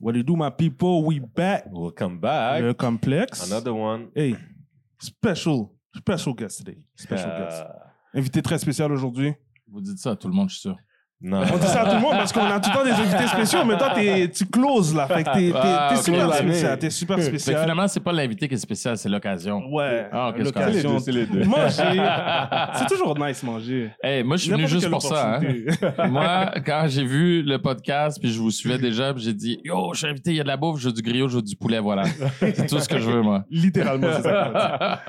What do you do, my people? We back. Welcome back. Le complexe. Another one. Hey, special, special guest today. Special guest. Invité très spécial aujourd'hui. Vous dites ça à tout le monde, je suis sûr. Non. On dit ça à tout le monde parce qu'on a tout le temps des invités spéciaux, mais toi, t'es- tu closes là. Fait que t'es, t'es- Ah, t'es super spécial. T'es super Fait que spécial. finalement, c'est pas l'invité qui est spécial, c'est l'occasion. Ouais, Ah, l'occasion. C'est les deux, c'est les deux. Manger. C'est toujours nice manger. Hey, moi, je suis venu juste pour ça. hein. Moi, quand j'ai vu le podcast, puis je vous suivais déjà, puis j'ai dit, yo, je suis invité, il y a de la bouffe, je veux du griot, je veux du poulet, voilà. C'est tout ce que je veux, moi. Littéralement, c'est ça.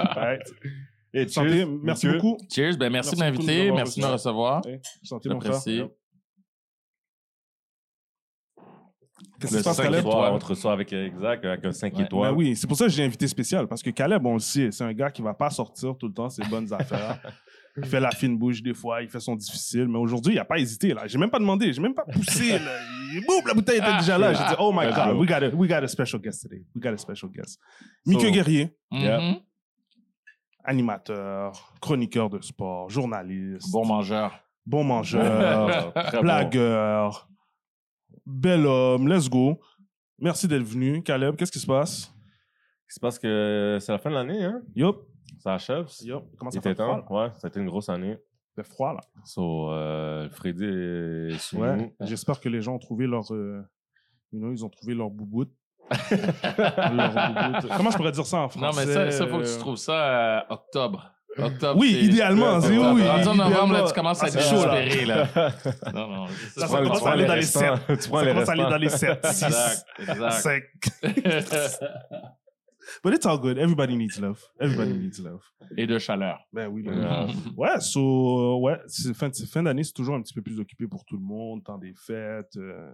Et Santé, cheers, merci monsieur. beaucoup. Cheers, ben merci, Merci de m'inviter, merci de me recevoir. Hey, Santé, mon frère. J'apprécie. Qu'est-ce qui Le se passe, cinq Caleb? Toi, on te reçoit avec, exact, avec un 5 Ouais. étoiles. Ben oui, c'est pour ça que j'ai invité spécial, parce que Caleb, on le sait, c'est un gars qui va pas sortir tout le temps ses bonnes affaires. Il fait la fine bouche des fois, il fait son difficile, mais aujourd'hui, il a pas hésité. là. J'ai même pas demandé, j'ai même pas poussé. Là. Il- boum, la bouteille était déjà là. J'ai dit, oh my Let's God, go. we got, a, we got a special guest today. We got a special guest. Mickey So- Guerrier, Yeah. Mhm. animateur, chroniqueur de sport, journaliste, Bon mangeur. bon mangeur, Euh, bon. Bel homme, let's go. Merci d'être venu. Caleb, qu'est-ce qui se passe? C'est parce que c'est la fin de l'année, hein? Yup. Ça achève. Yup. Comment ça fait froid? temps. Ouais, ça a été une grosse année. Fait froid, là. So, euh, Freddy est sous Ouais. nous. J'espère que les gens ont trouvé leur. euh, you know, ils ont trouvé leur bouboute. Leur bouboute. Comment je pourrais dire ça en Non, français? mais ça, ça, faut que tu trouves ça euh, octobre. Octobre. Oui, c'est- idéalement, c'est oui. Rendu en novembre, là, idéalement. tu commences à Ah, être c'est chaud, là. désespéré, là. Non, non. Ça, c'est commence tu à aller dans les restants. sept. Tu prends Ça les commence à aller restants. dans les 7, 6, Exact, exact. 5. But it's all good. Everybody needs love. Everybody needs love. Et de chaleur. Ben oui, ben Yeah. oui. Ouais, so, euh, ouais, c'est fin, c'est fin d'année, c'est toujours un petit peu plus occupé pour tout le monde. Temps des fêtes. euh,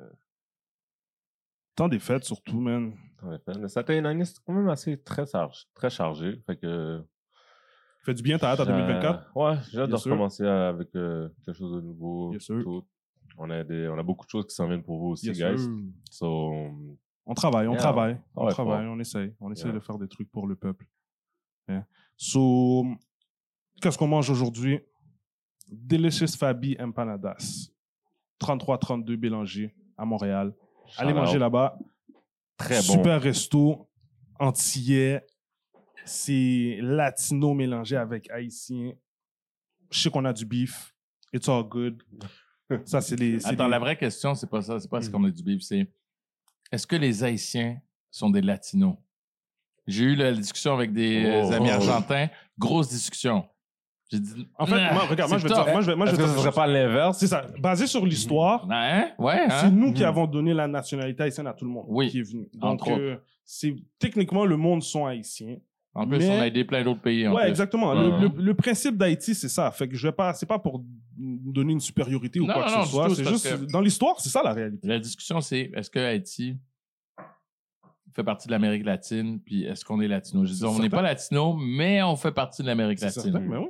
Temps des fêtes, surtout, man. Ouais, mais Ça a été une année quand même assez très, chargée. très chargée. Fait que. Fait du bien, t'as hâte à 2024? Euh, ouais, j'ai hâte de recommencer avec euh, quelque chose de nouveau. Bien sûr. tout. On a, des, on a beaucoup de choses qui s'en viennent pour vous aussi, Bien guys. So, On travaille, on Yeah. travaille, on Ouais, travaille, on essaye. On essaye Yeah. de faire des trucs pour le peuple. Yeah. So, qu'est-ce qu'on mange aujourd'hui? Delicious Fabi Empanadas. 33-32 Bélanger à Montréal. Allez manger là-bas. Très bon. Super resto, antillais. C'est latino mélangé avec haïtien. Je sais qu'on a du beef. It's all good. Ça, c'est les. c'est Attends, les- la vraie question, c'est pas ça. C'est pas ce Mm. qu'on a du beef, c'est est-ce que les Haïtiens sont des Latinos? J'ai eu la discussion avec des euh, Oh. amis argentins. Grosse discussion. J'ai dit. En fait, Ah, moi, regarde, moi, je vais dire. Moi, je vais, moi, je vais que ce serait pas l'inverse? C'est ça. Basé sur l'histoire, Hein? Ouais, hein? c'est nous qui Mhm. avons donné la nationalité haïtienne à tout le monde Oui, qui est venu. Donc, euh, c'est techniquement le monde sont haïtiens. En plus, mais- on a aidé plein d'autres pays. en Ouais, plus. exactement. Ouais. Le, le- le principe d'Haïti, c'est ça. Fait que je vais pas, c'est pas pour donner une supériorité ou Non, quoi non, que non, ce soit. C'est juste que- dans l'histoire, c'est ça la réalité. La discussion, c'est est-ce que Haïti fait partie de l'Amérique latine, puis est-ce qu'on est latino? Je dis, on n'est pas latino, mais on fait partie de l'Amérique C'est latine. certain, mais oui.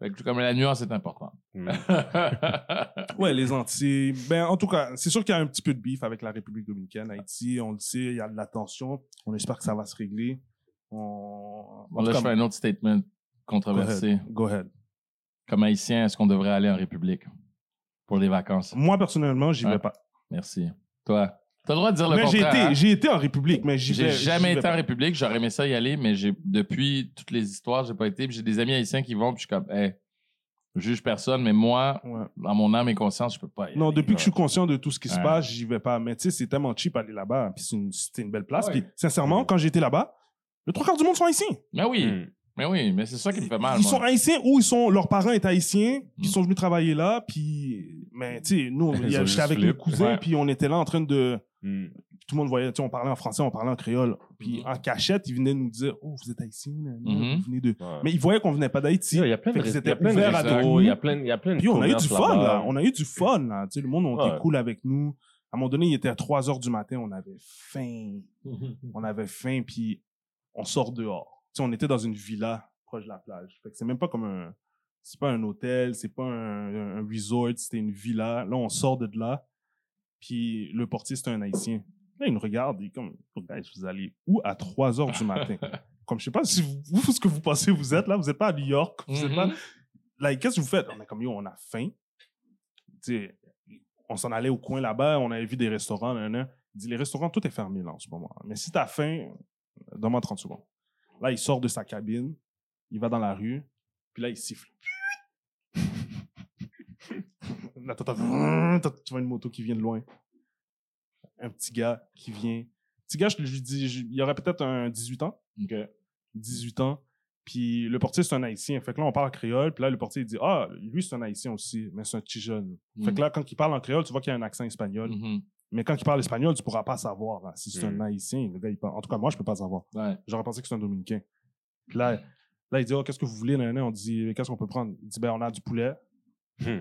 Fait que comme la nuance est importante. Hmm. Ouais, les Antilles. Ben, en tout cas, c'est sûr qu'il y a un petit peu de bif avec la République dominicaine, Haïti. On le sait, il y a de la tension. On espère que ça va se régler. On... Bon, là, je fais un autre statement go controversé. ahead. Go ahead. Comme haïtien, est-ce qu'on devrait aller en République pour les vacances? Moi, personnellement, j'y vais pas. Merci. Toi, tu as le droit de dire le Mais j'ai contraire. été, hein? j'ai été en République, mais j'y vais. J'ai jamais été en. République. J'aurais aimé ça y aller, mais j'ai depuis toutes les histoires, j'ai pas été. J'ai des amis haïtiens qui vont, puis je suis comme, hey, je juge personne, mais moi, Ouais. dans mon âme et conscience, je peux pas y Non, aller. depuis que je suis conscient de tout ce qui se passe, j'y vais pas. Mais tu sais, c'est tellement cheap aller là-bas. Puis c'est une, une belle place. Ouais. Puis sincèrement, quand j'étais là-bas, le trois quarts du monde sont haïtiens. Mais oui, Hmm. mais oui, mais c'est ça qui me fait mal. Ils moi. sont haïtiens ou ils sont, leurs parents étaient haïtiens, puis ils sont venus travailler là. Puis, mais tu sais, nous, j'étais avec mes cousins, puis on était là en train de. Hmm. Tout le monde voyait, tu sais, on parlait en français, on parlait en créole. Puis en cachette, ils venaient nous dire Oh, vous êtes haïtiens, vous venez de. Ouais. Mais ils voyaient qu'on venait pas d'Haïti. Il y a plein de il y a plein. Il y a plein, de Puis on a eu du fun, là. On a eu du fun, là. Tu sais, le monde a été Ouais. cool avec nous. À un moment donné, il était à 3 heures du matin, on avait faim. On avait faim, puis on sort dehors. Tu sais, on était dans une villa proche de la plage. Fait que c'est même pas comme un... C'est pas un hôtel, c'est pas un, un resort, c'était une villa. Là, on sort de là, puis le portier, c'était un Haïtien. Là, il nous regarde, il est comme, guys, vous allez où à 3 heures du matin? comme, je sais pas si vous, vous, ce que vous pensez, vous êtes là, vous êtes pas à New York, vous êtes Mhm. pas... Like, qu'est-ce que vous faites? On est comme, yo, on a faim. Tu sais, on s'en allait au coin là-bas, on avait vu des restaurants, nan. Il dit, les restaurants, tout est fermé là en ce moment. Mais si t'as faim, donne-moi 30 secondes. Là, il sort de sa cabine, il va dans la rue, puis là, il siffle. Tu vois une moto qui vient de loin. Un petit gars qui vient. Petit gars, je lui dis, il aurait peut-être un 18 ans. 18 ans. Puis le portier, c'est un haïtien. Fait que là, on parle créole. Puis là, le portier, il dit Ah, lui, c'est un haïtien aussi, mais c'est un petit jeune. Fait Mm. que là, quand il parle en créole, tu vois qu'il y a un accent espagnol. Mhm. Mais quand il parle espagnol, tu pourras pas savoir là, si c'est Mm. un haïtien. Le gars, il parle. En tout cas, moi, je peux pas savoir. Ouais. J'aurais pensé que c'est un dominicain. Puis là, là il dit Oh, qu'est-ce que vous voulez nan, nan? On dit Qu'est-ce qu'on peut prendre? Il dit Ben, on a du poulet. Hmm.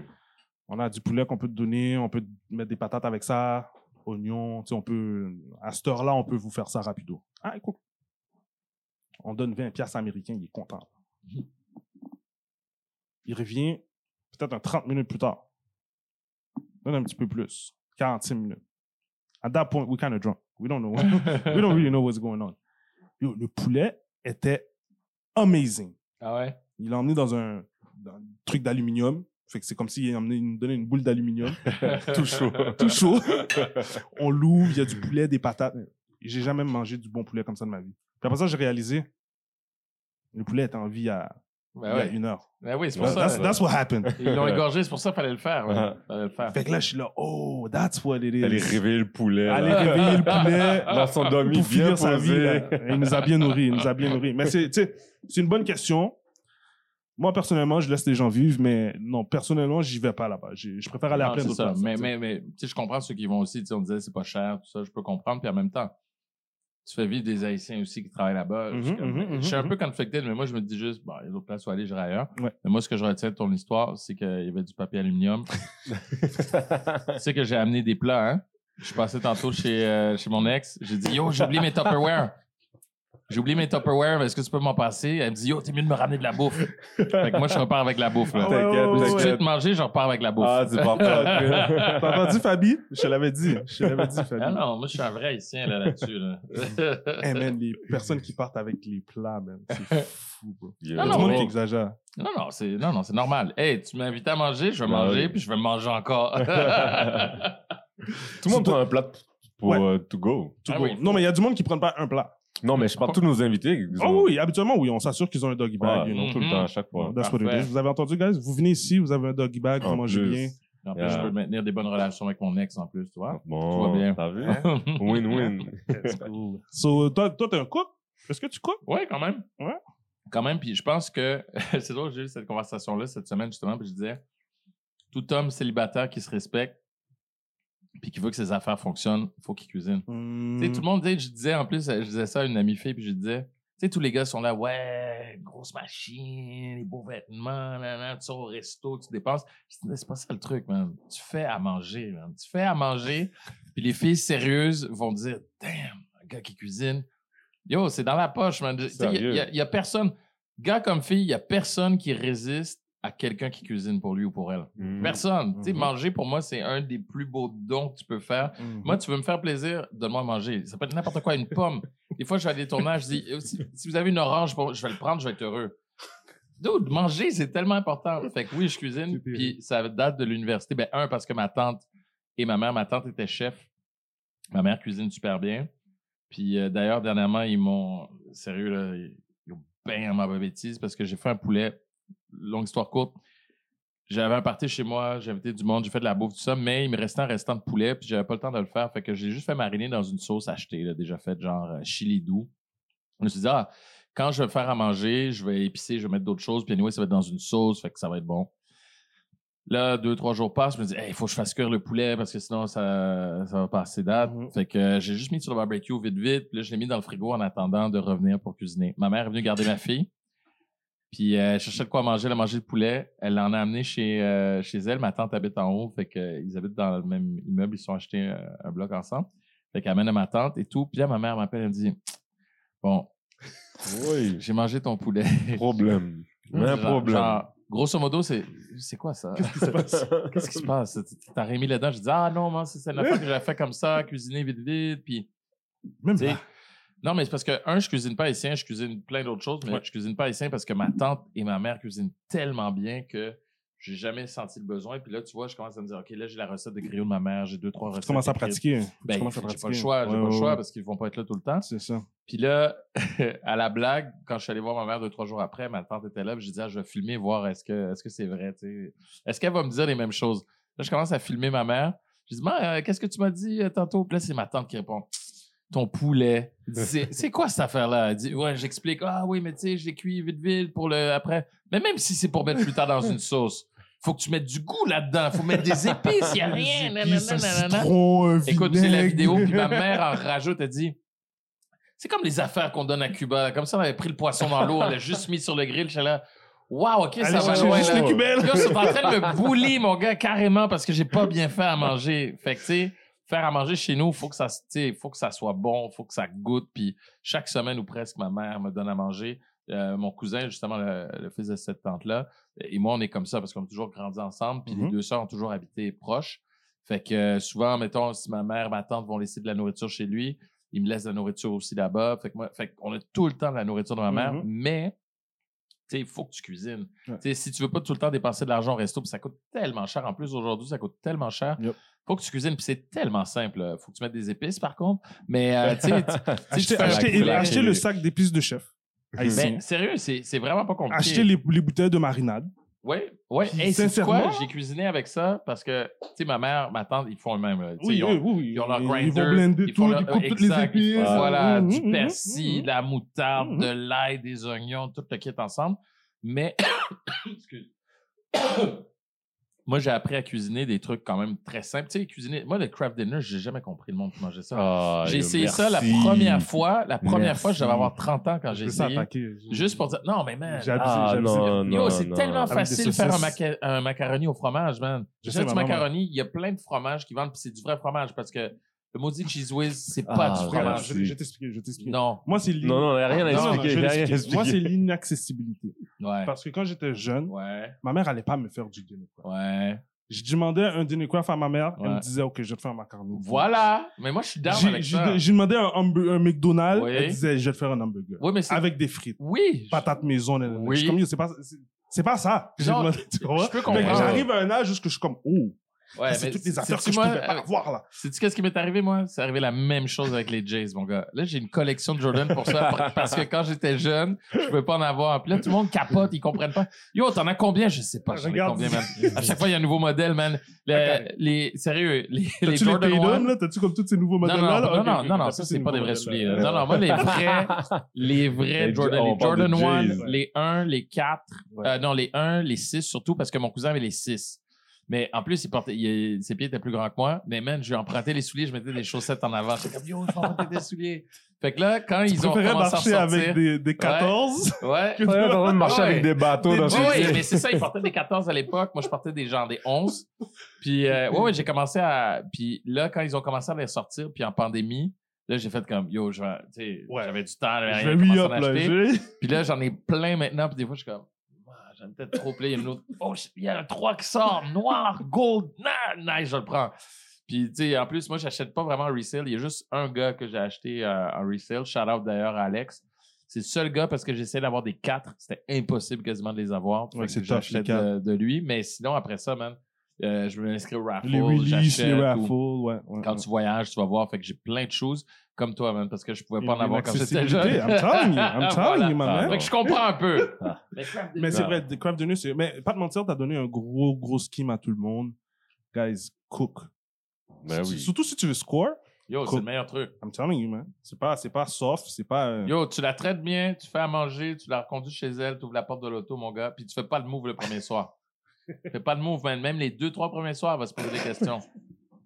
On a du poulet qu'on peut te donner. On peut mettre des patates avec ça, oignons. On peut. À cette heure-là, on peut vous faire ça rapido. Ah, écoute. On donne 20 piastres américains, il est content. Il revient peut-être un 30 minutes plus tard. Donne un petit peu plus. 45 minutes. At that point, we kind of drunk. We don't know. we don't really know what's going on. Yo, le poulet était amazing. Ah ouais? Il l'a emmené dans un, dans un truc d'aluminium. Fait que c'est comme s'il nous donnait une boule d'aluminium. Tout chaud. Tout chaud. On l'ouvre, il y a du poulet, des patates. J'ai jamais mangé du bon poulet comme ça de ma vie. Puis après ça, j'ai réalisé, le poulet était en vie à, Ben il y a ouais. une heure. Ben oui, c'est pour ça. That's, that's what happened. Ils l'ont égorgé, c'est pour ça qu'il fallait le faire. ouais. Ah. Fallait le faire. Fait que là, je suis là, oh, that's what it is. Aller réveiller le poulet. Aller là. réveiller le poulet. Dans son domi pour bien finir sa vie. là. Il nous a bien nourris, il nous a bien nourris. Mais c'est, tu sais, c'est une bonne question. Moi, personnellement, je laisse les gens vivre, mais non, personnellement, j'y vais pas là-bas. Je préfère aller à Non, plein c'est d'autres ça. places. Mais, tu sais. mais, mais tu sais, je comprends ceux qui vont aussi, tu sais, on disait c'est pas cher, tout ça, je peux comprendre. Puis en même temps, tu fais vivre des Haïtiens aussi qui travaillent là-bas. je, suis Mhm, mhm, je suis un mhm. peu conflicted, mais moi, je me dis juste, bon, il y a d'autres places où aller, j'irai ailleurs. Ouais. Mais moi, ce que je retiens de ton histoire, c'est qu'il y avait du papier aluminium. tu sais que j'ai amené des plats, hein? Je suis passé tantôt chez, euh, chez mon ex. J'ai dit, yo, j'ai oublié mes Tupperware. J'ai oublié mes Tupperware, est-ce que tu peux m'en passer? Elle me dit, yo, t'es mieux de me ramener de la bouffe. fait que moi, je repars avec la bouffe, là. T'inquiète, Si tu veux te manger, je repars avec la bouffe. Ah, tu pars. T'as entendu, Fabi? Je te l'avais dit. Je te l'avais dit, Fabi. Ah non, moi, je suis un vrai haïtien là, là-dessus. Là. Eh, man, les personnes qui partent avec les plats, man, c'est fou, bro. Il y a Non, du non, monde qui exagère. non, non, c'est, non, non, c'est normal. Hey, tu m'invites à manger, je vais Ah manger, oui. puis je vais manger encore. Tout le monde prend un plat pour Ouais. euh, to go. Tout Ah go. oui. Non, mais il y a du monde qui prennent pas un plat. Non, mais je parle de tous nos invités. Oh ont- oui, habituellement, oui, on s'assure qu'ils ont un doggy bag. Ouais, you know. tout le temps, à chaque fois. That's what it Parfait. is. Vous avez entendu, guys? Vous venez ici, vous avez un doggy bag, vous mangez bien. en plus, Yeah. je peux maintenir des bonnes relations avec mon ex en plus, tu vois. Bon, Tout va bien. t'as vu? Win-win. So, toi, toi, t'es un cook? Est-ce que tu cook? Ouais, quand même. Ouais. Quand même, puis je pense que c'est drôle, j'ai eu cette conversation-là cette semaine justement, puis je disais, tout homme célibataire qui se respecte, puis qui veut que ses affaires fonctionnent, il faut qu'il cuisine. Hmm. Tu sais, tout le monde, sais, je disais, en plus, je disais ça à une amie fille, puis je disais, tu sais, tous les gars sont là, ouais, grosse machine, les beaux vêtements, nan, nan, tu sors au resto, tu dépenses. C'est pas ça le truc, man. Tu fais à manger, man. Tu fais à manger, puis les filles sérieuses vont dire, damn, un gars qui cuisine. Yo, c'est dans la poche, man. Y, y il y a personne, gars comme fille, il y a personne qui résiste à quelqu'un qui cuisine pour lui ou pour elle. Mhm. Personne. Tu sais, Mhm. manger, pour moi, c'est un des plus beaux dons que tu peux faire. Mhm. Moi, tu veux me faire plaisir, donne-moi à manger. Ça peut être n'importe quoi, une pomme. Des fois, je vais à des tournages, je dis, Euh, si, si vous avez une orange, je vais le prendre, je vais être heureux. Dude, manger, c'est tellement important. Fait que oui, je cuisine, puis ça date de l'université. Ben, un, parce que ma tante et ma mère, ma tante était chef. Ma mère cuisine super bien. Puis euh, d'ailleurs, dernièrement, ils m'ont, sérieux, là, ils ils ont bien ma bêtise parce que j'ai fait un poulet. Longue histoire courte. J'avais un party chez moi, j'ai invité du monde, j'ai fait de la bouffe, tout ça, mais il me restait un restant de poulet, puis j'avais pas le temps de le faire. Fait que j'ai juste fait mariner dans une sauce achetée, là, déjà faite, genre euh, chili doux. Je me suis dit, ah, quand je vais faire à manger, je vais épicer, je vais mettre d'autres choses, puis anyway, ça va être dans une sauce, fait que ça va être bon. Là, deux, trois jours passent, je me dis, il faut que je fasse cuire le poulet parce que sinon, ça, ça va passer date. Mhm. Fait que euh, j'ai juste mis sur le barbecue vite, vite. Puis là, je l'ai mis dans le frigo en attendant de revenir pour cuisiner. Ma mère est venue garder ma fille. Puis euh, elle cherchait de quoi manger, elle a mangé le poulet. Elle l'en a amené chez, euh, chez elle. Ma tante habite en haut, fait qu'ils habitent dans le même immeuble, ils se sont achetés euh, un bloc ensemble. Fait qu'elle amène à ma tante et tout. Puis là, ma mère m'appelle, elle me dit Bon, Oui, j'ai mangé ton poulet. problème. Un problème. genre, grosso modo, c'est c'est quoi ça? Qu'est-ce qui se passe? Qu'est-ce qui se passe? T'as remis là-dedans, je dis Ah non, moi, c'est une affaire que j'avais fait comme ça, cuisiner vite, vite. Puis, Même pas. Non, mais c'est parce que, un, je cuisine pas haïtien, je cuisine plein d'autres choses, mais Ouais. je cuisine pas haïtien parce que ma tante et ma mère cuisinent tellement bien que j'ai jamais senti le besoin. Puis là, tu vois, je commence à me dire, OK, là, j'ai la recette de griot de ma mère, j'ai deux, trois recettes. Tu commences à pratiquer. Ben, j'ai pas le choix, j'ai Ouais, pas le choix ouais. parce qu'ils vont pas être là tout le temps. C'est ça. Puis là, à la blague, quand je suis allé voir ma mère deux, trois jours après, ma tante était là, puis j'ai dit, ah, je vais filmer, voir est-ce que est-ce que c'est vrai, tu sais. Est-ce qu'elle va me dire les mêmes choses? Là, je commence à filmer ma mère. Je dis, euh, qu'est-ce que tu m'as dit euh, tantôt? Puis là, c'est ma tante qui répond, ton poulet. C'est quoi cette affaire-là? Ouais, j'explique, ah oui, mais tu sais, j'ai cuit vite, vite pour le après. Mais même si c'est pour mettre plus tard dans une sauce, faut que tu mettes du goût là-dedans, faut mettre des épices, il y a rien. Nanana, Écoute, c'est la vidéo, puis ma mère en rajoute, elle dit C'est comme les affaires qu'on donne à Cuba. Comme ça, on avait pris le poisson dans l'eau, on l'a juste mis sur le grill. J'étais là, waouh, ok, ça va loin. là. cubelles. Yo, c'est en train de me bully, mon gars, carrément, parce que j'ai pas bien fait à manger. Fait que, tu sais, faire à manger chez nous, faut que ça, faut que ça soit bon, faut que ça goûte. Puis chaque semaine ou presque, ma mère me donne à manger. Euh, mon cousin, justement, le, le fils de cette tante-là, et moi, on est comme ça parce qu'on a toujours grandi ensemble. Puis les Mhm. deux sœurs ont toujours habité proches. Fait que euh, souvent, mettons, si ma mère, ma tante vont laisser de la nourriture chez lui, il me laisse de la nourriture aussi là-bas. Fait que moi, fait qu'on a tout le temps de la nourriture de ma mère, Mhm. mais il faut que tu cuisines. Ouais. Si tu veux pas tout le temps dépenser de l'argent au resto, puis ça coûte tellement cher. En plus, aujourd'hui, ça coûte tellement cher. Yep. Faut que tu cuisines, puis c'est tellement simple. faut que tu mettes des épices, par contre. Mais, euh, tu sais, Acheter, le sac d'épices de chef. Ben, sérieux, c'est vraiment pas compliqué. Acheter les, les bouteilles de marinade. Oui, oui. Hey, c'est sincèrement- quoi? J'ai cuisiné avec ça parce que, tu sais, ma mère, ma tante, ils font là. Tu sais, Oui, ils ont- oui, oui. ils ont leur Ils grinder, vont blender ils font tout, leur- ils coupent toutes les exact, épices. Voilà, Mhm, du mhm, persil, mhm. de la moutarde, de l'ail, des oignons, tout le kit ensemble. Mais, excuse. Moi, j'ai appris à cuisiner des trucs quand même très simples. Tu sais, cuisiner. Moi, le craft dinner, j'ai jamais compris le monde qui mangeait ça. Ah, j'ai essayé ça la première fois. La première Merci. fois, je devais avoir 30 ans quand j'ai essayé. Juste pour dire, non, mais man. J'ai Ah. Yo, c'est tellement Avec facile de faire un, saucisses. maca- un macaroni au fromage, man. Je J'achète sais, du macaroni, il y a plein de fromages qui vendent, puis c'est du vrai fromage parce que le maudit cheese whiz, c'est pas Ah, du fromage. je, je vais t'expliquer, je vais t'expliquer. Non. Moi, c'est l'in- Non, non, rien à Non, non, expliquer. rien. Moi, c'est l'inaccessibilité. Ouais. Parce que quand j'étais jeune, Ouais. ma mère allait pas me faire du quoi. Ouais. Je demandais un dinner craft à ma mère, elle Ouais. me disait, OK, je vais te faire un macaroni. Voilà. Mais moi, je suis down J'ai avec j'ai- ça. j'ai demandé un, un McDonald's, Oui. elle disait, je vais te faire un hamburger. Oui, mais c'est. Avec des frites. Oui. Patates maison. Oui. Je suis comme, c'est pas, c'est- c'est pas ça que j'ai Non, demandé, tu comprends? je peux comprendre. J'arrive à un âge où je suis comme, oh, Ouais, c'est mais toutes les affaires que je pouvais pas euh, avoir là. Sais-tu qu'est-ce qui m'est arrivé, moi? C'est arrivé la même chose avec les Jays, mon gars. Là, j'ai une collection de Jordan pour ça, par- parce que quand j'étais jeune, je pouvais pas en avoir. Puis là, tout le monde capote, ils comprennent pas. Yo, t'en as combien? Je sais pas, j'en ai Regarde. combien, man. À chaque fois, il y a un nouveau modèle, man. Le- Ok. les, sérieux, les, les Jordan Tatum, 1. là? T'as-tu comme tous ces nouveaux Non, modèles non, là? non, non, non, non, ça, c'est ces pas des vrais souliers. là. là. Non, non, moi, les vrais, les vrais Les- Jordan, on les Jordan 1, Jays. les 1, les 4, Ouais. euh, non, les 1, les 6 surtout, parce que mon cousin avait les 6. Mais en plus, il portait, il- ses pieds étaient plus grands que moi. Mais man, je lui empruntais les souliers, je mettais des chaussettes en avant. J'étais comme, yo, je vais emprunter des souliers. Fait que là, quand Tu ils ont commencé à marcher sortir... avec des, des 14? Ouais. Ouais, train de marcher Ouais. avec des bateaux Des dans Oui, mais c'est ça, ils portaient des 14 à l'époque. Moi, je portais des genre des 11. Puis, euh, ouais, ouais, j'ai commencé à. Puis là, quand ils ont commencé à les sortir, puis en pandémie, là, j'ai fait comme, yo, je vais. Tu sais, Ouais. j'avais du temps, j'avais Je rien vais commencé à acheter. Puis là, j'en ai plein maintenant. Puis des fois, je suis comme, Trop plein. Il y a une autre. Oh, il y a un 3 qui sort, noir, gold. Nice, je le prends. Puis, tu sais, en plus, moi, j'achète pas vraiment en resale. Il y a juste un gars que j'ai acheté euh, en resale. Shout out d'ailleurs à Alex. C'est le seul gars parce que j'essaie d'avoir des quatre. C'était impossible quasiment de les avoir. Ouais, que c'est j'achète de, de lui. Mais sinon, après ça, man, euh, je me inscris au raffle. Les raffles, ouais. ouais, Quand tu voyages, tu vas voir. Fait que j'ai plein de choses comme toi, man, parce que je pouvais pas en avoir quand j'étais jeune. I'm telling you, I'm telling you, man. Fait que je comprends un peu. Ah. Mais c'est vrai, des craft dinner, c'est. Mais pas de mentir, t'as donné un gros, gros scheme à tout le monde. Guys, cook. Ben oui. Surtout si tu veux score, Yo, c'est le meilleur truc. I'm telling you, man. C'est pas, c'est pas soft, c'est pas. euh, Yo, tu la traites bien, tu fais à manger, tu la reconduis chez elle, tu ouvres la porte de l'auto, mon gars, puis tu fais pas le move le premier soir. fais pas le move, man. Même les deux, trois premiers soirs, elle va se poser des questions.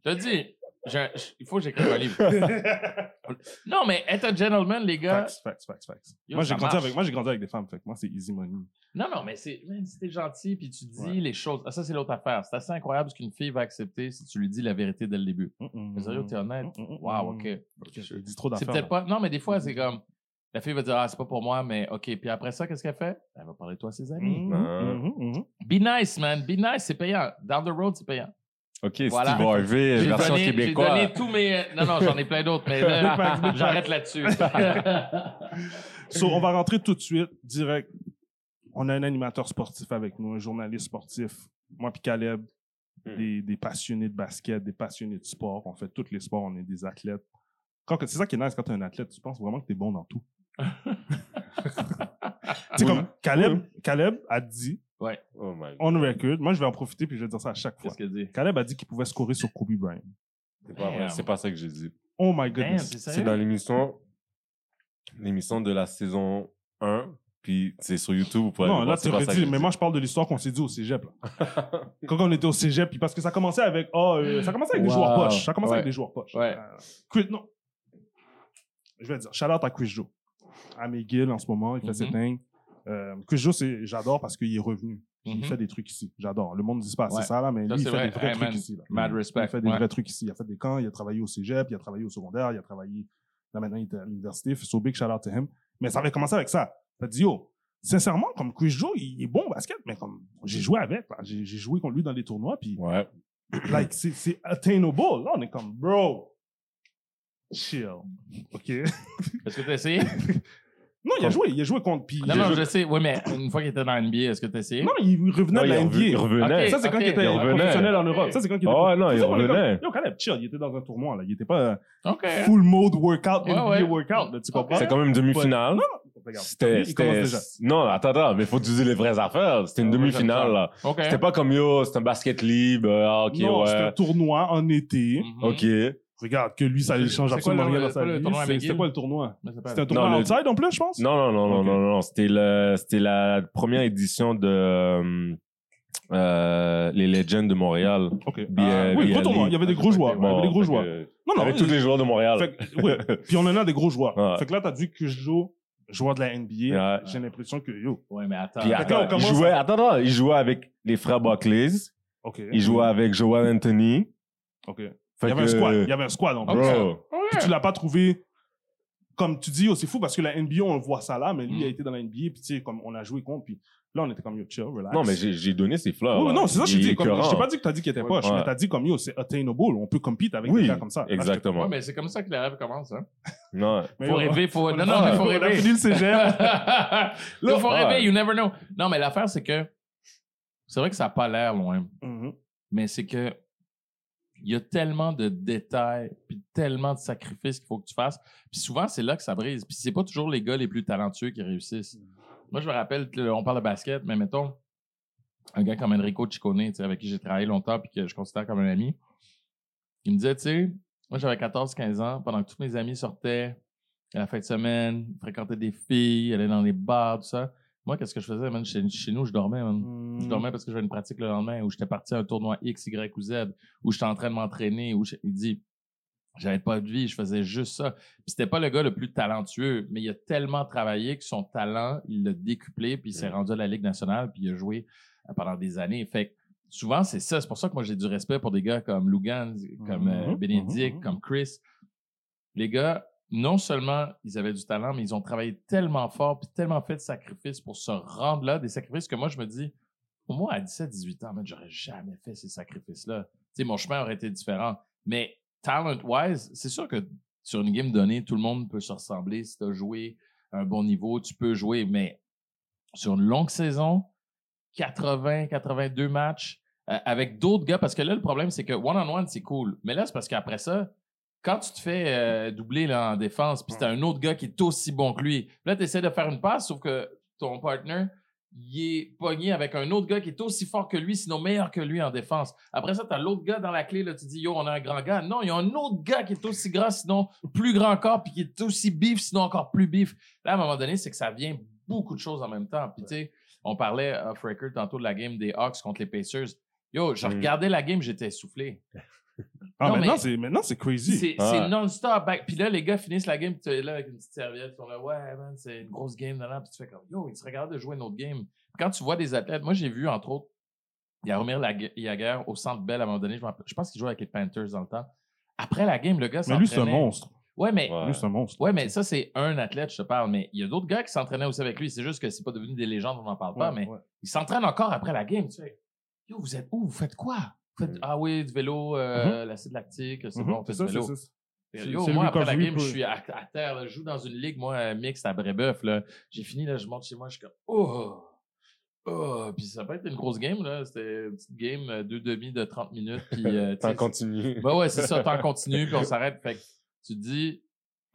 Je te dis, un- il faut que j'écrive un livre. Non, mais être un gentleman, les gars. Facts, facts, facts, facts. Yo, moi, j'ai grandi avec, moi, j'ai grandi avec des femmes, fait que moi, c'est easy money. Non, non, mais c'est, man, si t'es gentil, puis tu dis Ouais. les choses. Ah, ça, c'est l'autre affaire. C'est assez incroyable ce qu'une fille va accepter si tu lui dis la vérité dès le début. Mais sérieux, t'es honnête? Wow, ok. Je dis trop C'est d'affaires. peut-être pas. Non, mais des fois, c'est comme. La fille va dire, ah, c'est pas pour moi, mais OK. Puis après ça, qu'est-ce qu'elle fait? Elle va parler de toi à ses amis. Be nice, man. Be nice, c'est payant. Down the road, c'est payant. OK, Voilà. Steve Harvey, J'ai version donné, j'ai québécoise. donné tous mes. Non, non, j'en ai plein d'autres, mais là, j'arrête là-dessus. So, on va rentrer tout de suite, direct. On a un animateur sportif avec nous, un journaliste sportif moi puis Caleb, Hmm. des, des passionnés de basket, des passionnés de sport. On fait tous les sports, on est des athlètes. C'est ça qui est nice quand tu es un athlète, tu penses vraiment que tu es bon dans tout. Oui. comme Caleb, Caleb a dit, Ouais. Oh my god. on record, moi je vais en profiter puis je vais dire ça à chaque fois. Qu'est-ce qu'elle dit? Caleb a dit qu'il pouvait scorer sur Kobe Bryant. C'est pas vrai. Damn. C'est pas ça que j'ai dit. Oh my Damn, goodness. c'est C'est sérieux? dans l'émission, l'émission de la saison 1, puis c'est sur YouTube. Vous pouvez non, aller là, voir, tu c'est pas aurais ça dit, que j'ai mais moi, je parle de l'histoire qu'on s'est dit au cégep. Là. Quand on était au cégep, puis parce que ça commençait avec, oh, euh, ça commençait avec des Wow. joueurs poches. Ça commençait avec des joueurs poches. Ouais. Euh, Chris- non. Je vais dire, shout out à Chris Joe. À McGill en ce moment, il fait Mhm. ses things. Euh, Chris Joe, j'adore parce qu'il est revenu. Il Mhm. fait des trucs ici. J'adore. Le monde ne dit pas assez Ouais. ça, là, mais Ça, lui, il c'est fait vrai. des vrais Hey, trucs man, ici. Là. Mad respect. Il fait des Ouais. vrais trucs ici. Il a fait des camps, il a travaillé au cégep, il a travaillé au secondaire, il a travaillé. Là, maintenant, il est à l'université. So big shout out to him. Mais ça avait commencé avec ça. T'as dit, yo, sincèrement, comme Chris Joe, il est bon au basket, mais comme j'ai joué avec. J'ai joué contre lui dans les tournois, puis Ouais. like, c'est- c'est attainable. Là, on est comme, bro, chill. OK? Est-ce que tu as essayé? Non, il a joué, il a joué contre. Puis, Non, non, joué- je sais. Oui, mais une fois qu'il était dans la NBA, est-ce que tu as essayé? non, il revenait Non, de la il NBA. revenait- il revenait. Ça, c'est quand il était professionnel en Europe. Ça, c'est quand il était. Oh, non, il revenait. comme, Yo, Caleb, chill, il était dans un tournoi, là. Il était pas OK. full mode workout, Ouais, NBA ouais. workout, là, tu comprends? C'est quand même une demi-finale. Non, regarde. C'était, c'était, non, attends, attends, mais faut utiliser les vraies affaires. C'était une ouais, demi-finale, là. OK. C'était pas comme yo, c'est un basket libre, ah, ok, non, c'était un ouais. tournoi en été. Mhm. Ok. Regarde, que lui, ça ne change absolument le- rien dans sa le vie. C'était quoi le tournoi? C'était un tournoi Non, le- outside en plus, je pense? Non, non, non, non, non, non, c'était le, c'était la première édition de, euh, euh, les Legends de Montréal. OK. Bien- Ah, oui, gros tournoi. Il y avait des gros joueurs. Il y avait des gros joueurs. que- Non, non. Avec tous les joueurs de Montréal. Fait que- ouais. Puis on en a des gros joueurs. Ouais. Fait que là, t'as dit que je joue joueur de la NBA. Ouais. J'ai l'impression que, yo, Ouais, mais attends. Puis attends, on il jouait, attends, attends, il jouait avec les frères Buckley, OK. il jouait avec Joel Anthony. OK. Il y avait que- un squad. Il y avait un squad en plus. Puis tu l'as pas trouvé comme tu dis, oh, c'est fou parce que la NBA, on voit ça là, mais lui Mm. a été dans la NBA, puis tu sais, comme on a joué contre, puis là, on était comme yo, chill, relax. Non, mais j'ai, donné ses fleurs. Oui, non, c'est ça que je Il dis. Comme, je t'ai pas dit que t'as dit qu'il était Ouais. poche, Ouais. mais t'as dit comme yo, c'est attainable, on peut compete avec Oui, des gars comme ça. Exactement. Ouais, mais c'est comme ça que les rêves commencent, hein. Non. Mais Faut rêver, faut. on Non, a- non, mais faut on a rêver. fini le cégep. Là, faut Ouais. rêver, you never know. Non, mais l'affaire, c'est que. C'est vrai que ça n'a pas l'air loin, Mhm. mais c'est que. Il y a tellement de détails, puis tellement de sacrifices qu'il faut que tu fasses. Puis souvent, c'est là que ça brise. Puis c'est pas toujours les gars les plus talentueux qui réussissent. Moi, je me rappelle, on parle de basket, mais mettons, un gars comme Enrico Ciccone, avec qui j'ai travaillé longtemps puis que je considère comme un ami, il me disait, tu sais, moi j'avais 14-15 ans, pendant que tous mes amis sortaient à la fin de semaine, fréquentaient des filles, allaient dans les bars, tout ça. Moi, qu'est-ce que je faisais, man? Chez, chez nous, je dormais, man. Je Mm. dormais parce que j'avais une pratique le lendemain, où j'étais parti à un tournoi X, Y ou Z, où j'étais en train de m'entraîner, où il dit, j'avais pas de vie, je faisais juste ça. Puis c'était pas le gars le plus talentueux, mais il a tellement travaillé que son talent, il l'a décuplé, puis il s'est rendu à la Ligue nationale, puis il a joué euh, pendant des années. Fait que souvent, c'est ça. C'est pour ça que moi, j'ai du respect pour des gars comme Lugan, comme euh, Mhm, Bénédicte, mhm, comme Chris. Les gars, non seulement ils avaient du talent, mais ils ont travaillé tellement fort, puis tellement fait de sacrifices pour se rendre là, des sacrifices que moi, je me dis, pour moi, à 17-18 ans, man, j'aurais jamais fait ces sacrifices-là. Mon chemin aurait été différent. Mais talent-wise, c'est sûr que sur une game donnée, tout le monde peut se ressembler. Si tu as joué à un bon niveau, tu peux jouer. Mais sur une longue saison, 80, 82 matchs, euh, avec d'autres gars, parce que là, le problème, c'est que one-on-one, c'est cool. Mais là, c'est parce qu'après ça, quand tu te fais euh, doubler là, en défense, puis t'as un autre gars qui est aussi bon que lui, là, tu essaies de faire une passe, sauf que ton partner, il est pogné avec un autre gars qui est aussi fort que lui, sinon meilleur que lui en défense. Après ça, t'as l'autre gars dans la clé, là, tu dis, yo, on a un grand gars. Non, il y a un autre gars qui est aussi grand, sinon plus grand encore, puis qui est aussi bif, sinon encore plus bif. Là, à un moment donné, c'est que ça vient beaucoup de choses en même temps. Puis, tu sais, on parlait off record tantôt de la game des Hawks contre les Pacers. Yo, je Mm. regardais la game, j'étais essoufflé. Ah, Non, maintenant, c'est, maintenant, c'est crazy. C'est non-stop. back. Puis là, les gars finissent la game, puis tu es là avec une petite serviette. Ils sont là, ouais, man, c'est une grosse game. Là. Puis tu fais comme, yo, ils se regardent de jouer une autre game. Puis quand tu vois des athlètes, moi, j'ai vu, entre autres, Yaromir Yaguer au centre Bell à un moment donné. Je, pense qu'il jouait avec les Panthers dans le temps. Après la game, le gars Mais lui, c'est un s'entraînait. monstre. Ouais, mais Ouais. Lui, c'est un monstre. Ouais, mais ça, c'est un athlète, je te parle. Mais il y a d'autres gars qui s'entraînaient aussi avec lui. C'est juste que c'est pas devenu des légendes, on n'en parle pas. Ouais, mais ouais. ils s'entraînent encore après la game. Tu sais, yo, vous êtes où? Vous faites quoi? Faites, Mm. ah oui, du vélo, euh, l'acide lactique, c'est Mhm, bon, on fait du vélo. ça. Yo, moi, après la game, je suis à, à terre. là. Je joue dans une ligue, moi, euh, mixte à Brébeuf. J'ai fini, là, je monte chez moi, je suis comme, oh, Oh, puis ça peut être une grosse game, là. C'était une petite game, euh, deux demi de 30 minutes. Puis, euh, T'en continues. Ben ouais, c'est ça, t'en continues, puis on s'arrête. Fait que tu te dis,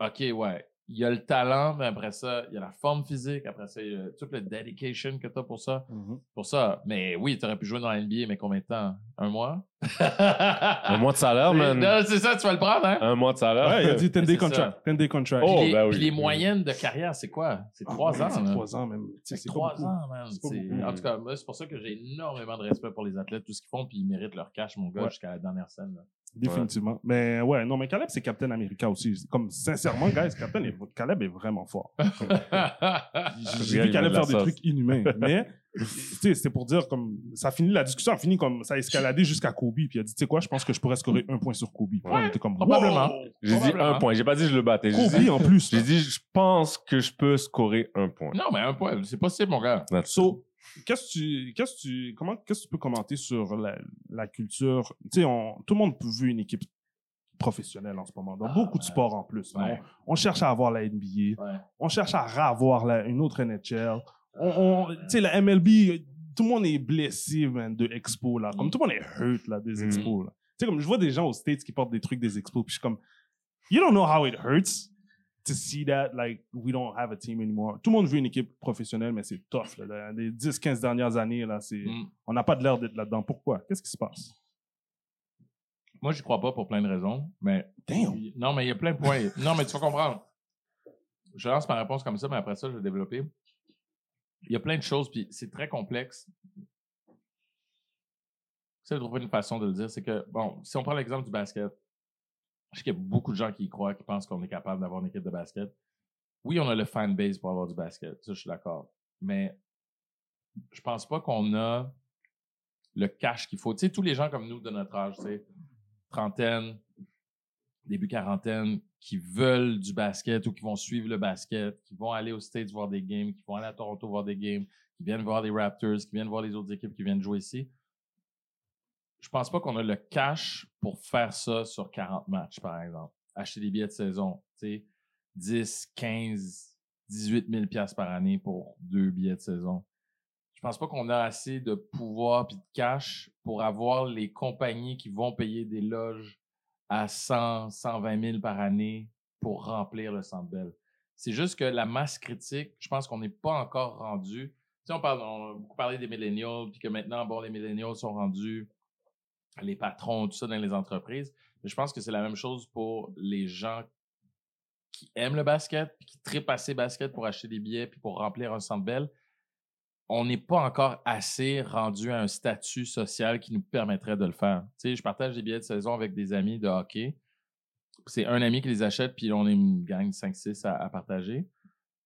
OK, ouais, il y a le talent, mais après ça, il y a la forme physique, après ça, il y a toute la dedication que t'as pour ça. Mhm. Pour ça. Mais oui, t'aurais pu jouer dans la NBA, mais combien de temps? Un mois? Un mois de salaire, man. Non, c'est ça, tu vas le prendre, hein? Un mois de salaire. Ouais, il a dit 10 C'est day contract. 10 day contract. Oh, Puis les, ben oui. les moyennes de carrière, c'est quoi? C'est trois Ah, ans, C'est trois ans, même. Tu C'est trois beaucoup. ans, man. Beaucoup. En tout cas, moi, c'est pour ça que j'ai énormément de respect pour les athlètes, tout ce qu'ils font, puis ils méritent leur cash, mon gars, Ouais. jusqu'à la dernière scène. là. Définitivement. Mais ouais, non, mais Caleb, c'est Captain America aussi. Comme, sincèrement, guys, Captain est, Caleb est vraiment fort. J'ai vu Caleb faire des sauce. trucs inhumains. Mais, tu sais, c'était pour dire, comme, ça finit, la discussion a fini comme, ça a escaladé jusqu'à Kobe, puis il a dit, tu sais quoi, je pense que je pourrais scorer un point sur Kobe. On était comme, probablement. wow! J'ai dit un point. J'ai pas dit je le battais. J'ai Kobe dit, en plus. j'ai dit, je pense que je peux scorer un point. non, mais un point, c'est possible, mon gars. So, qu'est-ce que tu, qu'est-ce que tu, comment, qu'est-ce que tu peux commenter sur la, la culture? Tu sais, tout le monde veut une équipe professionnelle en ce moment, dans Ah, beaucoup de sports en plus. Ouais. On, on cherche à avoir la NBA, Ouais. on cherche à avoir la- une autre NHL. On, on- tu sais, la MLB, tout le monde est blessé, man, de Expo, là. Comme Mm. tout le monde est hurt, là, des Mm. Expos, là. Tu sais, comme je vois des gens aux States qui portent des trucs des Expos, puis je suis comme, you don't know how it hurts to see that, like, we don't have a team anymore. Tout le monde veut une équipe professionnelle, mais c'est tough, là. Les 10-15 dernières années, là, c'est, Mm. on n'a pas de l'air d'être là-dedans. Pourquoi? Qu'est-ce qui se passe? Moi, j'y crois pas pour plein de raisons, mais. Damn! Non, mais il y a plein de points. non, mais tu vas comprendre. Je lance ma réponse comme ça, mais après ça, je vais développer. Il y a plein de choses, puis c'est très complexe. C'est de trouver une façon de le dire. C'est que, bon, si on prend l'exemple du basket, je sais qu'il y a beaucoup de gens qui y croient, qui pensent qu'on est capable d'avoir une équipe de basket. Oui, on a le fan base pour avoir du basket. Ça, je suis d'accord. Mais je pense pas qu'on a le cash qu'il faut. Tu sais, tous les gens comme nous de notre âge, tu sais, trentaine, début quarantaine, qui veulent du basket ou qui vont suivre le basket, qui vont aller aux States voir des games, qui vont aller à Toronto voir des games, qui viennent voir les Raptors, qui viennent voir les autres équipes qui viennent jouer ici. Je pense pas qu'on a le cash pour faire ça sur 40 matchs, par exemple. Acheter des billets de saison, tu sais, 10, 15, 18 000 piastres par année pour deux billets de saison. Je pense pas qu'on a assez de pouvoir puis de cash pour avoir les compagnies qui vont payer des loges à 100, 120 000 par année pour remplir le Centre Bell. C'est juste que la masse critique, je pense qu'on n'est pas encore rendu. Tu on, parle, on a beaucoup parlé des millennials, puis que maintenant, bon, les millennials sont rendus les patrons, tout ça dans les entreprises. Mais je pense que c'est la même chose pour les gens qui aiment le basket, qui trippent assez basket pour acheter des billets, puis pour remplir un Centre Bell on n'est pas encore assez rendu à un statut social qui nous permettrait de le faire. Tu sais, je partage des billets de saison avec des amis de hockey. C'est un ami qui les achète, puis on est une gang de 5-6 à, partager.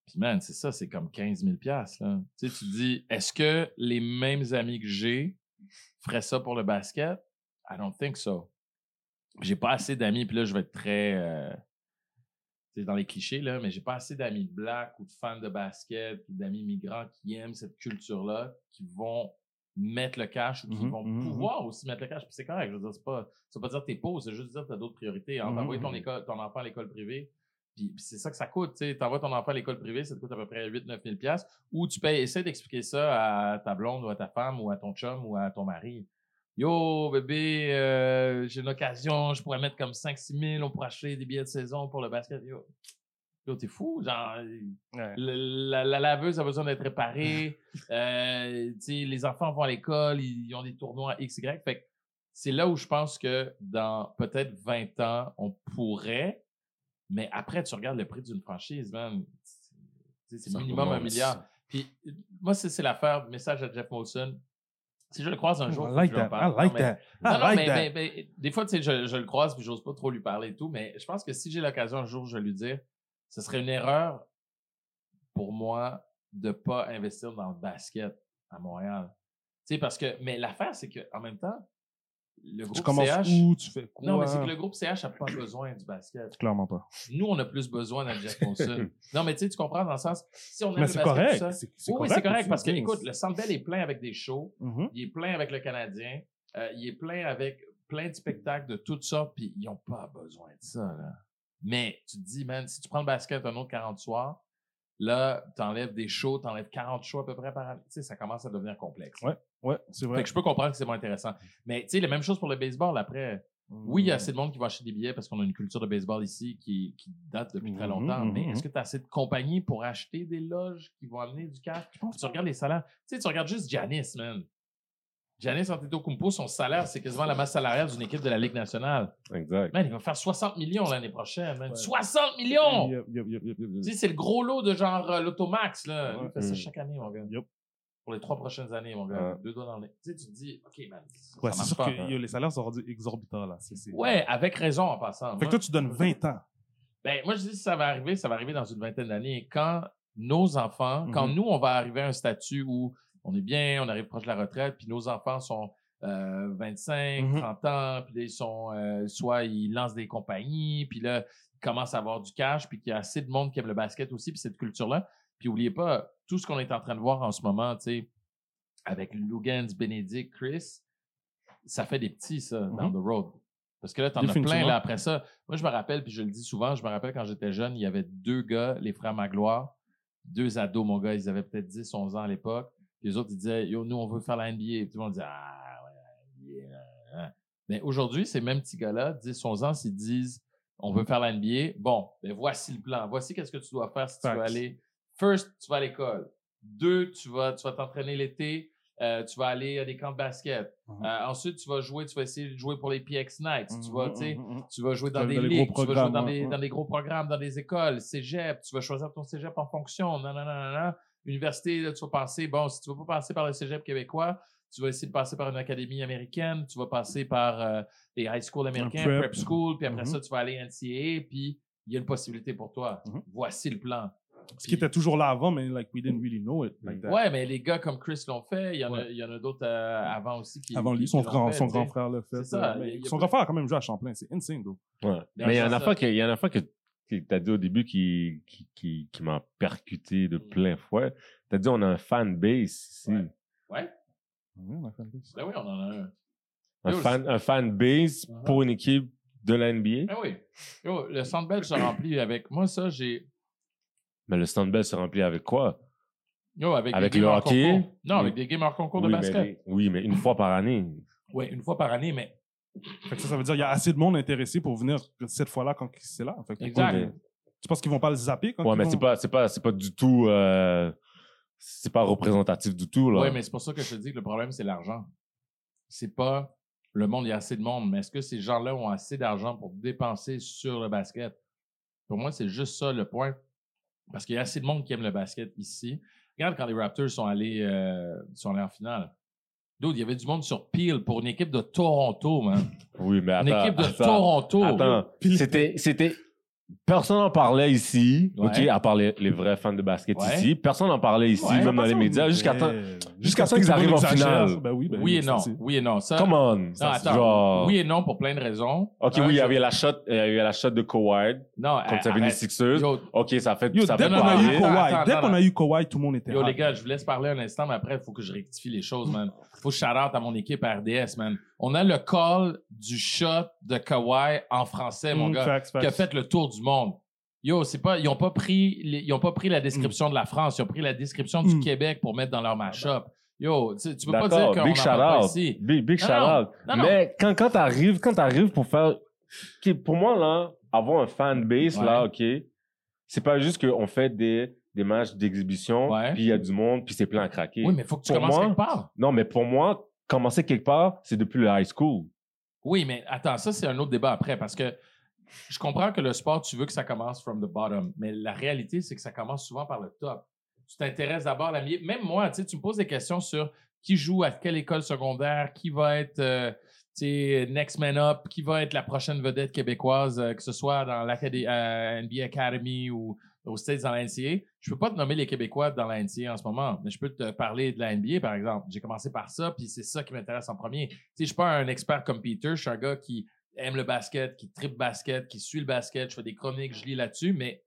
Puis man, c'est ça, c'est comme 15 000 piastres, là. Tu tu te dis, est-ce que les mêmes amis que j'ai feraient ça pour le basket? I don't think so. J'ai pas assez d'amis, puis là, je vais être très... euh, c'est dans les clichés, là, mais j'ai pas assez d'amis blacks ou de fans de basket ou d'amis migrants qui aiment cette culture-là, qui vont mettre le cash ou qui Mhm, vont mhm, pouvoir aussi mettre le cash. Puis c'est correct, je veux dire, c'est pas, ça veut pas dire que t'es pauvre, c'est juste dire que t'as d'autres priorités. Hein. T'envoies ton, école, ton enfant à l'école privée, puis, puis c'est ça que ça coûte, tu sais. T'envoies ton enfant à l'école privée, ça te coûte à peu près 8-9 000 piastres, ou tu payes, essaie d'expliquer ça à ta blonde ou à ta femme ou à ton chum ou à ton mari. Yo, bébé, euh, j'ai une occasion, je pourrais mettre comme 5-6 000, on pourrait acheter des billets de saison pour le basket. Yo, Yo, t'es fou, genre, Ouais. le- la, la laveuse a besoin d'être réparée, euh, les enfants vont à l'école, ils, ils ont des tournois X, Y. Fait que c'est là où je pense que dans peut-être 20 ans, on pourrait, mais après, tu regardes le prix d'une franchise, man, c'est- minimum un milliard. Puis moi, c'est c'est l'affaire, message à Jeff Molson. Si je le croise un jour, I like que je that. I parle. like Non, mais- that. non, I non, like mais, that. mais- mais des fois, tu sais, je, je le croise puis j'ose pas trop lui parler et tout, mais je pense que si j'ai l'occasion un jour, je vais lui dire, ce serait une erreur pour moi de pas investir dans le basket à Montréal. Tu sais, parce que, mais l'affaire, c'est que en même temps, le Tu groupe commences CH. où? Tu fais quoi? Non, mais c'est que le groupe CH n'a pas besoin du basket. Clairement pas. Nous, on a plus besoin d'un Jeff Monson. non, mais tu sais, tu comprends dans le sens, si on aime Mais le c'est basket, correct. ça- C'est c'est oui, oui, c'est correct parce que, tu écoute, le Centre Bell est plein avec des shows. Mhm. Il est plein avec le Canadien. Euh, il est plein avec plein de spectacles de toutes sortes, puis ils n'ont pas besoin de ça. Là. Mais tu te dis, man, si tu prends le basket un autre 40 soirs, Là, t'enlèves des shows, t'enlèves 40 shows à peu près par année. Tu sais, ça commence à devenir complexe. Ouais. Ouais, c'est vrai. Fait que je peux comprendre que c'est moins intéressant. Mais tu sais, la même chose pour le baseball après. Oui, il y a assez de monde qui va acheter des billets parce qu'on a une culture de baseball ici qui, qui date depuis très Mhm, longtemps. Mais mhm. est-ce que tu as assez de compagnies pour acheter des loges qui vont amener du cash? Tu regardes les salaires. Tu sais, tu regardes juste Giannis, man. Giannis Antetokounmpo, son salaire, c'est quasiment la masse salariale d'une équipe de la Ligue nationale. Exact. Man, il va faire 60 millions l'année prochaine, man. Ouais. 60 millions! Yep, yep, yep, yep, yep. Tu sais, c'est le gros lot de genre euh, l'Automax, là. Ouais. Il fait ça Mm. chaque année, mon gars. Yup. Pour les trois prochaines années, mon gars. Ouais. Deux doigts dans les. Tu sais, tu te dis, OK, man. ça Ouais, marche c'est sûr pas. que yo, les salaires sont rendus exorbitants, là. C'est- c'est- Ouais, avec raison en passant. Fait que toi, tu donnes 20 ans. Ben, moi, je dis, si ça va arriver, ça va arriver dans une vingtaine d'années. Quand nos enfants, quand Mhm. nous, on va arriver à un statut où on est bien, on arrive proche de la retraite, puis nos enfants sont euh, 25, Mhm. 30 ans, puis là, ils sont, euh, soit ils lancent des compagnies, puis là, ils commencent à avoir du cash, puis qu'il y a assez de monde qui aime le basket aussi, puis cette culture-là. Puis oubliez pas, tout ce qu'on est en train de voir en ce moment, tu sais, avec Lugans, Benedict, Chris, ça fait des petits, ça, down Mhm. the road. Parce que là, t'en as plein, là, après ça. Moi, je me rappelle, puis je le dis souvent, je me rappelle quand j'étais jeune, il y avait deux gars, les frères Magloire, deux ados, mon gars, ils avaient peut-être 10, 11 ans à l'époque. Les autres, ils disaient, yo, nous, on veut faire la NBA. Tout le monde disait, ah, ouais, la NBA. hein, hein. Mais aujourd'hui, ces mêmes petits gars-là, 10, 11 ans, s'ils disent, on veut faire la NBA, bon, ben voici le plan. Voici qu'est-ce que tu dois faire si tu veux aller. First, tu vas à l'école. Deux, tu vas tu vas t'entraîner l'été. Euh, tu vas aller à des camps de basket. Mhm. Euh, ensuite, tu vas jouer, tu vas essayer de jouer pour les PX Knights. Tu vas, tu sais, mhm, mhm. tu vas jouer dans Dans des ligues, tu vas jouer dans, ouais, des, dans des gros programmes, dans des écoles, cégep, tu vas choisir ton cégep en fonction, non, non, non, non, non. Université, là, tu vas passer, bon, si tu veux pas passer par le cégep québécois, tu vas essayer de passer par une académie américaine, tu vas passer par euh, les high school américains, prep. prep school, puis après Mhm. ça, tu vas aller NCAA, puis il y a une possibilité pour toi. Mhm. Voici le plan. Ce qui était toujours là avant, mais like, we didn't really know it. Like that. Ouais, mais les gars comme Chris l'ont fait, il y en a, Ouais. il y en a d'autres euh, avant aussi qui Avant lui, son, grand, fait, son grand frère l'a fait. Ça, euh, mais a son grand frère a quand même joué à Champlain. C'est insane, though. Ouais. Mais il y a ça- affaire que, il y a une affaire que, que t'as dit au début qui, qui, qui, qui m'a percuté de plein fouet. T'as dit on a un fan base ici. Ouais. Base. ben oui, on en a un. Un, Yo, fan, un fan base Uh-huh. pour une équipe de la NBA. Ben oui. Yo, le Centre Bell se remplit avec. Moi, ça, j'ai. Mais le stand se remplit avec quoi? Yo, avec, Avec des le hockey? concours. Non, avec des games hors concours de oui, basket. mais, oui, mais une fois par année. Oui, une fois par année, mais. Fait que ça, ça veut dire qu'il y a assez de monde intéressé pour venir cette fois-là quand c'est là. Fait que Exact. pourquoi- Tu penses qu'ils vont pas le zapper quand Ouais, ils mais vont- c'est pas, c'est pas, c'est pas du tout, euh, c'est pas représentatif du tout, là. Oui, mais c'est pour ça que je te dis que le problème, c'est l'argent. C'est pas le monde, il y a assez de monde, mais est-ce que ces gens-là ont assez d'argent pour dépenser sur le basket? Pour moi, c'est juste ça le point. Parce qu'il y a assez de monde qui aime le basket ici. Regarde quand les Raptors sont allés, euh, sont allés en finale. D'autres, il y avait du monde sur Peel pour une équipe de Toronto, man. Oui, mais Une attends. équipe de attends, Toronto. Attends, c'était, c'était, personne n'en parlait ici, Ouais. ok, à part les, les vrais fans de basket Ouais. ici. Personne n'en parlait ici, Ouais. même dans les médias, jusqu'à temps, jusqu'à qu'ils arrivent en finale. Ben oui, ben Oui et c'est- non. Oui et non. Ça, come on. Non, Ça, attends. genre- Oui et non pour plein de raisons. Ok, oui, il y je- avait la shot, il y avait la shot de Kawhi Non, contre arrête. 76ers. Yo, Ok, ça fait, Yo, ça dès qu'on a eu Kawhi, attends, dès attends. qu'on a eu Kawhi, tout le monde était Yo, les gars, je vous laisse parler un instant, mais après, il faut que je rectifie les choses, man. Faut que je shout out à mon équipe à RDS, man. On a le call du shot de Kawhi en français, mon Mm, gars, facts, facts. qui a fait le tour du monde. Yo, c'est pas, ils ont pas pris, les- ils ont pas pris la description de la France, ils ont pris la description du Mm. Québec pour mettre dans leur mashup. Yo, tu tu peux pas dire qu'on big shout pas ici. Big, big Non, shout non. out. Non, non. Mais quand, quand t'arrives, quand t'arrives pour faire, pour moi, là, avoir un fan base, là, ok, c'est pas juste qu'on fait des, des matchs d'exhibition, puis il y a du monde, puis c'est plein à craquer. Oui, mais faut que tu Pour commences moi- quelque part. Non, mais pour moi, commencer quelque part, c'est depuis le high school. Oui, mais attends, ça, c'est un autre débat après parce que je comprends que le sport, tu veux que ça commence from the bottom, mais la réalité, c'est que ça commence souvent par le top. Tu t'intéresses d'abord à la milieu. Même moi, tu me poses des questions sur qui joue à quelle école secondaire, qui va être euh, next man up, qui va être la prochaine vedette québécoise, euh, que ce soit dans l'Académie NBA Academy ou aux States dans la NCA. Je peux pas te nommer les Québécois dans la NCA en ce moment, mais je peux te parler de la NBA, par exemple. J'ai commencé par ça, puis c'est ça qui m'intéresse en premier. Tu sais, je suis pas un expert comme Peter, je suis un gars qui aime le basket, qui tripe basket, qui suit le basket, je fais des chroniques, je lis là-dessus, mais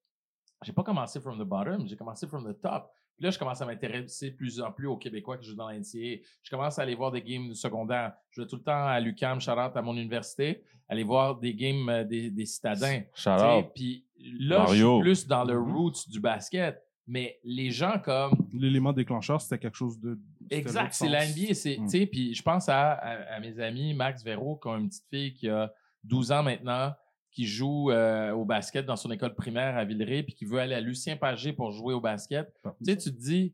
j'ai pas commencé from the bottom, j'ai commencé from the top. Puis là, je commence à m'intéresser de plus en plus aux Québécois qui jouent dans la NCA. Je commence à aller voir des games secondaires. Je vais tout le temps à l'UQAM, Charlotte, à mon université, aller voir des games euh, des, des citadins. Out. Puis là, Mario. je suis plus dans le Mhm. roots du basket. Mais les gens comme. L'élément déclencheur, c'était quelque chose de. Exact, c'est la NBA. c'est- Mm. tu sais, Puis je pense à, à- à mes amis Max Véro, qui ont une petite fille qui a 12 ans maintenant, qui joue euh, au basket dans son école primaire à Villeray, puis qui veut aller à Lucien Pagé pour jouer au basket. Tu sais, tu te dis,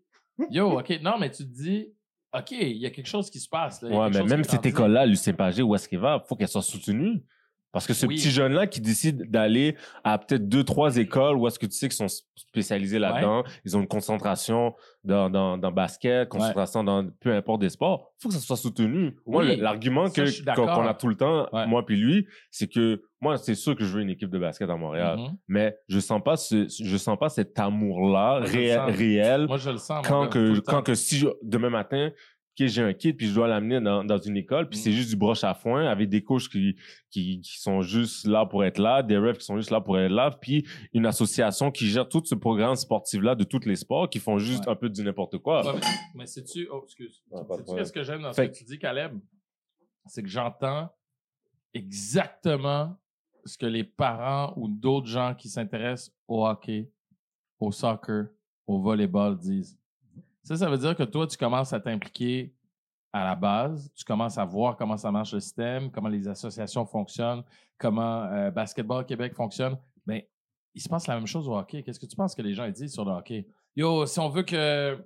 yo, OK, non, mais tu te dis, OK, il y a quelque chose qui se passe. Là. Il Ouais, mais même cette école-là, Lucien Pagé, où est-ce qu'il va? faut qu'elle soit soutenue. Parce que ce Oui. petit jeune-là qui décide d'aller à peut-être deux, trois écoles où est-ce que tu sais qu'ils sont spécialisés là-dedans, ils ont une concentration dans, dans, dans basket, concentration dans peu importe des sports, faut que ça soit soutenu. Moi, Oui. l'argument que qu'on a tout le temps, Ouais. moi puis lui, c'est que moi, c'est sûr que je veux une équipe de basket à Montréal, Mhm. mais je sens pas ce, je sens pas cet amour-là Moi, je le ré- sens. réel Moi, je le sens. quand que, quand que si je- demain matin, que j'ai un kid puis je dois l'amener dans, dans une école puis Mm. c'est juste du broche à foin avec des coachs qui, qui, qui sont juste là pour être là, des refs qui sont juste là pour être là, puis une association qui gère tout ce programme sportif-là de tous les sports qui font juste Ouais. un peu du n'importe quoi. Ouais, mais, sais-tu, oh, excuse. Ouais, qu'est-ce que j'aime dans Fait ce que tu dis, Caleb? C'est que j'entends exactement ce que les parents ou d'autres gens qui s'intéressent au hockey, au soccer, au volleyball disent. Ça, ça veut dire que toi, tu commences à t'impliquer à la base, tu commences à voir comment ça marche le système, comment les associations fonctionnent, comment euh, Basketball Québec fonctionne. Ben, il se passe la même chose au hockey. Qu'est-ce que tu penses que les gens disent sur le hockey? Yo, si on veut que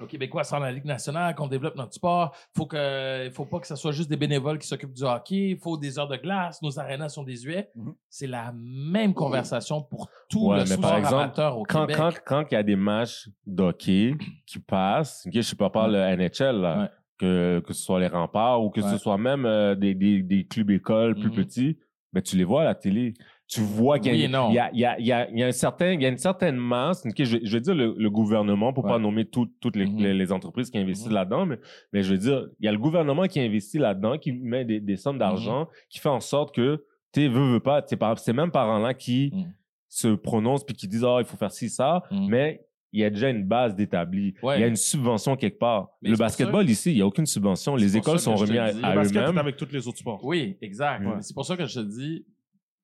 le Québécois soit dans la Ligue nationale, qu'on développe notre sport, faut que, il faut pas que ce soit juste des bénévoles qui s'occupent du hockey, il faut des heures de glace, nos arénas sont désuets. Mhm. C'est la même conversation pour tout Ouais, le mais par exemple, au Quand, Québec. quand, quand il y a des matchs d'hockey qui passent, je sais pas, par le NHL, là, Ouais. que, que ce soit les remparts ou que Ouais. ce soit même euh, des, des, des clubs écoles plus Mhm. petits, ben, tu les vois à la télé. Tu vois qu'il y, a- non. il y, a, il y, a, il y, a, il y a un certain, il y a une certaine masse. je, je vais dire le, le gouvernement pour Ouais. pas nommer tout- toutes les, Mhm. les, les entreprises qui investissent Mhm. là-dedans, mais, mais je veux dire, il y a le gouvernement qui investit là-dedans, qui met des, des sommes d'argent, Mhm. qui fait en sorte que tu veux, veux pas, ces mêmes parents-là qui Mhm. se prononcent puis qui disent, ah, il faut faire ci, ça, Mhm. mais il y a déjà une base d'établie. Ouais. Il y a une subvention quelque part. Mais le basketball ici, il n'y a aucune subvention. C'est Les écoles sont remises à, à Le basket est eux-mêmes. avec tous les autres sports. Oui, exact. Ouais. C'est pour ça que je te dis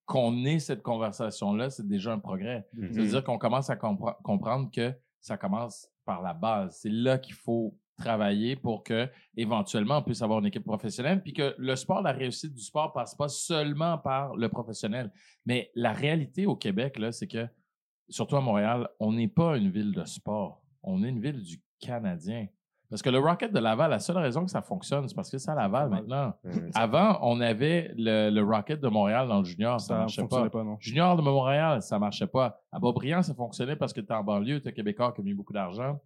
qu'on ait cette conversation-là, c'est déjà un progrès. Mhm. Ça veut dire qu'on commence à compre- comprendre que ça commence par la base. C'est là qu'il faut travailler pour que éventuellement on puisse avoir une équipe professionnelle puis que le sport la réussite du sport passe pas seulement par le professionnel mais la réalité au Québec là c'est que surtout à Montréal on n'est pas une ville de sport on est une ville du Canadien parce que le Rocket de Laval la seule raison que ça fonctionne c'est parce que c'est à Laval maintenant avant on avait le, le Rocket de Montréal dans le junior ça, Ça ne marchait pas non. Junior de Montréal, ça marchait pas. À Beaubriand, ça fonctionnait parce que tu en banlieue, tu Québécois qui a mis beaucoup d'argent.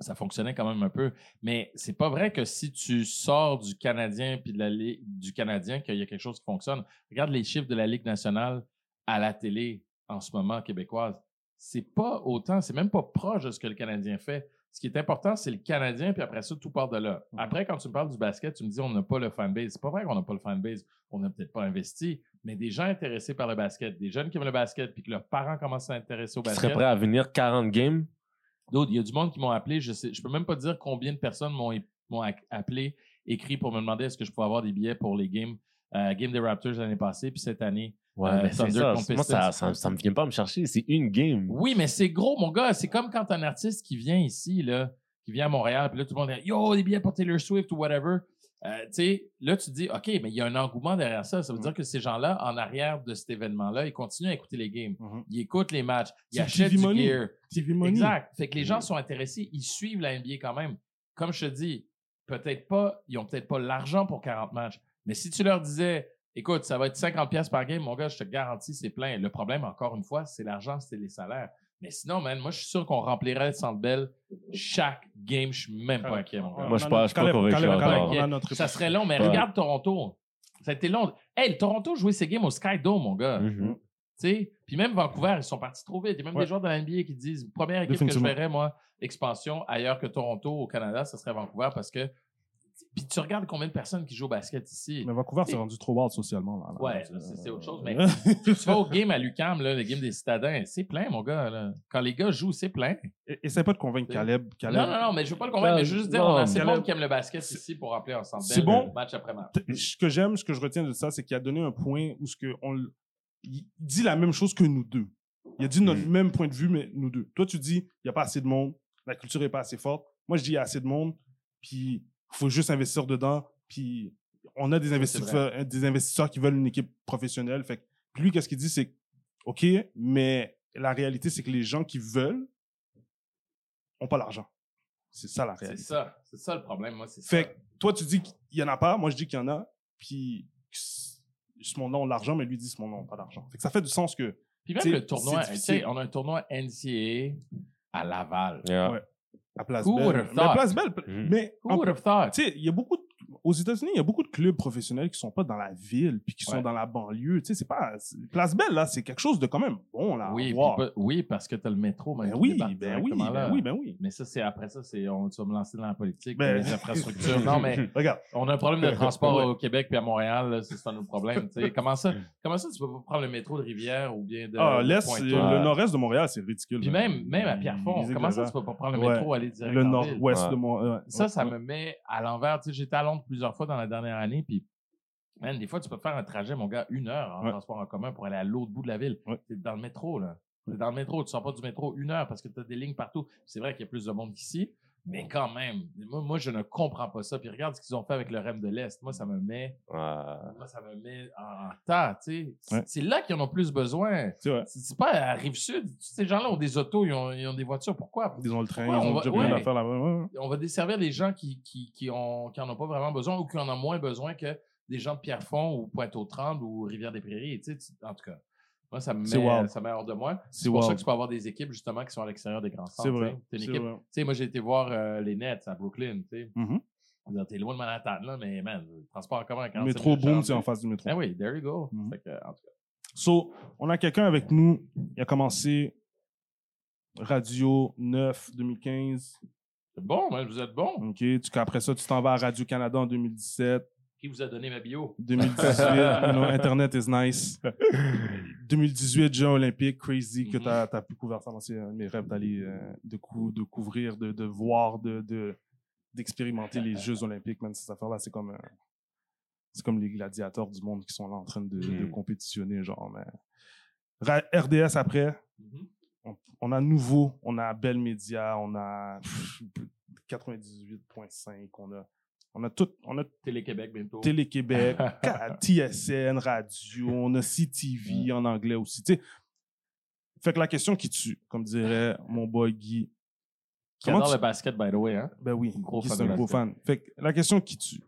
Ça fonctionnait quand même un peu. Mais c'est pas vrai que si tu sors du Canadien puis de la Ligue du Canadien qu'il y a quelque chose qui fonctionne. Regarde les chiffres de la Ligue nationale à la télé en ce moment québécoise. C'est pas autant, c'est même pas proche de ce que le Canadien fait. Ce qui est important, c'est le Canadien, puis après ça, tout part de là. Mhm. Après, quand tu me parles du basket, tu me dis on n'a pas le fanbase. C'est pas vrai qu'on n'a pas le fanbase. On n'a peut-être pas investi, mais des gens intéressés par le basket, des jeunes qui aiment le basket, puis que leurs parents commencent à s'intéresser au basket. serait prêt à venir 40 games? D'autres, il y a du monde qui m'ont appelé. Je sais, je peux même pas dire combien de personnes m'ont appelé, écrit pour me demander est-ce que je pouvais avoir des billets pour les games, euh, game des Raptors l'année passée, puis cette année. Ouais, mais c'est Thunder ça. Moi, ça, ça, ça me vient pas me chercher. C'est une game. Oui, mais c'est gros, mon gars. C'est comme quand un artiste qui vient ici, là, qui vient à Montréal, puis là, tout le monde dit Yo, des billets pour Taylor Swift ou whatever. Euh, tu sais, là, tu te dis OK, mais il y a un engouement derrière ça. Ça veut Mm. dire que ces gens-là, en arrière de cet événement-là, ils continuent à écouter les games. Mhm. Ils écoutent les matchs. Ils achètent TV du money. gear. TV Money. Exact. Fait que les gens sont intéressés, ils suivent la NBA quand même. Comme je te dis, peut-être pas, ils ont peut-être pas l'argent pour 40 matchs. Mais si tu leur disais, écoute, ça va être 50 pièces par game, mon gars, je te garantis, c'est plein. Le problème, encore une fois, c'est l'argent, c'est les salaires. Mais sinon, man, moi, je suis sûr qu'on remplirait le Centre Bell chaque game. Je suis même pas inquiet, mon gars. Moi, je pense pas qu'on Ça serait long, mais Ouais. regarde Toronto. Ça a été long. Hey, le Toronto jouait ses games au Sky Dome, mon gars. Mhm. Tu sais, Puis même Vancouver, ils sont partis trop vite. Il y a même Ouais. des joueurs de la NBA qui disent première équipe que je verrais, moi, expansion ailleurs que Toronto au Canada, ce serait Vancouver parce que. Puis tu regardes combien de personnes qui jouent au basket ici. Mais Vancouver, c'est rendu trop wild socialement. Là, là. Ouais, C'est- là, c'est c'est autre chose. euh, Mais tu vas au game à l'UCAM, là, le game des citadins, c'est plein, mon gars. là. Quand les gars jouent, c'est plein. E- Essaie pas de convaincre Caleb. Caleb Non, non, non, mais je veux pas le convaincre, mais je veux juste dire, non, on a assez de Caleb- monde qui aime le basket ici pour remplir ensemble. C'est bon. Match après match. Ce que j'aime, ce que je retiens de ça, c'est qu'il a donné un point où ce que on, il dit la même chose que nous deux. Il a dit notre Mm. même point de vue, mais nous deux. Toi, tu dis, il n'y a pas assez de monde, la culture n'est pas assez forte. Moi, je dis, il y a assez de monde, puis faut juste investir dedans, puis on a des c'est investisseurs, des investisseurs qui veulent une équipe professionnelle. Fait que puis lui, qu'est-ce qu'il dit, c'est OK, mais la réalité, c'est que les gens qui veulent n'ont pas l'argent. C'est ça la C'est réalité. ça. C'est ça le problème, moi. C'est Fait ça. que toi, tu dis qu'il n'y en a pas, moi, je dis qu'il y en a, puis monde-là ont l'argent, mais lui dit monde-là n'a pas d'argent. Fait que ça fait du sens que Puis même le tournoi, c'est on a un tournoi NCAA à Laval. Yeah. Ouais. À Place Who Belle. would have Mais thought? Place Belle, mais Who en- would have thought? tu sais, il y a beaucoup de- aux États-Unis, il y a beaucoup de clubs professionnels qui sont pas dans la ville puis qui Ouais. sont dans la banlieue. Tu sais, c'est pas Place Belle là, c'est quelque chose de quand même bon là. Oui, pas- oui, parce que tu as le métro. mais Ben oui, ben oui, directement là. ben oui, ben oui. Mais ça, c'est après ça, c'est on, vas me lancer dans la politique, Ben- les infrastructures. non, mais Regarde, on a un problème de transport Ouais. au Québec puis à Montréal, c'est ça notre problème. tu sais. comment ça, comment ça, tu peux pas prendre le métro de Rivière ou bien de, ah, l'est, Pointe-Noire? le nord-est de Montréal, c'est ridicule. Puis même, même à Pierrefonds, comment ça, tu peux pas prendre le métro aller direct Le nord-ouest de Montréal. Ça, ça me met à l'envers. Tu sais, j'étais à Londres plusieurs fois dans la dernière année, puis man, des fois, tu peux faire un trajet, mon gars, une heure en Ouais. transport en commun pour aller à l'autre bout de la ville. Ouais. T'es dans le métro, là. T'es dans le métro, tu sors pas du métro une heure parce que tu as des lignes partout. C'est vrai qu'il y a plus de monde qu'ici, mais quand même, moi, moi, je ne comprends pas ça. Puis regarde ce qu'ils ont fait avec le REM de l'Est. Moi, ça me met, Ouais. moi, ça me met en tas, tu sais. C'est- Ouais. C'est là qu'ils en ont plus besoin. C'est pas à Rive-Sud. Ces gens-là ont des autos, ils ont, ils ont des voitures. Pourquoi? Ils ont le train, ils on ont déjà plein d'affaires là-bas. On va desservir les gens qui, qui, qui, ont, qui en ont pas vraiment besoin ou qui en ont moins besoin que des gens de Pierrefonds ou Pointe-aux-Trembles ou Rivière-des-Prairies. Tu sais, tu- en tout cas, moi, ça me met, ça hors de moi. C'est pour ça que tu peux avoir des équipes, justement, qui sont à l'extérieur des grands centres. C'est vrai. une équipe- vrai. Moi, j'ai été voir euh, les Nets à Brooklyn. Tu veux dire, T'es loin de Manhattan, là, mais man, le transport en commun. à Le 45 métro boom, c'est en face du métro. Ben oui, there you go. Fait que, en tout cas, So, on a quelqu'un avec nous. Il a commencé Radio 9 2015. c'est bon, man, vous êtes bon. OK. Tu, après ça, tu t'en vas à Radio-Canada en 2017. Qui vous a donné ma bio? 2018, you know, Internet is nice. 2018, Jeux olympiques, crazy, que Mhm. tu as, pu couvrir ça. C'est un de mes rêves d'aller, euh, de, cou- de couvrir, de, de voir, de, de- d'expérimenter les Jeux olympiques. Man, cette affaire-là, c'est comme, euh, c'est comme les gladiateurs du monde qui sont là en train de, de Mhm. compétitionner. Genre, mais... RDS après, Mhm. on, on a nouveau, on a Bell Media, on a pff, 98.5, on a, on a tout, on a Télé-Québec bientôt. Télé-Québec, TSN, radio, on a CTV en anglais aussi. tu sais. Fait que la question qui tue, comme dirait mon boy Guy. Comment J'adore tu... le basket, by the way. Hein? Ben oui, Gros fan un gros fan. Fait que la question qui tue.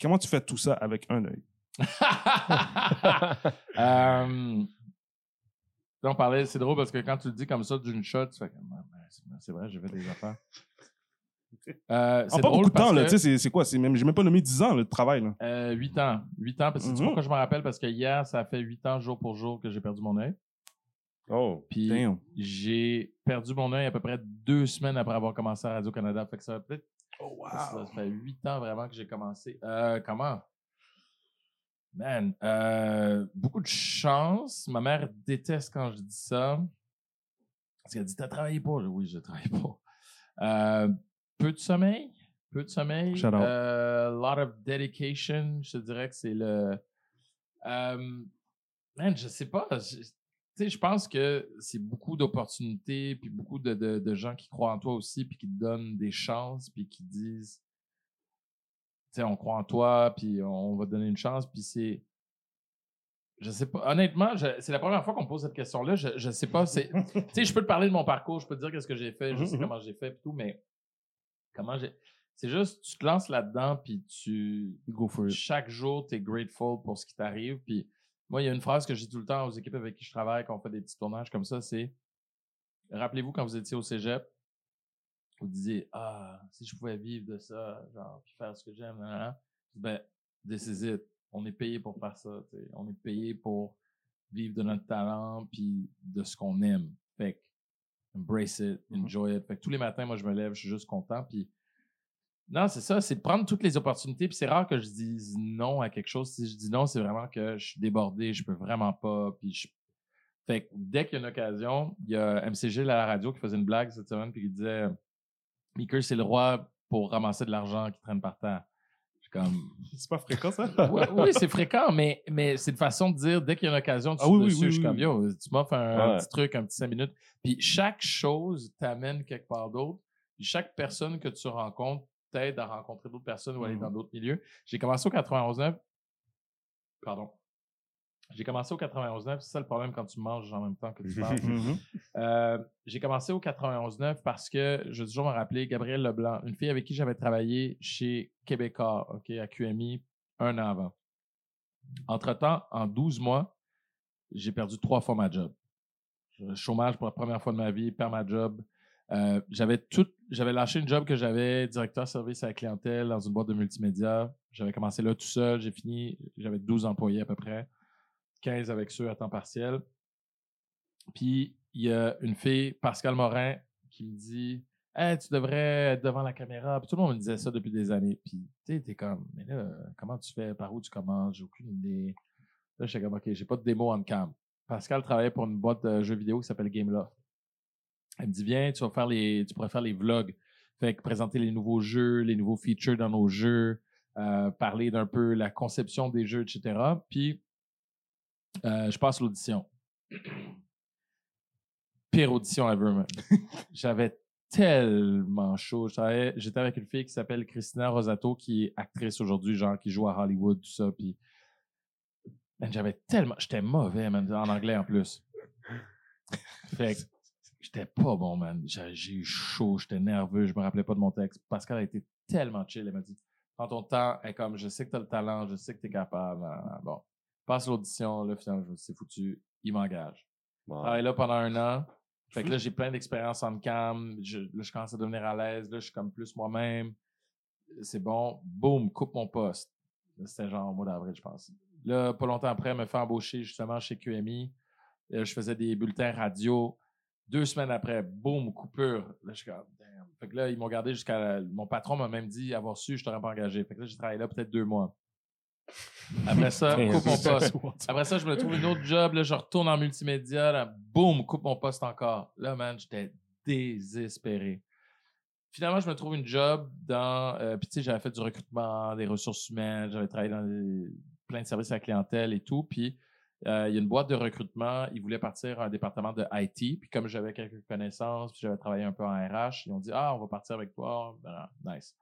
Comment tu fais tout ça avec un œil? Euh, on parlait, c'est drôle parce que quand tu le dis comme ça d'une shot, tu fais comme, Ah, ben, c'est- c'est vrai, j'ai fait des affaires. Euh, En c'est pas beaucoup de temps, là. Tu sais, c'est- quoi? C'est même, j'ai même pas nommé 10 ans, le travail, là. euh, 8 ans. 8 ans, parce que tu sais pourquoi je me rappelle? Parce que hier, ça a fait 8 ans jour pour jour que j'ai perdu mon œil. Oh. Puis j'ai perdu mon œil à peu près deux semaines après avoir commencé à Radio-Canada. Fait que ça peut-être Oh, Ça fait huit ans vraiment que j'ai commencé. Euh, comment? Man, euh, beaucoup de chance. Ma mère déteste quand je dis ça. Parce qu'elle dit T'as travaillé pas? Oui, j'ai travaillé pas. Euh, peu de sommeil. Peu de sommeil. Shout out. Euh, lot of dedication. Je te dirais que c'est le. Euh, man, je sais pas. Je- tu sais, je pense que c'est beaucoup d'opportunités, puis beaucoup de, de- de gens qui croient en toi aussi, puis qui te donnent des chances, puis qui disent, tu sais, on croit en toi, puis on va te donner une chance, puis c'est, je sais pas, honnêtement, c'est la première fois qu'on me pose cette question-là, je, je sais pas, tu sais, je peux te parler de mon parcours, je peux te dire qu'est-ce que j'ai fait, je sais Mhm, comment j'ai fait, puis tout, mais comment j'ai, c'est juste, tu te lances là-dedans, puis tu, Go for it. chaque jour, tu es grateful pour ce qui t'arrive. Puis moi, il y a une phrase que dis tout le temps aux équipes avec qui je travaille, quand on fait des petits tournages comme ça, c'est rappelez-vous quand vous étiez au cégep, vous disiez Ah, si je pouvais vivre de ça, genre, puis faire ce que j'aime, ben, this is it. On est payé pour faire ça. tu sais. On est payé pour vivre de notre talent, puis de ce qu'on aime. Fait que, embrace it, Mhm. enjoy it. Fait que tous les matins, moi, je me lève, je suis juste content, puis non, c'est ça, c'est de prendre toutes les opportunités. Puis c'est rare que je dise non à quelque chose. Si je dis non, c'est vraiment que je suis débordé, je peux vraiment pas. Puis je... Fait que dès qu'il y a une occasion, il y a MCG à la radio qui faisait une blague cette semaine puis qui disait Meeker, c'est le roi pour ramasser de l'argent qui traîne par terre. Comme... C'est pas fréquent, ça? oui, c'est fréquent, mais, mais c'est une façon de dire, dès qu'il y a une occasion, tu Ah oui, oui, dessus, oui, je suis oui, comme, yo, tu m'offres un, Ouais. petit truc, un petit cinq minutes. Puis chaque chose t'amène quelque part d'autre. Puis chaque personne que tu rencontres t'aide à rencontrer d'autres personnes ou aller Mhm. dans d'autres milieux. J'ai commencé au 91.9. Pardon. J'ai commencé au 91.9. C'est ça le problème quand tu manges en même temps que tu parles. Mhm. Euh, j'ai commencé au 91.9 parce que je vais toujours me rappeler Gabrielle Leblanc, une fille avec qui j'avais travaillé chez Québécois, OK, à QMI, un an avant. Entre-temps, en 12 mois, j'ai perdu trois fois ma job. Chômage pour la première fois de ma vie, perds ma job. Euh, j'avais tout, j'avais lâché une job que j'avais directeur service à la clientèle dans une boîte de multimédia. J'avais commencé là tout seul, j'ai fini, j'avais 12 employés à peu près, 15 avec ceux à temps partiel. Puis il y a une fille, Pascal Morin, qui me dit Hey, tu devrais être devant la caméra. Puis tout le monde me disait ça depuis des années. Puis tu sais, comme Mais là, comment tu fais? Par où tu commences? J'ai aucune idée. Là, j'étais comme OK, j'ai pas de démo on cam. Pascal travaillait pour une boîte de jeux vidéo qui s'appelle Gameloft. Elle me dit Viens, tu vas faire les. Tu pourrais faire les vlogs. Fait que présenter les nouveaux jeux, les nouveaux features dans nos jeux, euh, parler d'un peu la conception des jeux, etc. Puis euh, je passe l'audition. Pire audition ever, man. J'avais tellement chaud. J'étais avec une fille qui s'appelle Christina Rosato, qui est actrice aujourd'hui, genre qui joue à Hollywood, tout ça. Puis, j'avais tellement. J'étais mauvais, man, en anglais en plus. Fait que j'étais pas bon, man. J'ai eu chaud, j'étais nerveux, je me rappelais pas de mon texte. Pascal a été tellement chill. Elle m'a dit Prends ton temps, elle est comme je sais que t'as le talent, je sais que t'es capable. Ah, Bon, passe l'audition, là, finalement, je me suis foutu, il m'engage. Je Wow. travaille là pendant un an. Fait que là, j'ai plein d'expérience en cam. Je, là, je commence à devenir à l'aise. Là, je suis comme plus moi-même. C'est bon. Boum, coupe mon poste. C'était genre au mois d'avril, je pense. Là, pas longtemps après, me fait embaucher justement chez QMI. Là, je faisais des bulletins radio. Deux semaines après, boum, coupure. Là, je suis comme, damn. Fait que là, ils m'ont gardé jusqu'à. la- Mon patron m'a même dit, avoir su, je t'aurais pas engagé. Fait que là, j'ai travaillé là peut-être deux mois. Après ça, coupe mon poste. Après ça, je me trouve une autre job. Là, je retourne en multimédia. Là, boum, coupe mon poste encore. Là, man, j'étais désespéré. Finalement, je me trouve une job dans. euh, Puis, tu sais, j'avais fait du recrutement, des ressources humaines, j'avais travaillé dans des- plein de services à la clientèle et tout. Puis, euh, il y a une boîte de recrutement. Ils voulaient partir à un département de IT. Puis, comme j'avais quelques connaissances, puis j'avais travaillé un peu en RH, ils ont dit Ah, on va partir avec toi. Ben, nice.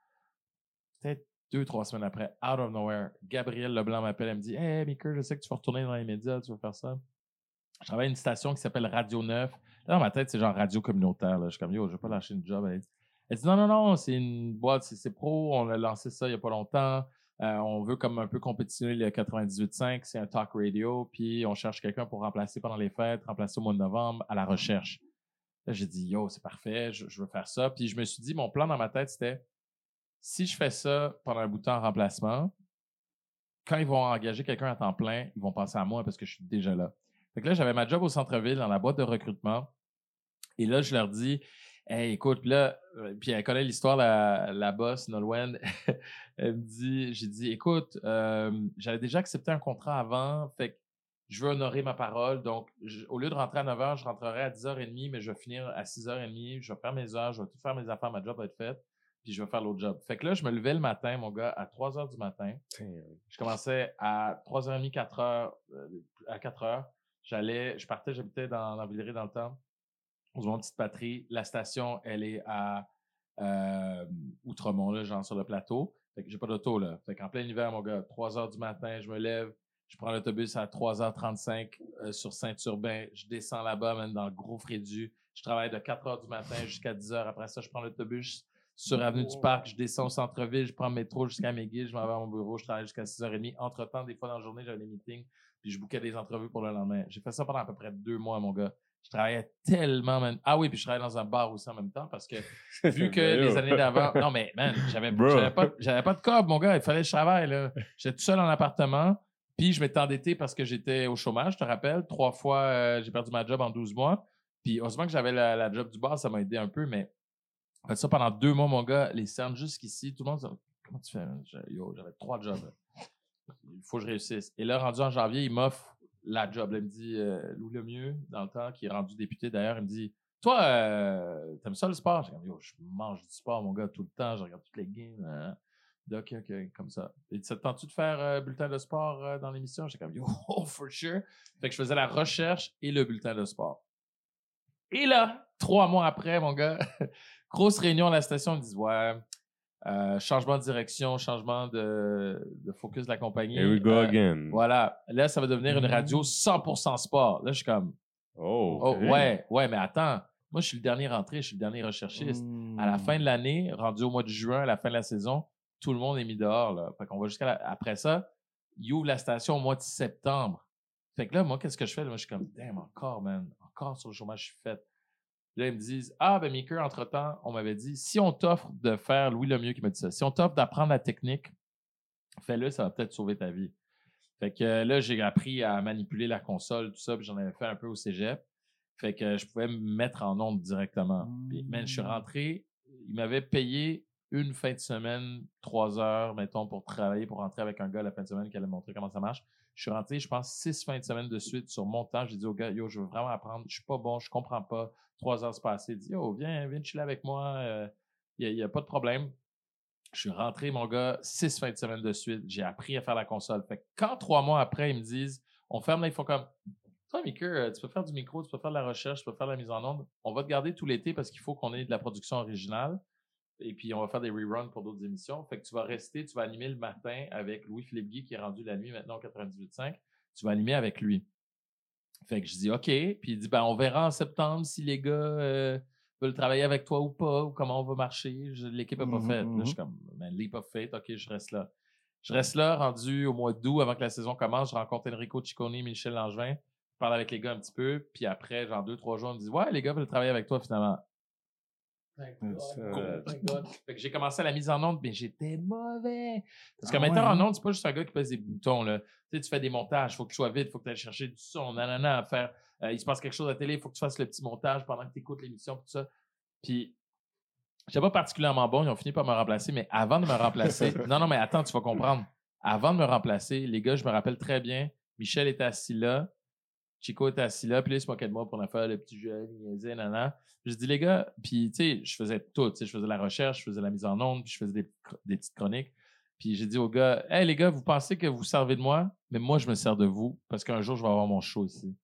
Deux, trois semaines après, out of nowhere, Gabrielle Leblanc m'appelle, elle me dit Hey, Maker, je sais que tu vas retourner dans les médias, tu vas faire ça. Je travaille une station qui s'appelle Radio 9. Là, dans ma tête, c'est genre radio communautaire. Là. Je suis comme Yo, je vais pas lâcher une job. Elle dit, Non, non, non, c'est une boîte, c'est pro, on a lancé ça il y a pas longtemps. Euh, on veut comme un peu compétitionner le 98.5, c'est un talk radio, puis on cherche quelqu'un pour remplacer pendant les fêtes, remplacer au mois de novembre à la recherche. J'ai dit, yo, c'est parfait, je veux faire ça. Puis je me suis dit, mon plan dans ma tête, c'était, si je fais ça pendant un bout de temps en remplacement, quand ils vont engager quelqu'un à temps plein, ils vont penser à moi parce que je suis déjà là. Fait que là, j'avais ma job au centre-ville dans la boîte de recrutement. Et là, je leur dis, écoute, là, euh, puis elle connaît l'histoire, la, la boss, Nolwenn. elle me dit, j'ai dit, écoute, euh, j'avais déjà accepté un contrat avant, je veux honorer ma parole. Donc, au lieu de rentrer à 9h, je rentrerai à 10h30, mais je vais finir à 6h30. Je vais faire mes heures, je vais tout faire mes affaires, ma job va être faite, puis je vais faire l'autre job. Fait que là, je me levais le matin, mon gars, à 3h du matin. Je commençais à 3h30, 4h, euh, à 4h. J'allais, je partais, j'habitais dans, dans Villeray dans le temps. On se voit une petite patrie. La station, elle est à euh, Outremont, là, genre sur le plateau. Fait que j'ai pas d'auto, là. Fait qu'en plein hiver, mon gars, 3 heures du matin, je me lève, je prends l'autobus à 3h35 euh, sur Saint-Urbain. Je descends là-bas, même dans le gros Frédu. Je travaille de 4 heures du matin jusqu'à 10 heures. Après ça, je prends l'autobus sur Avenue du Parc. Je descends au centre-ville. Je prends le métro jusqu'à McGill. Je m'en vais à mon bureau. Je travaille jusqu'à 6h30. Entre-temps, des fois dans la journée, j'avais des meetings. Puis je bouquais des entrevues pour le lendemain. J'ai fait ça pendant à peu près deux mois, mon gars. Je travaillais tellement, man. Ah oui, puis je travaillais dans un bar aussi en même temps parce que vu que Ben les années d'avant. Non, mais man, j'avais pas, j'avais pas de cob, mon gars. Il fallait que je travaille, là. J'étais tout seul en appartement. Puis je m'étais endetté parce que j'étais au chômage, je te rappelle. Trois fois, euh, j'ai perdu ma job en 12 mois. Puis heureusement que j'avais la, la job du bar, ça m'a aidé un peu, mais j'ai fait ça pendant deux mois, mon gars. Les cernes jusqu'ici, tout le monde dit Comment tu fais? J'ai- j'avais trois jobs. Il faut que je réussisse. Et là, rendu en janvier, il m'offre la job. Là, il me dit euh, Louis Lemieux, dans le temps, qui est rendu député d'ailleurs, il me dit Toi, euh, t'aimes ça le sport? J'ai Yo, je mange du sport, mon gars, tout le temps, je regarde toutes les games. hein. OK, OK, comme ça. Et ça tente-tu de faire euh, bulletin de sport euh, dans l'émission? J'étais comme, yo, oh, for sure. Fait que je faisais la recherche et le bulletin de sport. Et là, trois mois après, mon gars, grosse réunion à la station, ils disent, ouais, euh, changement de direction, changement de, de focus de la compagnie. Here we go Euh, again. Voilà. Là, ça va devenir une radio 100% sport. Là, je suis comme, Oh, oh, ouais, ouais, mais attends. Moi, je suis le dernier rentré, je suis le dernier recherchiste. À la fin de l'année, rendu au mois de juin, à la fin de la saison, tout le monde est mis dehors. Là. Fait qu'on va jusqu'à la- après ça, ils ouvrent la station au mois de septembre. Fait que là, moi, qu'est-ce que je fais? Là, moi, je suis comme, damn, encore, man. Encore sur le chômage, je suis fait. Là, ils me disent, ah, ben, Maker, entre-temps, on m'avait dit, si on t'offre de faire, Louis Lemieux qui m'a dit ça, si on t'offre d'apprendre la technique, fais-le, ça va peut-être sauver ta vie. Fait que euh, là, j'ai appris à manipuler la console, tout ça, puis j'en avais fait un peu au cégep. Fait que je pouvais me mettre en onde directement. Puis, man, je suis rentré, il m'avait payé une fin de semaine, trois heures, mettons, pour travailler, pour rentrer avec un gars la fin de semaine qui allait me montrer comment ça marche. Je suis rentré, je pense, six fins de semaine de suite sur mon temps. J'ai dit au gars, yo, je veux vraiment apprendre. Je suis pas bon, je comprends pas. Trois heures se passaient. Il dit, yo, viens, viens chiller avec moi. Il n'y a, pas de problème. Je suis rentré, mon gars, six fins de semaine de suite. J'ai appris à faire la console. Fait que quand trois mois après, ils me disent, on ferme là, ils font comme, toi, Mickey, euh, tu peux faire du micro, tu peux faire de la recherche, tu peux faire de la mise en onde. On va te garder tout l'été parce qu'il faut qu'on ait de la production originale. Et puis, on va faire des reruns pour d'autres émissions. Fait que tu vas rester, tu vas animer le matin avec Louis-Philippe Guy, qui est rendu la nuit maintenant au 98.5. Tu vas animer avec lui. Fait que je dis OK. Puis il dit ben on verra en septembre si les gars euh, veulent travailler avec toi ou pas, ou comment on va marcher. L'équipe n'a pas Mhm, fait. Là, je suis comme ben, leap of faith, OK, je reste là. Je reste là, rendu au mois d'août avant que la saison commence. Je rencontre Enrico Ciccone, Michel Langevin. Je parle avec les gars un petit peu. Puis après, genre deux, trois jours, on me dit Ouais, les gars veulent travailler avec toi finalement. Que j'ai commencé à la mise en onde, mais j'étais mauvais. Parce qu'un Ah metteur ouais, en onde, c'est pas juste un gars qui pèse des boutons. Là. Tu sais, tu fais des montages, faut que tu sois vite, faut que tu ailles chercher du son, nanana, à faire. euh, il se passe quelque chose à la télé, il faut que tu fasses le petit montage pendant que tu écoutes l'émission, tout ça. Puis, j'étais pas particulièrement bon, ils ont fini par me remplacer, mais avant de me remplacer, non, non, mais attends, tu vas comprendre. Avant de me remplacer, les gars, je me rappelle très bien, Michel était assis là, Chico était assis là, puis là, il se moquait de moi pour en faire le petit jeu, il niaisait, nanana. Puis je dis, les gars, puis tu sais, je faisais tout, tu sais, je faisais la recherche, je faisais la mise en onde, puis je faisais des, petites chroniques. Puis j'ai dit aux gars, hey les gars, vous pensez que vous servez de moi, mais moi, je me sers de vous parce qu'un jour, je vais avoir mon show ici.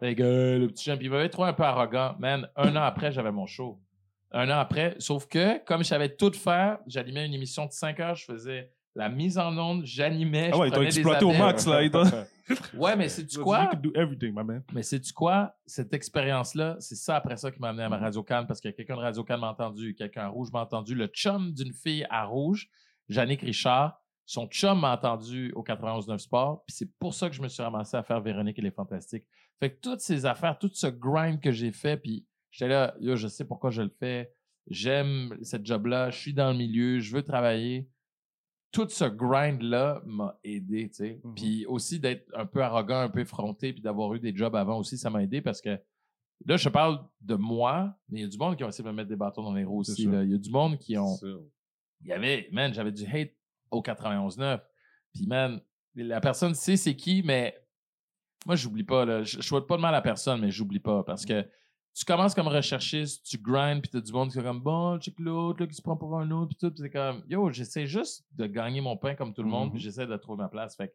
Les gars, le petit champ, puis il m'avait trouvé un peu arrogant. Man, un an après, j'avais mon show. Un an après, sauf que, comme je savais tout faire, j'animais une émission de 5 heures, je faisais la mise en onde, j'animais, Ah je ouais, ils t'ont prenais des exploité au max, là. Ouais, mais c'est du You quoi? could do everything, my man. Mais sais-tu quoi? Cette expérience-là, c'est ça après ça qui m'a amené à ma. Radio Cannes parce que quelqu'un de Radio Cannes m'a entendu, quelqu'un à Rouge m'a entendu, le chum d'une fille à Rouge, Jannick Richard, son chum m'a entendu au 91.9 Sport, puis c'est pour ça que je me suis ramassé à faire Véronique et les Fantastiques. Fait que toutes ces affaires, tout ce grind que j'ai fait, puis j'étais là, yo, je sais pourquoi je le fais, j'aime cette job-là, je suis dans le milieu, je veux travailler. Tout ce grind-là m'a aidé, tu sais. Mhm. Puis aussi d'être un peu arrogant, un peu effronté, puis d'avoir eu des jobs avant aussi, ça m'a aidé parce que là, je parle de moi, mais il y a du monde qui ont essayé de me mettre des bâtons dans les roues aussi. Il y a du monde qui ont. Il y avait, man, j'avais du hate au 91.9. Puis, man, la personne sait c'est qui, mais moi, j'oublie pas. Là. Je, je souhaite pas de mal à personne, mais j'oublie pas parce que tu commences comme recherchiste, tu grindes, puis t'as du monde qui est comme bon, check l'autre, là, qui se prend pour un autre, puis tout. Puis c'est comme, yo, j'essaie juste de gagner mon pain comme tout le monde, Mhm. puis j'essaie de trouver ma place. Fait que,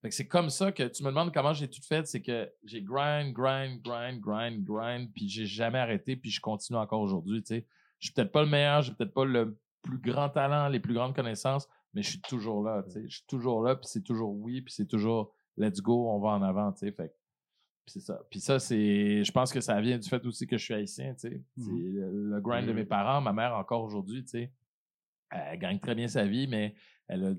fait que c'est comme ça que tu me demandes comment j'ai tout fait, c'est que j'ai grind, grind, grind, grind, grind, puis j'ai jamais arrêté, puis je continue encore aujourd'hui, tu sais. Je suis peut-être pas le meilleur, j'ai peut-être pas le plus grand talent, les plus grandes connaissances, mais je suis toujours là, tu sais. Je suis toujours là, puis c'est toujours oui, puis c'est toujours let's go, on va en avant, tu sais. Fait c'est ça. Puis ça, c'est. Je pense que ça vient du fait aussi que je suis haïtien, tu sais. Mhm. le, le grind de mes parents, ma mère encore aujourd'hui, tu sais. Elle gagne très bien sa vie, mais elle a.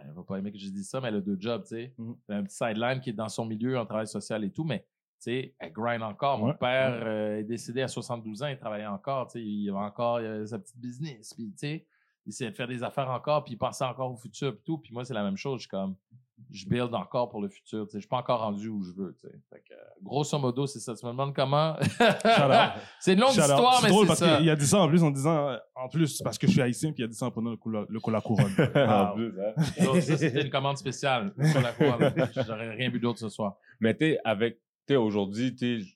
Elle va pas aimer que je dise ça, mais elle a deux jobs, tu sais. Mhm. Elle a un petit sideline qui est dans son milieu en travail social et tout, mais tu sais, elle grind encore. Mon Ouais, père euh, est décédé à 72 ans, il travaillait encore, tu sais, il avait encore sa petite business, puis tu sais, il essayait de faire des affaires encore, puis il pensait encore au futur, puis tout. Puis moi, c'est la même chose, je suis comme, je build encore pour le futur, je suis pas encore rendu où je veux. Fait que, grosso modo, c'est ça. Tu me demandes comment? c'est une longue Shout histoire, mais drôle c'est parce ça. qu'il a dit ça en plus en disant, euh, en plus, parce que je suis haïtien, puis il a dit ça en prenant le coup la, le coup la couronne. Hein. Donc, ça, c'était une commande spéciale sur la couronne. J'aurais rien bu d'autre ce soir. Mais tu sais, avec, tu aujourd'hui, tu sais,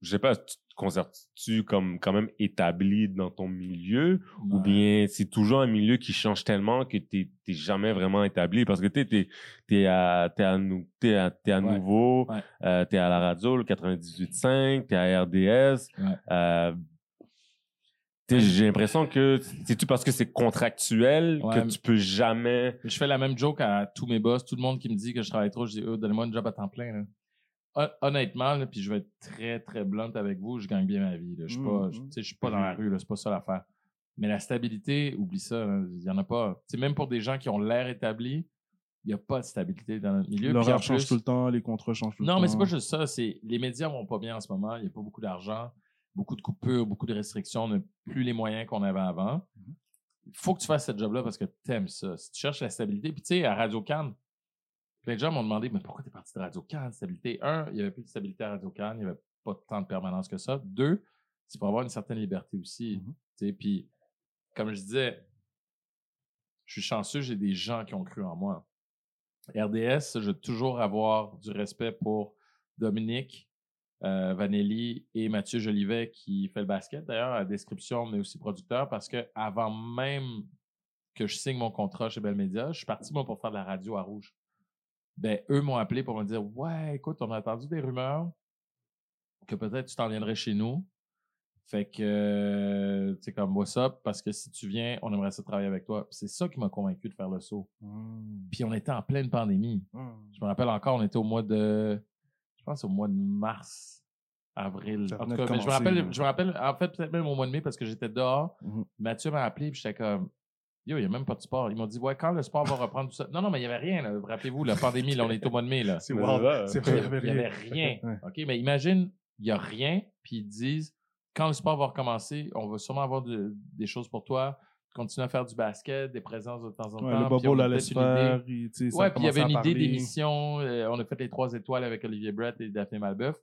je sais pas, tu considères-tu comme quand même établi dans ton milieu? Ou bien c'est toujours un milieu qui change tellement que t'es t'es jamais vraiment établi? Parce que t'es t'es à t'es à nou- t'es à, t'es à Ouais. nouveau Ouais. euh, t'es à la radio le 98.5 t'es à RDS euh, j'ai l'impression que c'est tu parce que c'est contractuel Ouais, que tu peux jamais Je fais la même joke à tous mes boss, tout le monde qui me dit que je travaille trop, je dis, oh, donnez-moi un job à temps plein. là. Hon- Honnêtement, là, puis je vais être très, très blunt avec vous, je gagne bien ma vie. là. Je suis pas, je- tu sais, je suis pas dans la rue, c'est pas ça l'affaire. Mais la stabilité, oublie ça, il y en a pas. Même pour des gens qui ont l'air établis, il n'y a pas de stabilité dans notre milieu. L'horaire change plus- tout le temps, les contrats changent tout le temps. non, mais c'est pas juste ça. C'est les médias vont pas bien en ce moment. Il n'y a pas beaucoup d'argent, beaucoup de coupures, beaucoup de restrictions. On n'a plus les moyens qu'on avait avant. Il faut que tu fasses cette job-là parce que tu aimes ça. Si tu cherches la stabilité, puis tu sais, à Radio Cannes, plein de gens m'ont demandé, mais pourquoi tu es parti de Radio Cannes? Stabilité. Un, il n'y avait plus de stabilité à Radio Cannes. Il n'y avait pas tant de permanence que ça. Deux, c'est pour avoir une certaine liberté aussi. Sais, Puis, comme je disais, je suis chanceux, j'ai des gens qui ont cru en moi. RDS, je vais toujours avoir du respect pour Dominique, euh, Vanelli et Mathieu Jolivet qui fait le basket d'ailleurs, à la description, mais aussi producteur, parce que avant même que je signe mon contrat chez Bell Media, je suis parti moi pour faire de la radio à Rouge. Ben, eux m'ont appelé pour me dire Ouais, écoute, on a entendu des rumeurs que peut-être tu t'en viendrais chez nous. Fait que, euh, tu sais, comme, what's up? Parce que si tu viens, on aimerait ça travailler avec toi. C'est ça qui m'a convaincu de faire le saut. Mmh. Puis on était en pleine pandémie. Mmh. Je me rappelle encore, on était au mois de. Je pense au mois de mars, avril. En tout cas, mais je me rappelle, je me rappelle, en fait, peut-être même au mois de mai parce que j'étais dehors. Mhm. Mathieu m'a appelé, puis j'étais comme. Yo, il n'y a même pas de sport. Ils m'ont dit, ouais, quand le sport va reprendre tout ça. Non, non, mais il n'y avait rien, là. Rappelez-vous, la pandémie, là, on est au mois de mai, là. C'est Il vrai, il y n'y avait avait rien. OK, mais imagine, il n'y a rien, puis ils disent, quand le sport va recommencer, on va sûrement avoir de- des choses pour toi. Continuer à faire du basket, des présences de temps en Ouais, temps. le Bobo a la laisse faire. Ouais, puis il y avait une idée d'émission. euh, on a fait les trois étoiles avec Olivier Brett et Daphné Malbeuf.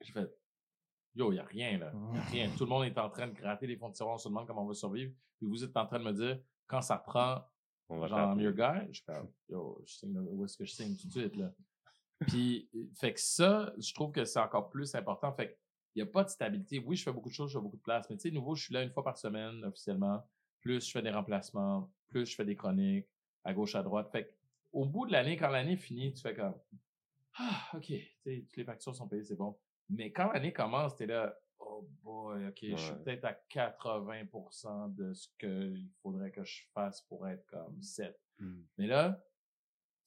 J'ai fait, yo, il n'y a rien, là. Il n'y a rien. Tout le monde est en train de gratter les fonds de tiroir. On se demande comment on va survivre. Puis vous êtes en train de me dire, quand ça prend, on va genre, your guy, je fais, yo, je signe, où est-ce que je signe tout de suite, là? Puis, fait que ça, je trouve que c'est encore plus important. Fait que, il n'y a pas de stabilité. Oui, je fais beaucoup de choses, je fais beaucoup de place. Mais tu sais, nouveau, je suis là une fois par semaine, officiellement. Plus je fais des remplacements, plus je fais des chroniques, à gauche, à droite. Fait que, au bout de l'année, quand l'année finit, tu fais comme, ah, OK, tu sais, toutes les factures sont payées, c'est bon. Mais quand l'année commence, t'es là, oh boy, OK, je suis peut-être à 80% de ce qu'il faudrait que je fasse pour être comme 7. Mm. Mais là,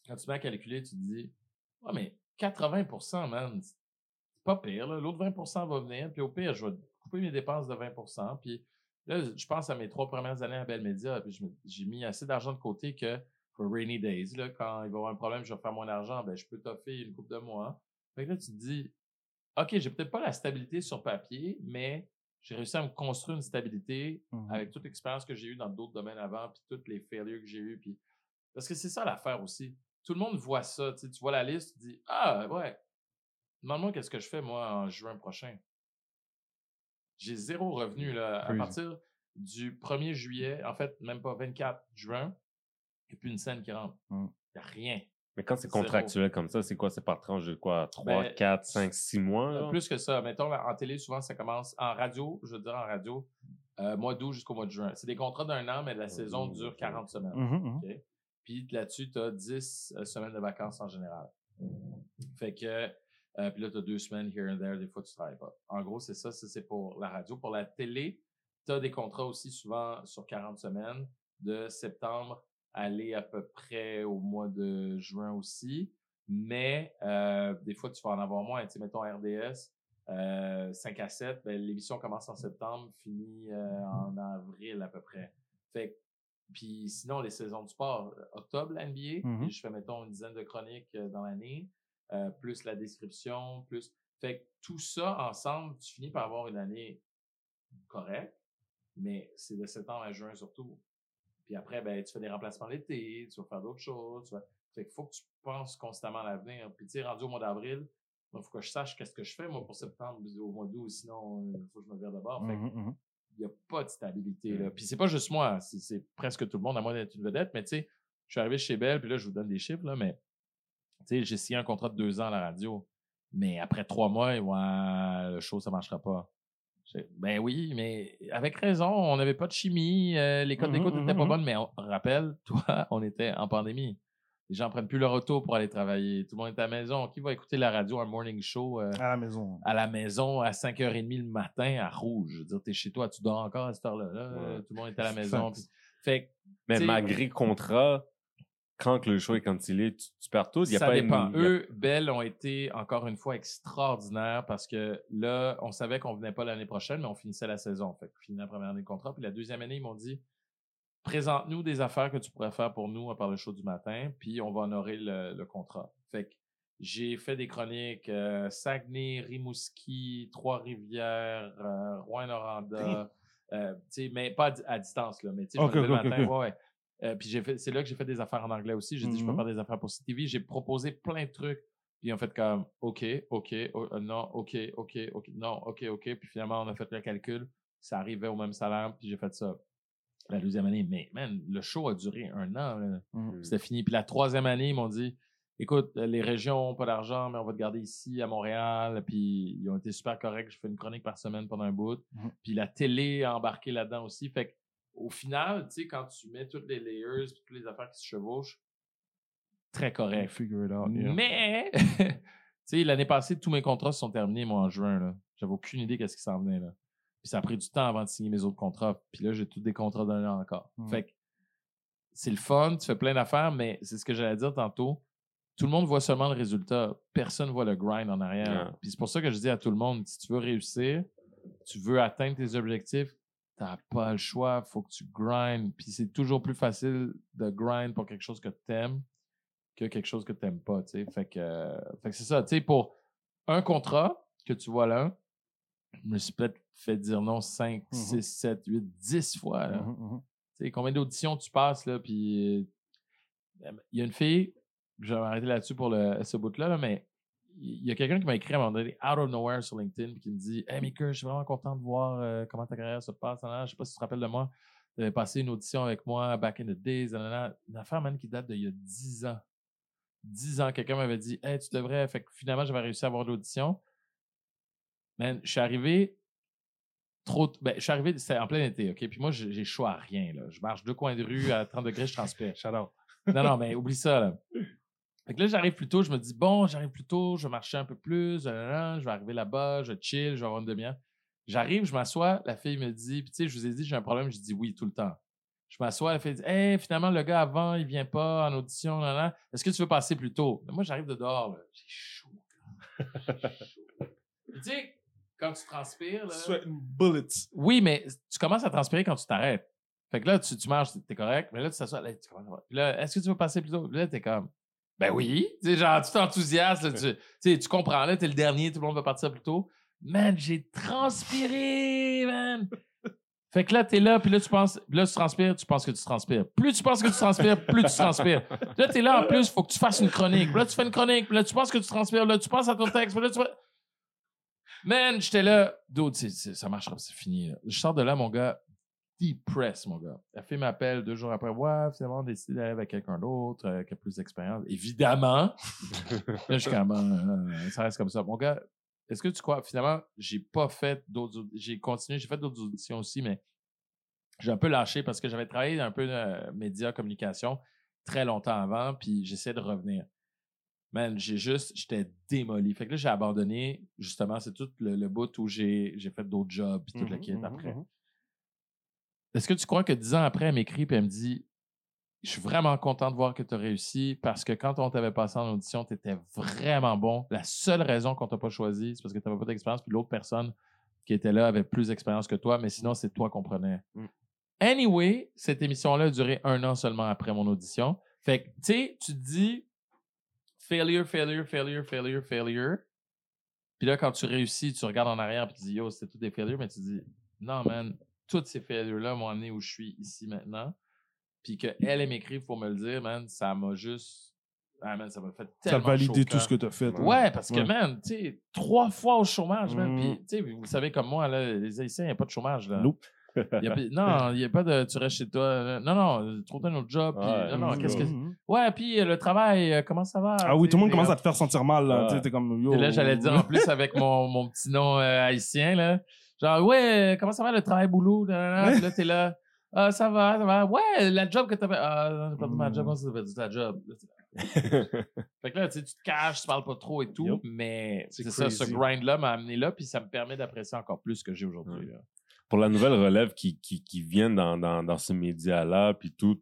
quand tu mets à calculer, tu te dis, ouais, mais 80%, man, c'est pas pire. L'autre 20% va venir, puis au pire, je vais couper mes dépenses de 20%, puis là, je pense à mes trois premières années à Bell Media, puis j'ai mis assez d'argent de côté que for rainy days, là, quand il va y avoir un problème, je vais faire mon argent, ben, je peux t'offrir une coupe de mois. Fait que là, tu te dis, OK, j'ai peut-être pas la stabilité sur papier, mais j'ai réussi à me construire une stabilité Mhm. avec toute l'expérience que j'ai eue dans d'autres domaines avant, puis toutes les failures que j'ai eues. Puis... Parce que c'est ça l'affaire aussi. Tout le monde voit ça. Tu sais, tu vois la liste, tu dis Ah, ouais, demande-moi qu'est-ce que je fais, moi, en juin prochain. J'ai zéro revenu. Là. À partir du 1er juillet, en fait, même pas 24 juin, il n'y a plus une scène qui rentre. Il Mm. n'y a rien. Mais quand c'est Zéro. contractuel comme ça, c'est quoi? C'est par tranche de quoi? 3, Ben, 4, 5, 6 mois? Euh, là? Plus que ça. Mettons, là, en télé, souvent, ça commence en radio, je veux dire en radio, euh, mois d'août jusqu'au mois de juin. C'est des contrats d'un an, mais la saison Mmh, dure ok. 40 semaines. Mhm, mhm. OK? Puis là-dessus, tu as 10 euh, semaines de vacances en général. Fait que, euh, puis là, tu as deux semaines here and there, des fois, tu travailles pas. En gros, c'est ça, ça, c'est pour la radio. Pour la télé, tu as des contrats aussi souvent sur 40 semaines, de septembre à aller à peu près au mois de juin aussi. Mais euh, des fois, tu vas en avoir moins. Tu sais, mettons RDS, euh, 5 à 7, ben, l'émission commence en septembre, finit euh, en avril à peu près. Fait puis sinon, les saisons de sport, euh, octobre, la NBA, puis je fais, mettons, une dizaine de chroniques euh, dans l'année, euh, plus la description, plus... Fait que tout ça ensemble, tu finis par avoir une année correcte, mais c'est de septembre à juin surtout. Puis après, ben, tu fais des remplacements l'été, tu vas faire d'autres choses. Tu vas... Fait qu'il faut que tu penses constamment à l'avenir. Puis tu sais, rendu au mois d'avril, il faut que je sache qu'est-ce que je fais, moi, pour septembre, au mois d'août, sinon, il faut que je me vire d'abord. Fait que Mhm, mhm. il n'y a pas de stabilité. Là. Puis c'est pas juste moi, c'est, presque tout le monde, à moins d'être une vedette. Mais tu sais, je suis arrivé chez Bell, puis là, je vous donne des chiffres, là, mais tu sais, j'ai signé un contrat de deux ans à la radio. Mais après trois mois, ouais, le show, ça marchera pas. Ben oui, mais avec raison, on n'avait pas de chimie, euh, les codes d'écoute n'étaient pas bonnes, mais on rappelle, toi, on était en pandémie. Les gens prennent plus leur auto pour aller travailler. Tout le monde est à la maison. Qui va écouter la radio, un morning show euh, à la maison? À la maison, à 5h30 le matin, à rouge? Je veux dire, t'es chez toi, tu dors encore à cette heure-là. Tout le monde est à la maison. fait, mais malgré contrat, quand le show est cancelé, tu, tu perds tout. Il y a ça pas dépend. Eux, Bell ont été encore une fois extraordinaires parce que là, on savait qu'on venait pas l'année prochaine, mais on finissait la saison. Fait on finit la première année de contrat. Puis la deuxième année, ils m'ont dit présente-nous des affaires que tu pourrais faire pour nous à part le show du matin, puis on va honorer le, contrat. Fait que j'ai fait des chroniques euh, Saguenay, Rimouski, Trois-Rivières, euh, Rouen-Noranda, euh, mais pas à, distance, là, mais tu sais, le matin, ouais. Euh, puis j'ai fait, c'est là que j'ai fait des affaires en anglais aussi. J'ai dit, je peux mm-hmm. faire des affaires pour CTV. J'ai proposé plein de trucs. Puis en fait comme, OK, OK, non, OK, OK, OK, non, OK, OK. Puis finalement, on a fait le calcul. Ça arrivait au même salaire. Puis j'ai fait ça la deuxième année. Mais man, le show a duré un an. Mm. C'était fini. Puis la troisième année, ils m'ont dit, écoute, les régions n'ont pas d'argent, mais on va te garder ici à Montréal. Puis ils ont été super corrects. Je fais une chronique par semaine pendant un bout. Mm-hmm. Puis la télé a embarqué là-dedans aussi. Fait que au final, tu sais, quand tu mets toutes les layers, toutes les affaires qui se chevauchent, très correct. Mais, tu sais, l'année passée, tous mes contrats se sont terminés, moi, en juin. J'avais aucune idée qu'est-ce qui s'en venait. Là. Puis ça a pris du temps avant de signer mes autres contrats. Puis là, j'ai tous des contrats d'un an encore. Fait que c'est le fun, tu fais plein d'affaires, mais c'est ce que j'allais dire tantôt. Tout le monde voit seulement le résultat. Personne voit le grind en arrière. Puis c'est pour ça que je dis à tout le monde, si tu veux réussir, tu veux atteindre tes objectifs, t'as pas le choix, faut que tu grindes. Puis c'est toujours plus facile de grind pour quelque chose que t'aimes que quelque chose que t'aimes pas, tu sais. Fait que, fait que c'est ça, tu sais, pour un contrat que tu vois là, je me suis peut-être fait dire non 5, 6, 7, 8, 10 fois. Là. Mmh mmh tu sais, combien d'auditions tu passes, là, puis euh, il y a une fille, je vais m'arrêter là-dessus pour le, ce bout-là, là, mais il y a quelqu'un qui m'a écrit à un moment donné, out of nowhere sur LinkedIn, qui me dit Hey, Maker, je suis vraiment content de voir euh, comment ta carrière se passe. Je sais pas si tu te rappelles de moi. Tu avais passé une audition avec moi back in the days. Une affaire, même qui date d'il y a 10 ans. 10 ans, quelqu'un m'avait dit Hey, tu devrais. Fait que finalement, j'avais réussi à avoir l'audition. Man, je suis arrivé trop. Ben, je suis arrivé, c'était en plein été, OK? Puis moi, j'ai chaud à rien. Là. Je marche deux coins de rue à 30 degrés, je transpire. J'adore. Non, non, mais oublie ça. Là. Fait que là, j'arrive plus tôt, je me dis, bon, j'arrive plus tôt, je vais marcher un peu plus, je vais arriver là-bas, je chill, je vais avoir une demi-heure. J'arrive, je m'assois, la fille me dit, puis tu sais, je vous ai dit, j'ai un problème, je dis oui tout le temps. Je m'assois, la fille dit, hey, finalement, le gars avant, il vient pas en audition, là, là. Est-ce que tu veux passer plus tôt? moi, j'arrive de dehors, j'ai chaud, tu sais, quand tu transpires, là. Sweating bullets. Oui, mais tu commences à transpirer quand tu t'arrêtes. Fait que là, tu, tu marches, t'es correct, mais là, tu t'assois, là, tu commences à... Puis là, est-ce que tu veux passer plus tôt? Là, t'es comme, ben oui. Tu genre, tu t'enthousiasmes, tu, tu comprends, là, t'es le dernier, tout le monde va partir plus tôt. Man, j'ai transpiré, man. Fait que là, t'es là, puis là, tu penses, là, tu transpires, tu penses que tu transpires. Plus tu penses que tu transpires, plus tu transpires. Là, t'es là, en plus, faut que tu fasses une chronique. là, tu fais une chronique, là, tu penses que tu transpires, là, tu penses à ton texte, là, tu Man, j'étais là, d'autres, ça marchera, c'est fini. Je sors de là, mon gars, press, mon gars. La fille m'appelle deux jours après. Ouais, finalement, décidé d'aller avec quelqu'un d'autre euh, qui a plus d'expérience. Évidemment. là, je comme, euh, ça reste comme ça. Mon gars, est-ce que tu crois, finalement, j'ai pas fait d'autres, j'ai continué, j'ai fait d'autres auditions aussi, mais j'ai un peu lâché parce que j'avais travaillé un peu euh, médias, communication très longtemps avant, puis j'essaie de revenir. Man, j'ai juste, j'étais démoli. Fait que là, j'ai abandonné. Justement, c'est tout le, bout où j'ai, fait d'autres jobs, puis toute la mmh quête mmh après. Mmh est-ce que tu crois que dix ans après, elle m'écrit et elle me dit Je suis vraiment content de voir que tu as réussi parce que quand on t'avait passé en audition, tu étais vraiment bon. La seule raison qu'on t'a pas choisi, c'est parce que tu n'avais pas d'expérience, puis l'autre personne qui était là avait plus d'expérience que toi, mais sinon, c'est toi qu'on prenait. Mm. Anyway, cette émission-là a duré un an seulement après mon audition. Fait que, tu sais, tu te dis failure, failure, failure, failure, failure. Puis là, quand tu réussis, tu regardes en arrière et tu dis yo, c'était tout des failures, mais tu dis non, man, toutes ces failures-là m'ont amené où je suis ici maintenant. Puis qu'elle, elle m'écrive pour me le dire, man, ça m'a juste. Ah, man, ça m'a fait tellement. Ça a validé tout ce que tu as fait. Ouais, parce que, man, tu sais, trois fois au chômage, man. Puis, mmh. tu sais, vous savez comme moi, là, les Haïtiens, il n'y a pas de chômage, là. Il y a- non, il n'y a pas de tu restes chez toi. Non, non, trouve un autre job. Ouais. non, non, qu'est-ce que. Mhm. Ouais, puis euh, le travail, euh, comment ça va? Ah oui, tout le monde commence à te faire sentir mal. Là. Ouais. Tu sais, T'es comme yo. Et là, j'allais dire en plus avec mon, mon petit nom euh, haïtien, là. Genre, ouais, comment ça va le travail boulot? Là, là, t'es là. Ah, ça va, ça va. Ouais, la job que t'as fait. Ah, j'ai perdu ma Mm. job. Ça t'as perdu ta job? Fait que là, tu sais, tu te caches, tu parles pas trop et tout, mais C'est c'est ça, ce crazy. grind-là m'a amené là, puis ça me permet d'apprécier encore plus ce que j'ai aujourd'hui. là. Pour la nouvelle relève qui, qui, qui vient dans, dans, dans ce média-là, puis tout,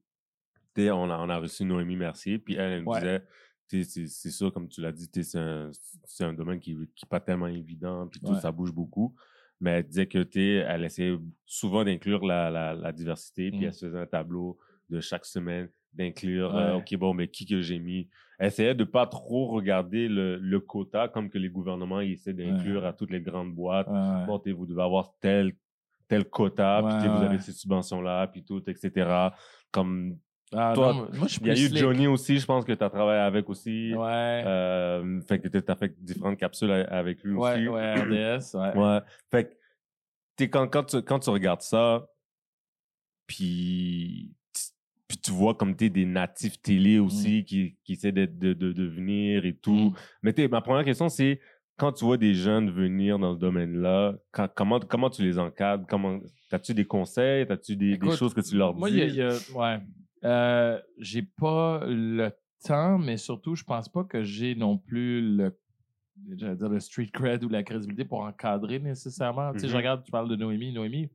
tu sais, on a, on a reçu Noémie Mercier, puis elle, elle me Ouais. disait, tu sais, c'est c'est sûr, comme tu l'as dit, tu sais, c'est un, c'est un domaine qui n'est pas tellement évident, puis tout, Ouais. ça bouge beaucoup. Mais elle disait que, tu sais, elle essayait souvent d'inclure la, la, la diversité, puis elle se faisait un tableau de chaque semaine, d'inclure, euh. OK, bon, mais qui que j'ai mis? Elle essayait de pas trop regarder le, le quota comme que les gouvernements ils essaient d'inclure à toutes les grandes boîtes Ouais. bon, vous devez avoir tel, tel quota, puis vous avez ces subventions-là, puis tout, etc. Comme, Ah, Toi, non, moi, je suis il y a eu slick. Johnny aussi, je pense que tu as travaillé avec aussi. Ouais. Euh, fait que t'as fait différentes capsules avec lui ouais, aussi. ouais, RDS, ouais. Ouais. Fait que, t'sais, quand, quand, tu, quand tu regardes ça, puis, puis tu vois comme t'es des natifs télé aussi qui, qui essaient de, de, de, de venir et tout. Mm. Mais ma première question, c'est quand tu vois des jeunes venir dans ce domaine-là, quand- comment, comment tu les encadres? Comment, as-tu des conseils? As-tu des, choses que tu leur dis? Moi, il y a, il y a- ouais. Euh, j'ai pas le temps, mais surtout, je pense pas que j'ai non plus le, j'allais dire le street cred ou la crédibilité pour encadrer nécessairement. Tu sais, je Mhm. regarde, tu parles de Noémie. Noémie,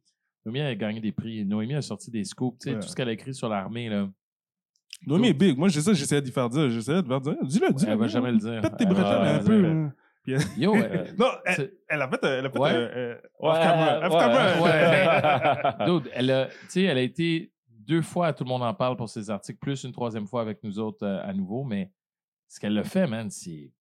Noémie a gagné des prix. Noémie a sorti des scoops. Tu sais, Ouais. tout ce qu'elle a écrit sur l'armée, là. Noémie est big. Moi, j'ai ça, j'essayais d'y faire dire. J'essayais de faire dire. Dis-le, dis-le. Elle va jamais le dire. Pète tes jamais un peu. dire. hein. Yo, euh, Non, elle, a fait. Elle a fait Ouais. euh, euh, off camera. Off ouais, camera. ouais, Dude, elle a, tu sais, elle a été deux fois, tout le monde en parle pour ses articles, plus une troisième fois avec nous autres euh, à nouveau, mais ce qu'elle a fait, man, c'est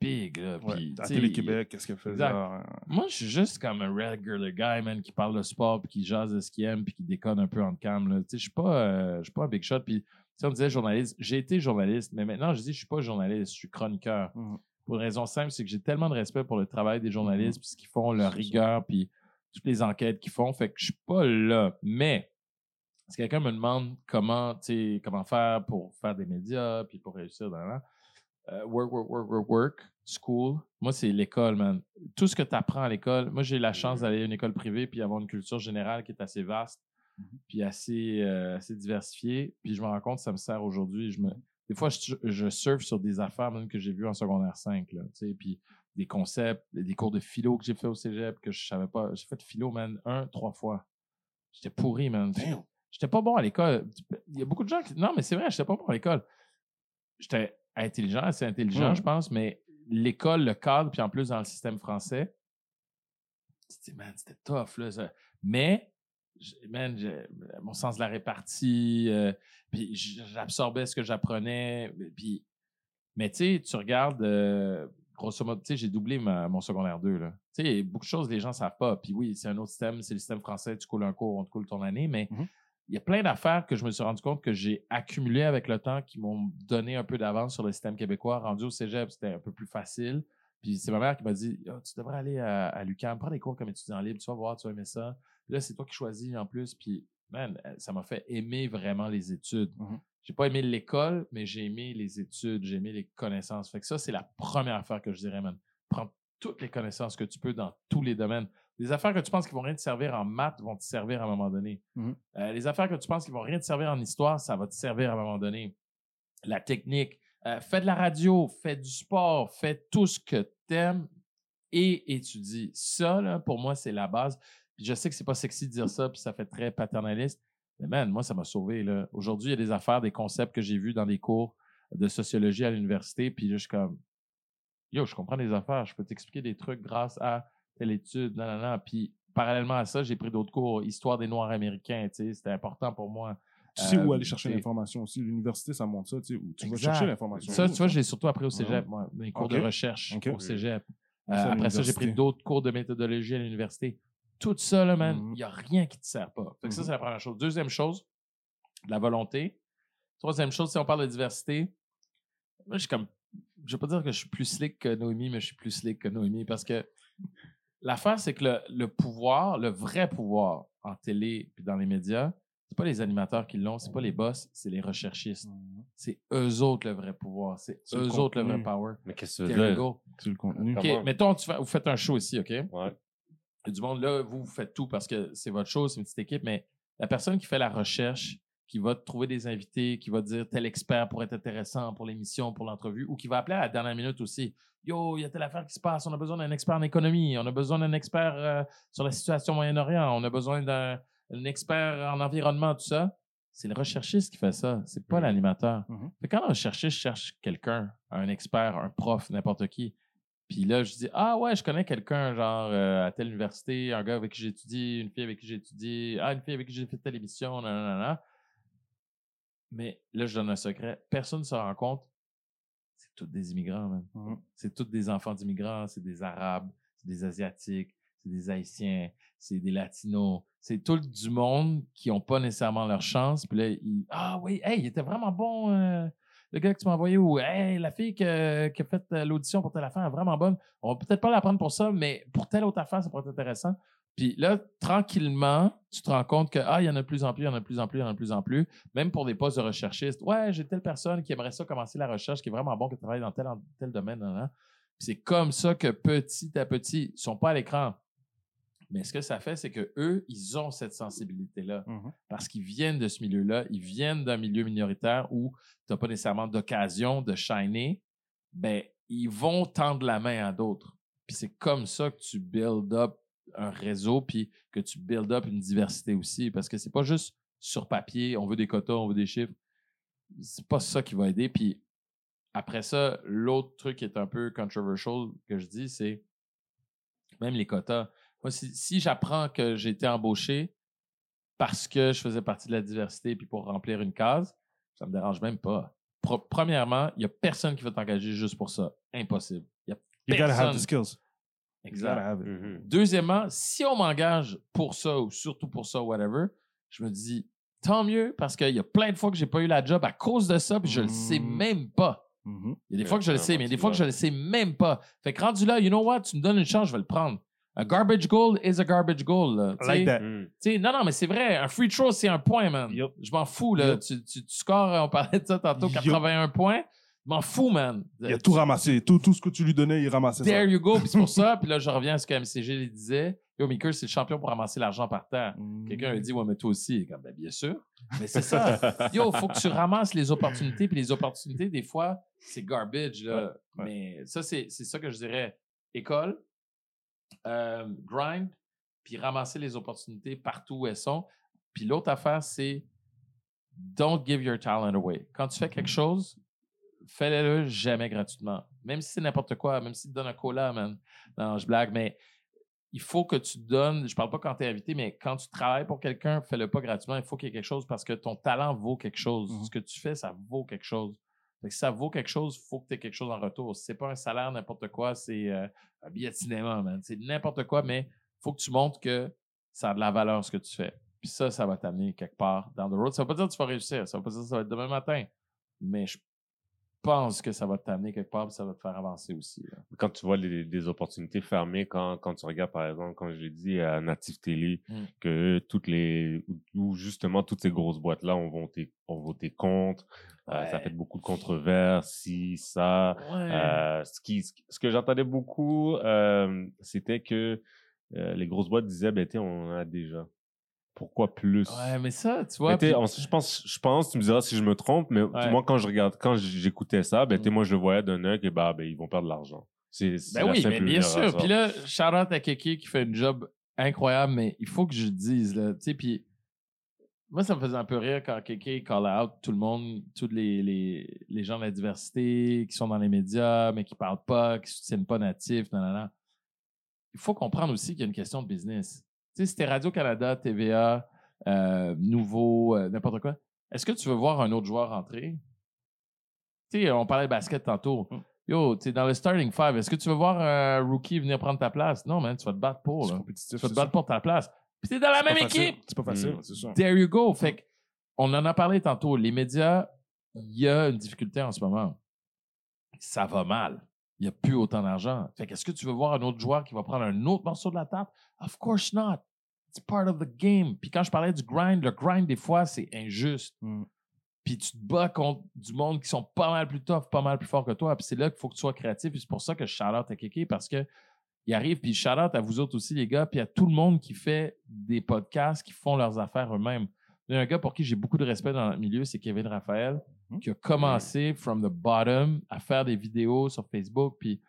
big. Là. Ouais, à Télé-Québec, qu'est-ce qu'elle faisait? Ah, Moi, je suis juste comme un regular guy, man, qui parle de sport, puis qui jase de ce qu'il aime, puis qui déconne un peu en cam. Je suis pas, euh, suis pas un big shot. Puis, on disait journaliste. J'ai été journaliste, mais maintenant, je dis, je suis pas journaliste, je suis chroniqueur. Mhm. Pour une raison simple, c'est que j'ai tellement de respect pour le travail des journalistes, Mhm. puis ce qu'ils font, leur rigueur, puis toutes les enquêtes qu'ils font. Fait que je suis pas là. Mais, si quelqu'un me demande comment, comment faire pour faire des médias, puis pour réussir dans la euh, work, work, work, work, work, school. Moi, c'est l'école, man. Tout ce que tu apprends à l'école. Moi, j'ai la chance d'aller à une école privée puis avoir une culture générale qui est assez vaste puis assez, euh, assez diversifiée. Puis je me rends compte ça me sert aujourd'hui. Je me... Des fois, je, je surfe sur des affaires même que j'ai vues en secondaire 5, là, tu sais, puis des concepts, des cours de philo que j'ai fait au cégep que je savais pas. J'ai fait philo, man, un, trois fois. J'étais pourri, man. Damn. J'étais pas bon à l'école. Il y a beaucoup de gens qui. Non, mais c'est vrai, j'étais pas bon à l'école. J'étais intelligent, assez intelligent, Ouais. je pense, mais l'école, le cadre, puis en plus dans le système français, c'était, man, c'était tough, là. ça. Mais, man, mon sens de la répartie, euh, puis j'absorbais ce que j'apprenais, puis. Mais tu sais, tu regardes, euh, grosso modo, tu sais, j'ai doublé ma- mon secondaire 2, là. Tu sais, beaucoup de choses, les gens savent pas. Puis oui, c'est un autre système, c'est le système français, tu coules un cours, on te coule ton année, mais Mhm. Il y a plein d'affaires que je me suis rendu compte que j'ai accumulées avec le temps qui m'ont donné un peu d'avance sur le système québécois. Rendu au cégep, c'était un peu plus facile. Puis c'est ma mère qui m'a dit Ah, Tu devrais aller à, à l'UQAM, prends des cours comme étudiant libre, tu vas voir, tu vas aimer ça. Puis là, c'est toi qui choisis en plus. Puis, man, euh, ça m'a fait aimer vraiment les études. Mhm. J'ai pas aimé l'école, mais j'ai aimé les études, j'ai aimé les connaissances. Fait que ça, c'est la première affaire que je dirais, man. Prends toutes les connaissances que tu peux dans tous les domaines. Les affaires que tu penses qui vont rien te servir en maths vont te servir à un moment donné. Mhm. Euh, les affaires que tu penses qui vont rien te servir en histoire, ça va te servir à un moment donné. La technique. Euh, fais de la radio, fais du sport, fais tout ce que t'aimes et étudie. Ça, là, pour moi, c'est la base. Puis je sais que c'est pas sexy de dire ça, puis ça fait très paternaliste. Mais man, moi, ça m'a sauvé. là. Aujourd'hui, il y a des affaires, des concepts que j'ai vus dans des cours de sociologie à l'université, puis là, je suis comme, yo, je comprends des affaires, je peux t'expliquer des trucs grâce à telle étude, non, non, non. Puis parallèlement à ça, j'ai pris d'autres cours, histoire des Noirs américains, tu sais, c'était important pour moi. Tu sais où Euh, aller chercher l'information aussi. L'université, ça montre ça. Tu sais, où tu vas chercher l'information. Ça, Où, tu vois, je l'ai surtout appris au cégep, Ah. moi, mes cours de recherche au cégep. Euh, après ça, j'ai pris d'autres cours de méthodologie à l'université. Tout ça, là, man, il Mhm. n'y a rien qui te sert pas. Fait que ça, Mhm. c'est la première chose. Deuxième chose, la volonté. Troisième chose, si on parle de diversité, moi, je suis comme. Je vais pas dire que je suis plus slick que Noémie, mais je suis plus slick que Noémie parce que l'affaire, c'est que le, le pouvoir, le vrai pouvoir en télé puis dans les médias, c'est pas les animateurs qui l'ont, c'est pas les boss, c'est les recherchistes. C'est eux autres le vrai pouvoir, c'est C'est le eux autres le vrai power. Mais qu'est-ce que go. C'est le contenu. OK, Comment? mettons, tu fais- vous faites un show ici, OK? Il Ouais. y a du monde, là, vous, vous faites tout parce que c'est votre show, c'est une petite équipe, mais la personne qui fait la recherche, qui va trouver des invités, qui va dire tel expert pourrait être intéressant pour l'émission, pour l'entrevue, ou qui va appeler à la dernière minute aussi. Yo, il y a telle affaire qui se passe, on a besoin d'un expert en économie, on a besoin d'un expert euh, sur la situation au Moyen-Orient, on a besoin d'un un expert en environnement, tout ça. C'est le recherchiste qui fait ça, c'est pas Mhm. l'animateur. Que Quand le recherchiste cherche quelqu'un, un expert, un prof, n'importe qui, puis là, je dis Ah ouais, je connais quelqu'un, genre euh, à telle université, un gars avec qui j'ai étudié, une fille avec qui j'ai étudié, ah, une fille avec qui j'ai fait telle émission, nanana. Mais là, je donne un secret. Personne ne se rend compte. C'est tous des immigrants, man. Mhm. C'est tous des enfants d'immigrants, c'est des Arabes, c'est des Asiatiques, c'est des Haïtiens, c'est des Latinos. C'est tout du monde qui n'ont pas nécessairement leur chance. Puis là, ils, ah oui, hey, il était vraiment bon, euh, le gars que tu m'as envoyé, ou hey, la fille que- qui a fait euh, l'audition pour telle affaire est vraiment bonne. On va peut-être pas la prendre pour ça, mais pour telle autre affaire, ça pourrait être intéressant. Puis là, tranquillement, tu te rends compte que, ah, il y en a de plus en plus, il y en a de plus en plus, il y en a de plus en plus. Même pour des postes de recherchistes. Ouais, j'ai telle personne qui aimerait ça commencer la recherche, qui est vraiment bon, qui travaille dans tel, tel domaine. c'est comme ça que petit à petit, ils sont pas à l'écran. Mais ce que ça fait, c'est que eux, ils ont cette sensibilité-là Mhm. parce qu'ils viennent de ce milieu-là, ils viennent d'un milieu minoritaire où tu n'as pas nécessairement d'occasion de shiner, ben, ils vont tendre la main à d'autres. Puis c'est comme ça que tu build up un réseau, puis que tu build up une diversité aussi, parce que c'est pas juste sur papier, on veut des quotas, on veut des chiffres. C'est pas ça qui va aider. Puis après ça, l'autre truc qui est un peu controversial que je dis, c'est même les quotas. Moi, si, si j'apprends que j'ai été embauché parce que je faisais partie de la diversité puis pour remplir une case, ça me dérange même pas. Pro- premièrement, il n'y a personne qui va t'engager juste pour ça. Impossible. Il y a You gotta have the skills. Exact. Mhm. Deuxièmement, si on m'engage pour ça ou surtout pour ça, whatever, je me dis tant mieux parce qu'il y a plein de fois que j'ai pas eu la job à cause de ça puis je le sais Mm. même pas. Mhm. Il y a des fois que je le sais, mais il y a des fois que je le sais même pas. Fait que rendu là, you know what, tu me donnes une chance, je vais le prendre. Un garbage goal is a garbage goal. là, like that. Sais, non, non, mais c'est vrai, un free throw, c'est un point, man. Je m'en fous, là. Tu, tu, tu scores, on parlait de ça tantôt, Yup. 81 points. M'en fous, man. Il a tout ramassé. Tout, tout ce que tu lui donnais, il ramassait ça. There you go. Puis c'est pour ça, puis là, je reviens à ce que MCG lui disait. Yo, Maker, c'est le champion pour ramasser l'argent par terre. Mhm. Quelqu'un a dit, ouais, mais toi aussi. Comme, ben, bien sûr. Mais c'est ça. Yo, faut que tu ramasses les opportunités, puis les opportunités, des fois, c'est garbage, là. Ouais, ouais. Mais ça, c'est c'est ça que je dirais. École, euh, grind, puis ramasser les opportunités partout où elles sont. Puis l'autre affaire, c'est don't give your talent away. Quand tu fais quelque chose, fais-le jamais gratuitement. Même si c'est n'importe quoi, même si tu donnes un cola, man. Non, je blague, mais il faut que tu donnes, je parle pas quand tu es invité, mais quand tu travailles pour quelqu'un, fais-le pas gratuitement. Il faut qu'il y ait quelque chose parce que ton talent vaut quelque chose. Mhm. Ce que tu fais, ça vaut quelque chose. Fait que si ça vaut quelque chose, il faut que tu aies quelque chose en retour. Si c'est pas un salaire, n'importe quoi, c'est euh, un billet de cinéma, man. C'est n'importe quoi, mais il faut que tu montres que ça a de la valeur ce que tu fais. Puis ça, ça va t'amener quelque part dans the road. Ça veut pas dire que tu vas réussir. Ça veut pas dire que ça va être demain matin. Mais je pense que ça va t'amener quelque part ça va te faire avancer aussi. là. Quand tu vois les, des opportunités fermées, quand, quand tu regardes, par exemple, quand j'ai dit à Native Télé, Mm. que toutes les, ou justement toutes ces grosses boîtes-là ont voté, ont voté contre, euh, ça fait beaucoup de controverses, si, ça. Euh, ce, qui, ce que j'entendais beaucoup, euh, c'était que les grosses boîtes disaient, ben, on en a déjà. Pourquoi plus? Ouais, mais ça, tu vois. t'sais, puis- on- je pense, je pense, tu me diras si je me trompe, mais Ouais. moi, quand je regarde, quand j'écoutais ça, ben, Mm. moi, je le voyais d'un œil que, bah, ben, ils vont perdre de l'argent. C'est, Ben oui, mais bien sûr. Puis là, shout out à Keke qui fait un job incroyable, mais il faut que je le dise, là. Tu sais, puis moi, ça me faisait un peu rire quand Keke call out tout le monde, tous les, les, les gens de la diversité qui sont dans les médias, mais qui parlent pas, qui soutiennent pas natifs, nanana. Il faut comprendre aussi qu'il y a une question de business. Tu sais, si t'es Radio-Canada, TVA, euh, Nouveau, euh, n'importe quoi, est-ce que tu veux voir un autre joueur entrer? Tu sais, on parlait de basket tantôt. Mm. Yo, tu es dans le starting five. Est-ce que tu veux voir un rookie venir prendre ta place? Non, man, tu vas te battre pour. C'est Là. compétitif. Tu vas te c'est battre pour ta place. Puis t'es dans la même équipe. C'est pas facile, Mm. c'est ça. There you go. Fait que, on en a parlé tantôt. Les médias, il y a une difficulté en ce moment. Ça va mal. il n'y a plus autant d'argent. Fait qu'est-ce que tu veux voir un autre joueur qui va prendre un autre morceau de la table? Of course not. It's part of the game. Puis quand je parlais du grind, le grind, des fois, c'est injuste. Mm. Puis tu te bats contre du monde qui sont pas mal plus tough, pas mal plus fort que toi. Puis c'est là qu'il faut que tu sois créatif. Puis c'est pour ça que je shout out à Kéké parce que il arrive. Puis shout out à vous autres aussi, les gars. Puis à tout le monde qui fait des podcasts, qui font leurs affaires eux-mêmes. Il y a un gars pour qui j'ai beaucoup de respect dans le milieu, c'est Kevin Raphaël, Mhm. qui a commencé from the bottom à faire des vidéos sur Facebook. Puis,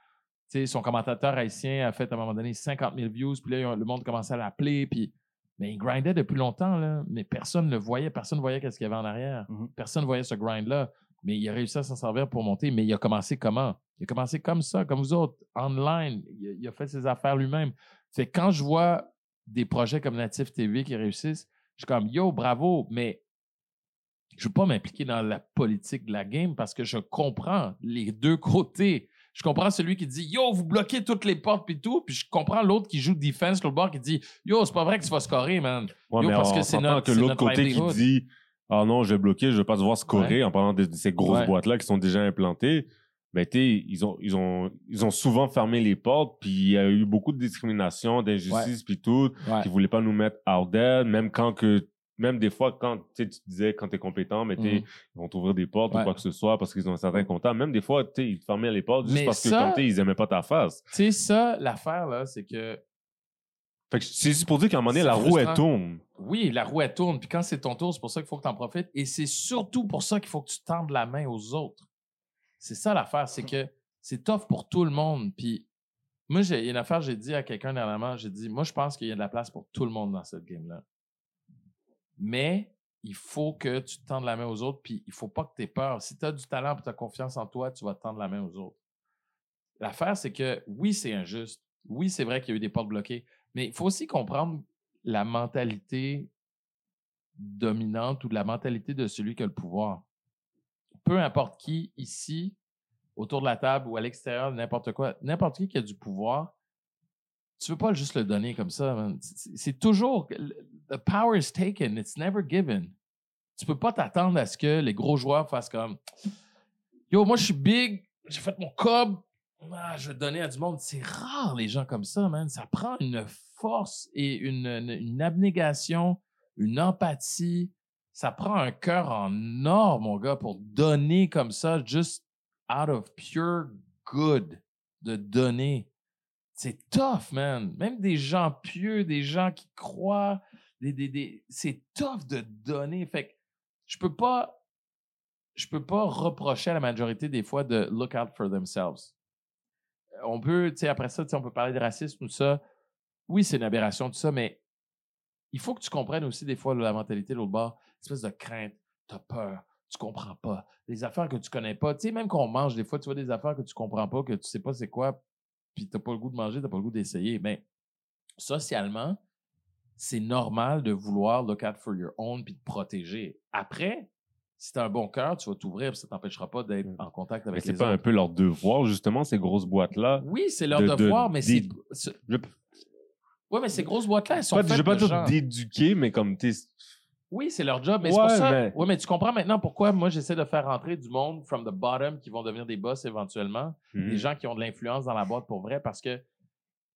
sais, son commentateur haïtien a fait à un moment donné 50 000 views. Puis là, le monde commençait à l'appeler. Puis, mais il grindait depuis longtemps, là. Mais personne ne le voyait. Personne ne voyait qu'est-ce qu'il y avait en arrière. Mhm. Personne ne voyait ce grind-là. Mais il a réussi à s'en servir pour monter. Mais il a commencé comment? Il a commencé comme ça, comme vous autres, online. Il a, il a fait ses affaires lui-même. Fait quand je vois des projets comme Natif TV qui réussissent, je suis comme, yo, bravo, mais je ne veux pas m'impliquer dans la politique de la game parce que je comprends les deux côtés. Je comprends celui qui dit Yo, vous bloquez toutes les portes puis tout, puis je comprends l'autre qui joue defense, l'autre bord qui dit Yo, c'est pas vrai que tu vas scorer, man. Ouais, Yo, mais parce on que c'est notre- que l'autre côté qui dit Ah non, je vais bloquer, je vais pas devoir scorer en parlant de, de ces grosses Ouais. boîtes-là qui sont déjà implantées. Ben, tu sais, ils ont, ils, ont, ils ont souvent fermé les portes, puis il y a eu beaucoup de discrimination, d'injustice, puis tout, qui voulaient pas nous mettre out there, même quand que. Même des fois, quand tu sais, tu disais quand tu es compétent, mais Mhm. ils vont t'ouvrir des portes Ouais. ou quoi que ce soit parce qu'ils ont un certain comptable. Même des fois, ils te fermaient les portes juste Mais parce que ça- tu sais, ils aimaient pas ta face. Tu sais, ça, l'affaire, là, c'est que Fait que c'est juste pour dire qu'à un moment donné, la roue, elle tourne. oui, la roue, elle tourne. Puis quand c'est ton tour, c'est pour ça qu'il faut que tu en profites. Et c'est surtout pour ça qu'il faut que tu tendes la main aux autres. C'est ça l'affaire, c'est que c'est tough pour tout le monde. Puis moi, j'ai il y a une affaire, j'ai dit à quelqu'un dernièrement, j'ai dit, moi, je pense qu'il y a de la place pour tout le monde dans cette game-là. Mais il faut que tu tendes la main aux autres, puis il faut pas que tu aies peur. Si tu as du talent et tu as confiance en toi, tu vas tendre la main aux autres. L'affaire, c'est que oui, c'est injuste. Oui, c'est vrai qu'il y a eu des portes bloquées. Mais il faut aussi comprendre la mentalité dominante ou la mentalité de celui qui a le pouvoir. Peu importe qui, ici, autour de la table ou à l'extérieur, n'importe quoi, n'importe qui qui a du pouvoir, tu veux pas juste le donner comme ça. C'est toujours. The power is taken, it's never given. Tu peux pas t'attendre à ce que les gros joueurs fassent comme Yo, moi je suis big, j'ai fait mon cob, ah, je vais donner à du monde. C'est rare les gens comme ça, man. Ça prend une force et une, une- une abnégation, une empathie. Ça prend un cœur en or, mon gars, pour donner comme ça, just out of pure good, de donner. C'est tough, man. Même des gens pieux, des gens qui croient, des, des, des- c'est tough de donner. Fait je peux pas, je peux pas reprocher à la majorité des fois de look out for themselves. On peut, tu sais, après ça, on peut parler de racisme ou ça. Oui, c'est une aberration, tout ça, mais il faut que tu comprennes aussi des fois la mentalité de l'autre bord, espèce de crainte, t'as peur, tu comprends pas, des affaires que tu connais pas. Tu sais, même qu'on mange, des fois, tu vois des affaires que tu comprends pas, que tu sais pas c'est quoi, puis t'as pas le goût de manger, t'as pas le goût d'essayer. Ben, socialement, c'est normal de vouloir look out for your own puis de protéger. Après, si t'as un bon cœur, tu vas t'ouvrir, ça t'empêchera pas d'être en contact Mais avec c'est les pas un peu leur devoir, justement, ces grosses boîtes-là. Oui, c'est leur de- de- devoir, mais c'est... c'est- Je Oui, mais ces grosses boîtes-là, elles sont pas, faites je vais pas dire d'éduquer, mais comme tu Oui, c'est leur job, mais c'est pour ça. mais- Oui, mais tu comprends maintenant pourquoi moi j'essaie de faire rentrer du monde from the bottom qui vont devenir des boss éventuellement, Mhm. des gens qui ont de l'influence dans la boîte pour vrai, parce que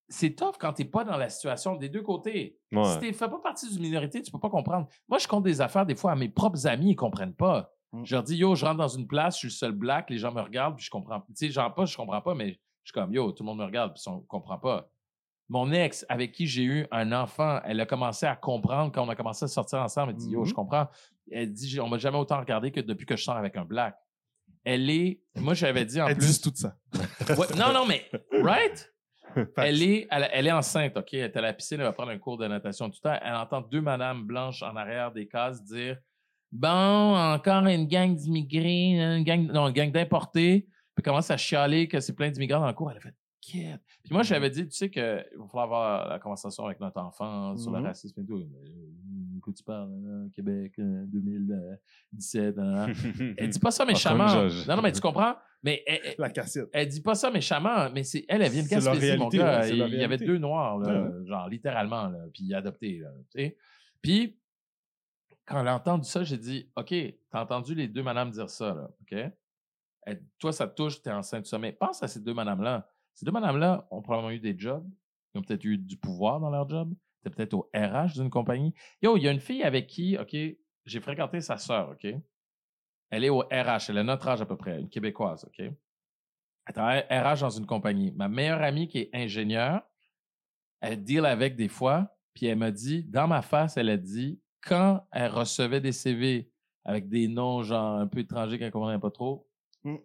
c'est tough quand t'es pas dans la situation des deux côtés. Ouais. Si tu fais pas partie d'une minorité, tu peux pas comprendre. Moi, je compte des affaires des fois à mes propres amis, ils comprennent pas. Mm. Je leur dis, yo, je rentre dans une place, je suis le seul black, les gens me regardent, puis je comprends. Tu sais, genre pas, je comprends pas, mais je suis comme, yo, tout le monde me regarde, puis on comprend pas. Mon ex, avec qui j'ai eu un enfant, elle a commencé à comprendre quand on a commencé à sortir ensemble. Elle dit, yo, je comprends. Elle dit, on m'a jamais autant regardé que depuis que je sors avec un black. Elle est, moi, j'avais dit en Elles plus. disent tout ça. Ouais, non, non, mais, right? Elle est, elle, elle est enceinte, OK? Elle est à la piscine, elle va prendre un cours de natation tout le temps. Elle entend deux madames blanches en arrière des cases dire Bon, encore une gang d'immigrés, une gang, non, une gang d'importés. Puis commence à chialer que c'est plein d'immigrants dans le cours. Elle a fait Puis moi, j'avais dit, tu sais qu'il va falloir avoir la conversation avec notre enfant sur le Mhm. racisme et tout. Euh, Écoute, tu parles, hein, Québec, euh, 2017. hein, hein. Elle dit pas ça méchamment. Non, non, mais tu comprends? Mais elle, elle- La cassette. elle dit pas ça méchamment, mais c'est elle, elle vient de Gaspésie, mon gars. ouais, il, y avait deux noirs, là, Ouais, genre littéralement, là, puis adoptés. Là. Puis, quand elle a entendu ça, j'ai dit, OK, t'as entendu les deux madames dire ça, là, OK? Elle- toi, ça te touche, tu es enceinte, ça. Mais pense à ces deux madames-là. Ces deux madames-là ont probablement eu des jobs. Ils ont peut-être eu du pouvoir dans leur job. T'es peut-être au RH d'une compagnie. Yo, il y a une fille avec qui, OK, j'ai fréquenté sa sœur, OK? Elle est au RH, elle a notre âge à peu près, une Québécoise, OK? Elle travaille RH dans une compagnie. Ma meilleure amie qui est ingénieure, elle deal avec des fois, puis elle m'a dit, dans ma face, elle a dit, quand elle recevait des CV avec des noms genre un peu étrangers qu'elle ne comprenait pas trop, Mm.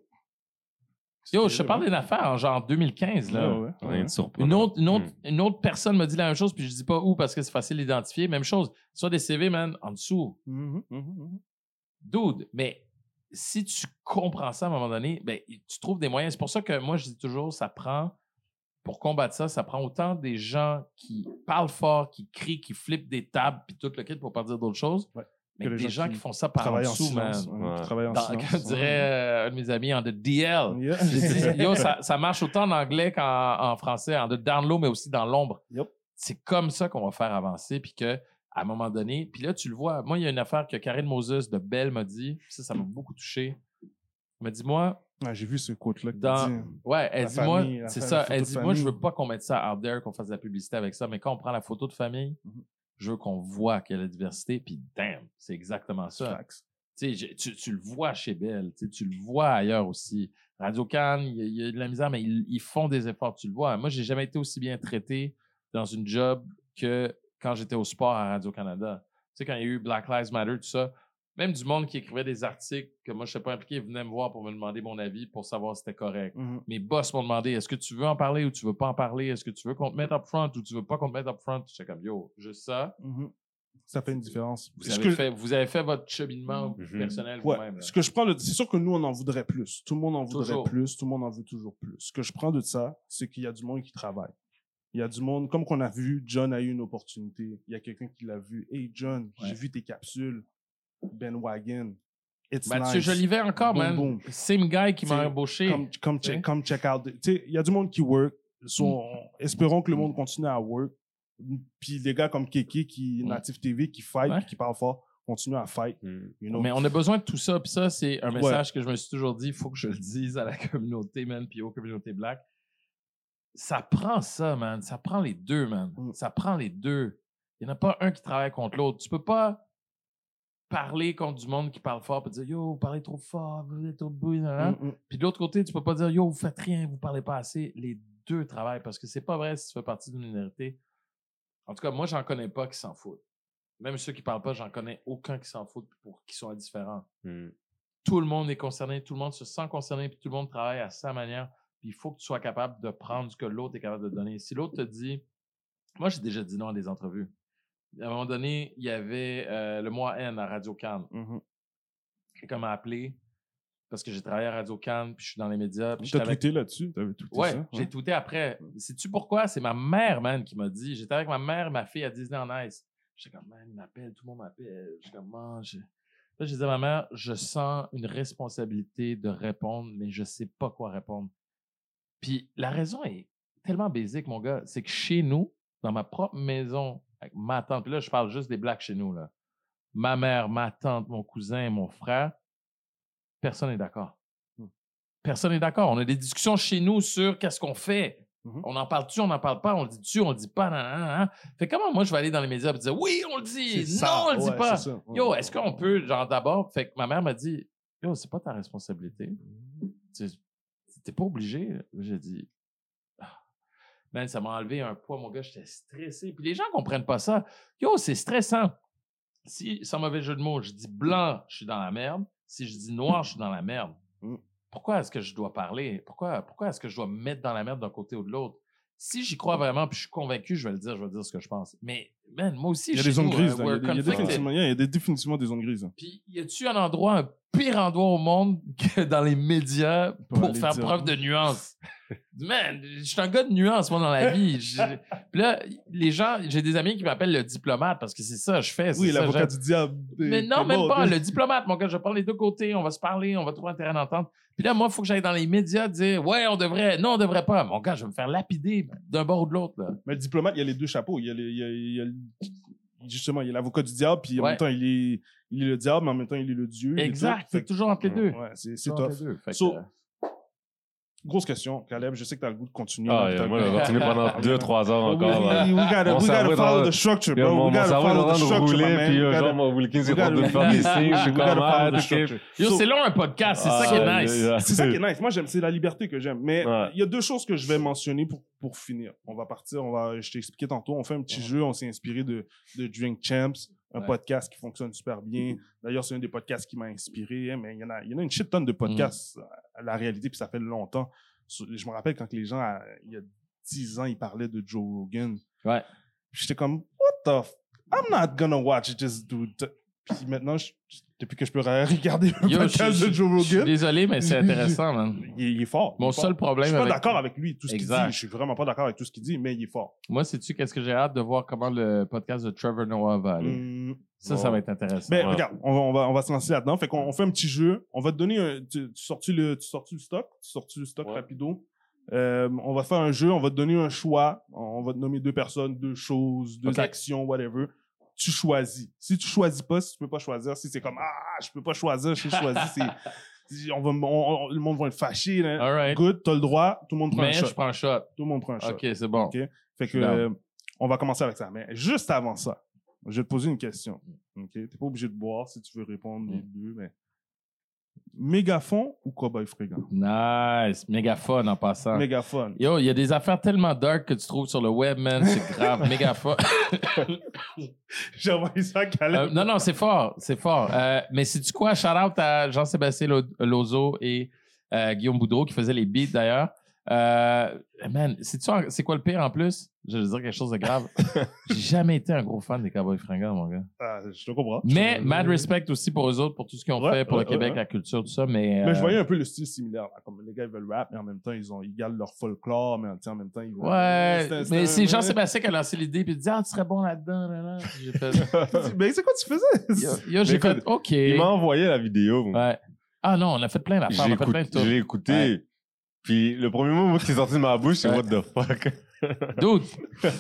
Yo, je te parle d'une affaire en genre 2015, là. Ouais, ouais, Rien ouais. de surprenant. Une autre, une, autre, Hmm. une autre personne me dit la même chose, puis je dis pas où parce que c'est facile d'identifier. Même chose. Soit des CV, man, en dessous. Mhm, mhm, mhm. Dude, mais si tu comprends ça à un moment donné, ben, tu trouves des moyens. C'est pour ça que moi, je dis toujours, ça prend, pour combattre ça, ça prend autant des gens qui parlent fort, qui crient, qui flippent des tables, puis tout le kit pour pas dire d'autres choses, Ouais. Mais Que des gens, gens qui, qui font ça par en dessous, man. ouais, travaillent en Dans, silence. comme dirait euh, un de mes amis en the DL. Yeah. Dit, yo, ça, ça marche autant en anglais qu'en en français, en de down low, mais aussi dans l'ombre. C'est comme ça qu'on va faire avancer, puis que à un moment donné, puis là, tu le vois. Moi, il y a une affaire que Karine Moses de Belle m'a dit, ça, ça m'a beaucoup touché. Elle m'a dit, moi, J'ai vu ce quote-là. dans. dit, Ouais, elle dit, moi, famille, c'est ça. Elle dit, de moi, je veux pas qu'on mette ça out there, qu'on fasse de la publicité avec ça, mais quand on prend la photo de famille, Mhm. Je veux qu'on voit qu'il y a la diversité, puis damn, c'est exactement ça. Tu, le vois chez Bell, tu, le vois ailleurs aussi. Radio Cannes, il y, a- il y a de la misère, mais ils, ils font des efforts, tu le vois. Moi, j'ai jamais été aussi bien traité dans une job que quand j'étais au sport à Radio-Canada. Tu sais, quand il y a eu Black Lives Matter, tout ça, même du monde qui écrivait des articles que moi, je ne sais pas impliqué, venait me voir pour me demander mon avis pour savoir si c'était correct. Mhm. Mes boss m'ont demandé est-ce que tu veux en parler ou tu veux pas en parler? Est-ce que tu veux qu'on te mette up front ou tu veux pas qu'on te mette up front? J'étais comme yo, juste ça. Mhm. Ça fait une différence. Vous Ce avez, que- fait, vous avez fait votre cheminement Mhm. personnel Ouais. vous-même. Ce que je prends, de- c'est sûr que nous, on en voudrait plus. Tout le monde en voudrait Toujours. plus. Tout le monde en veut toujours plus. Ce que je prends de ça, c'est qu'il y a du monde qui travaille. Il y a du monde, comme qu'on a vu, John a eu une opportunité. Il y a quelqu'un qui l'a vu. Hey, John, Ouais. j'ai vu tes capsules. Ben Wagon. It's Mathieu nice. Jolivet encore, Boom, man. boom. Same guy qui m'a embauché. Comme, check, comme check out. Tu sais, il y a du monde qui work. So, Espérons que le monde continue à work. Puis des gars comme Keke, qui Mm. Native TV, qui fight, Ouais. qui parle fort, continuent à fight. You know? Mais on a besoin de tout ça. Puis ça, c'est un Ouais. message que je me suis toujours dit, il faut que je le dise à la communauté, man, puis aux communautés black. Ça prend ça, man. Ça prend les deux, man. Mm. Ça prend les deux. Il n'y en a pas un qui travaille contre l'autre. Tu peux pas parler contre du monde qui parle fort et dire Yo, vous parlez trop fort, vous êtes au bout, nan, nan. Mm, mm. Puis de l'autre côté, tu peux pas dire Yo, vous faites rien, vous parlez pas assez. Les deux travaillent parce que c'est pas vrai si tu fais partie d'une minorité. En tout cas, moi, j'en connais pas qui s'en foutent. Même ceux qui parlent pas, j'en connais aucun qui s'en foutent pour qui sont indifférents. Hmm. Tout le monde est concerné, tout le monde se sent concerné, puis tout le monde travaille à sa manière. Puis il faut que tu sois capable de prendre ce que l'autre est capable de donner. Si l'autre te dit, moi j'ai déjà dit non à des entrevues. À un moment donné, il y avait euh, le mois N à Radio Cannes. Mhm. Quelqu'un m'a appelé parce que j'ai travaillé à Radio Cannes, puis je suis dans les médias. Puis T'as tweeté là-dessus? T'avais tweeté Ouais, ça? j'ai tweeté après. Sais-tu pourquoi? C'est ma mère, man, qui m'a dit. J'étais avec ma mère et ma fille à Disney en Ice. J'étais comme, man, il m'appelle, tout le monde m'appelle. J'étais comme, man, je... Là, j'ai dit à ma mère, je sens une responsabilité de répondre, mais je sais pas quoi répondre. Puis la raison est tellement basique, mon gars. C'est que chez nous, dans ma propre maison, avec ma tante, puis là, je parle juste des blacks chez nous, là. Ma mère, ma tante, mon cousin, mon frère, personne n'est d'accord. Hmm. Personne n'est d'accord. On a des discussions chez nous sur qu'est-ce qu'on fait. Mhm. On en parle-tu, on n'en parle pas, on le dit-tu, on le dit pas, nan, nan, nan. Fait comment moi je vais aller dans les médias et dire oui, on le dit, non, ça. on le dit Ouais, pas. Ouais, Yo, est-ce qu'on peut, genre d'abord, fait que ma mère m'a dit, yo, c'est pas ta responsabilité. Tu T'es pas obligé. J'ai dit. Man, ça m'a enlevé un poids, mon gars, j'étais stressé. Puis les gens comprennent pas ça. Yo, c'est stressant. Si, sans mauvais jeu de mots, je dis blanc, je suis dans la merde. Si je dis noir, je suis dans la merde. Mm. Pourquoi est-ce que je dois parler? Pourquoi, pourquoi est-ce que je dois me mettre dans la merde d'un côté ou de l'autre? Si j'y crois vraiment, puis je suis convaincu, je vais le dire, je vais dire ce que je pense. Mais, man, moi aussi, Il y a des zones nous, grises. euh. Il y des- y a définitivement- il y a des- définitivement des zones grises. Puis, y a-tu un endroit, un pire endroit au monde que dans les médias Pour faire dire. preuve de nuance? Man, je suis un gars de nuance, moi, dans la vie. Puis là, les gens, j'ai des amis qui m'appellent le diplomate parce que c'est ça je fais. Oui, l'avocat du diable. Mais non, même pas. Le diplomate, mon gars, je parle les deux côtés, on va se parler, on va trouver un terrain d'entente. Puis là, moi, il faut que j'aille dans les médias dire Ouais, on devrait. Non, on devrait pas. Mon gars, je vais me faire lapider d'un bord ou de l'autre. Mais le diplomate, il y a les deux chapeaux. Il y a, les- il y a- il y a le- il justement, il est l'avocat du diable, puis en Ouais. même temps, il est, il est le diable, mais en même temps, il est le dieu. Exact. C'est toujours entre les deux. Ouais, c'est tough. deux. Que, Grosse question, Caleb. Je sais que tu as le goût de continuer. Ah, yeah, t'as- moi, je vais continuer pendant 2-3 heures We, encore. we, we gotta, Mon we gotta follow the structure, Yo, bro. Mon, we mon gotta follow the structure, rouler, puis We euh, genre, mon Wilkins est we en train de faire des signes. Je suis we comme, gotta ah. Yo, c'est long un podcast, c'est ça Ah, qui est nice. C'est ça qui est nice. Moi, j'aime, c'est la liberté que j'aime. Mais il y a deux choses que je vais mentionner pour, pour finir. On va partir, on va, je t'ai expliqué tantôt, on fait un petit jeu, on s'est inspiré de, de Drink Champs, un Ouais. podcast qui fonctionne super bien. D'ailleurs, c'est un des podcasts qui m'a inspiré, hein, mais il y en a, il y en a une shit tonne de podcasts, à la réalité, puis ça fait longtemps. Je me rappelle quand les gens, à- il y a 10 ans, ils parlaient de Joe Rogan. Ouais. J'étais comme, what the f... I'm not gonna watch this dude. Puis maintenant, je- depuis que je peux regarder le Yo, podcast je- de Joe Je suis Rogan, désolé, mais c'est intéressant, man. il, est- il est fort. Mon est seul fort. problème Je suis pas avec- d'accord avec lui, tout ce qu'il dit. Je suis vraiment pas d'accord avec tout ce qu'il dit, mais il est fort. Moi, sais-tu qu'est-ce que j'ai hâte de voir comment le podcast de Trevor Noah va aller? Hum, Ça, ça va être intéressant. Ben, Ouais. regarde, on va, on, va, on va se lancer là-dedans. Fait qu'on on fait un petit jeu. On va te donner un. Tu, tu sors-tu le, tu sors-tu le stock? Tu sors-tu le stock Ouais. rapido? Euh, on va faire un jeu. On va te donner un choix. On va te nommer deux personnes, deux choses, deux actions, whatever. Tu choisis. Si tu choisis pas, si tu peux pas choisir, si c'est comme Ah, je peux pas choisir, j'ai choisi, c'est. On va, on- on- le monde va être fâché. là. All right. Good, t'as le droit. Tout le monde prend Mais un shot. je prends un shot. Tout le monde prend un shot. OK, c'est bon. OK? Fait Je que, euh, on va commencer avec ça. Mais juste avant ça, je vais te poser une question. OK? T'es pas obligé de boire si tu veux répondre les Mm. deux, mais. Mégaphone ou Cowboy Fringant? Nice. Méga fun en passant. Mégaphone. Yo, il y a des affaires tellement dark que tu trouves sur le web, man. C'est grave. Méga fun. J'ai envoyé ça à. Euh, non, non, c'est fort. C'est fort. Euh, mais c'est-tu quoi? Shout out à Jean-Sébastien Lo- Lozo et euh, Guillaume Boudreau qui faisaient les beats d'ailleurs. Euh, man, c'est quoi le pire en plus? Je vais dire quelque chose de grave. J'ai jamais été un gros fan des Cowboys fringants, mon gars. Ah, je te comprends. Mais mad respect aussi pour eux autres, pour tout ce qu'ils ont Ouais, fait pour ouais, le Québec, ouais. la culture, tout ça. Mais, Mais je euh, voyais un peu le style similaire. là. Comme les gars, ils veulent rap, mais en même temps, ils, ont, ils gardent leur folklore, mais en même temps, ils veulent. Ouais, mais c'est Jean-Sébastien qui a lancé l'idée puis il dit Ah, tu serais bon là-dedans. Là, là. Puis J'ai fait, Mais c'est quoi tu faisais? yo, yo, j'ai Mais fait écoute, OK. Il m'a envoyé la vidéo. Ouais. Ah non, on a fait plein d'affaires, on J'ai a fait plein de écouté. Puis le premier mot qui est sorti de ma bouche, c'est. What the fuck. Dude!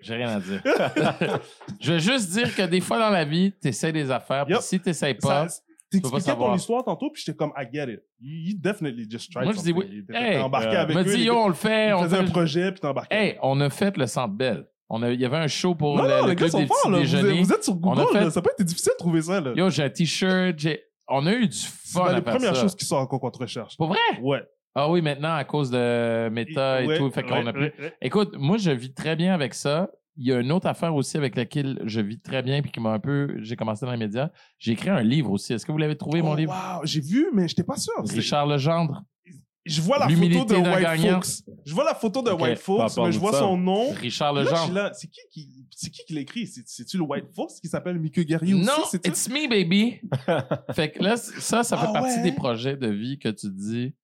J'ai rien à dire. je veux juste dire que des fois dans la vie, t'essaies des affaires, puis Yup. si t'essayes Ça- pas, pas T'expliquais ton histoire tantôt, puis j'étais comme, I get it. You, you definitely just tried Moi, je dis something. oui. T'es- Hey, T'es embarqué euh, avec me eux. dis, les yo, on le fait, Ils on faisaient fait un projet, puis t'es embarqué. Hey, on a fait le Centre Belle. On a, il y avait un show pour non, le, non, le les gars club sont des forts, petits là. Vous êtes, déjeuners. vous êtes sur Google, fait- là. Ça peut être difficile de trouver ça, là. Yo, j'ai un t-shirt, j'ai... On a eu du fun à faire premières ça. choses qui sortent qu'on te recherche. Pour vrai? Ouais. Ah oui, maintenant, à cause de Meta et Ouais, tout, fait qu'on ouais, a plus... ouais. Écoute, moi, je vis très bien avec ça. Il y a une autre affaire aussi avec laquelle je vis très bien puis qui m'a un peu... J'ai commencé dans les médias. J'ai écrit un livre aussi. Est-ce que vous l'avez trouvé, mon Oh, livre? Wow, j'ai vu, mais j'étais pas sûr. C'est- Richard Legendre. Je vois la photo de White gagnant. Fox. Je vois la photo de White Fox, mais je vois ça. son nom. Richard là, C'est qui qui, c'est qui qui l'écrit? C'est- C'est-tu le White Fox qui s'appelle Mickey Guerrier aussi? Non, c'est it's me, baby. fait que là, ça, ça fait Ah partie ouais? des projets de vie que tu te dis,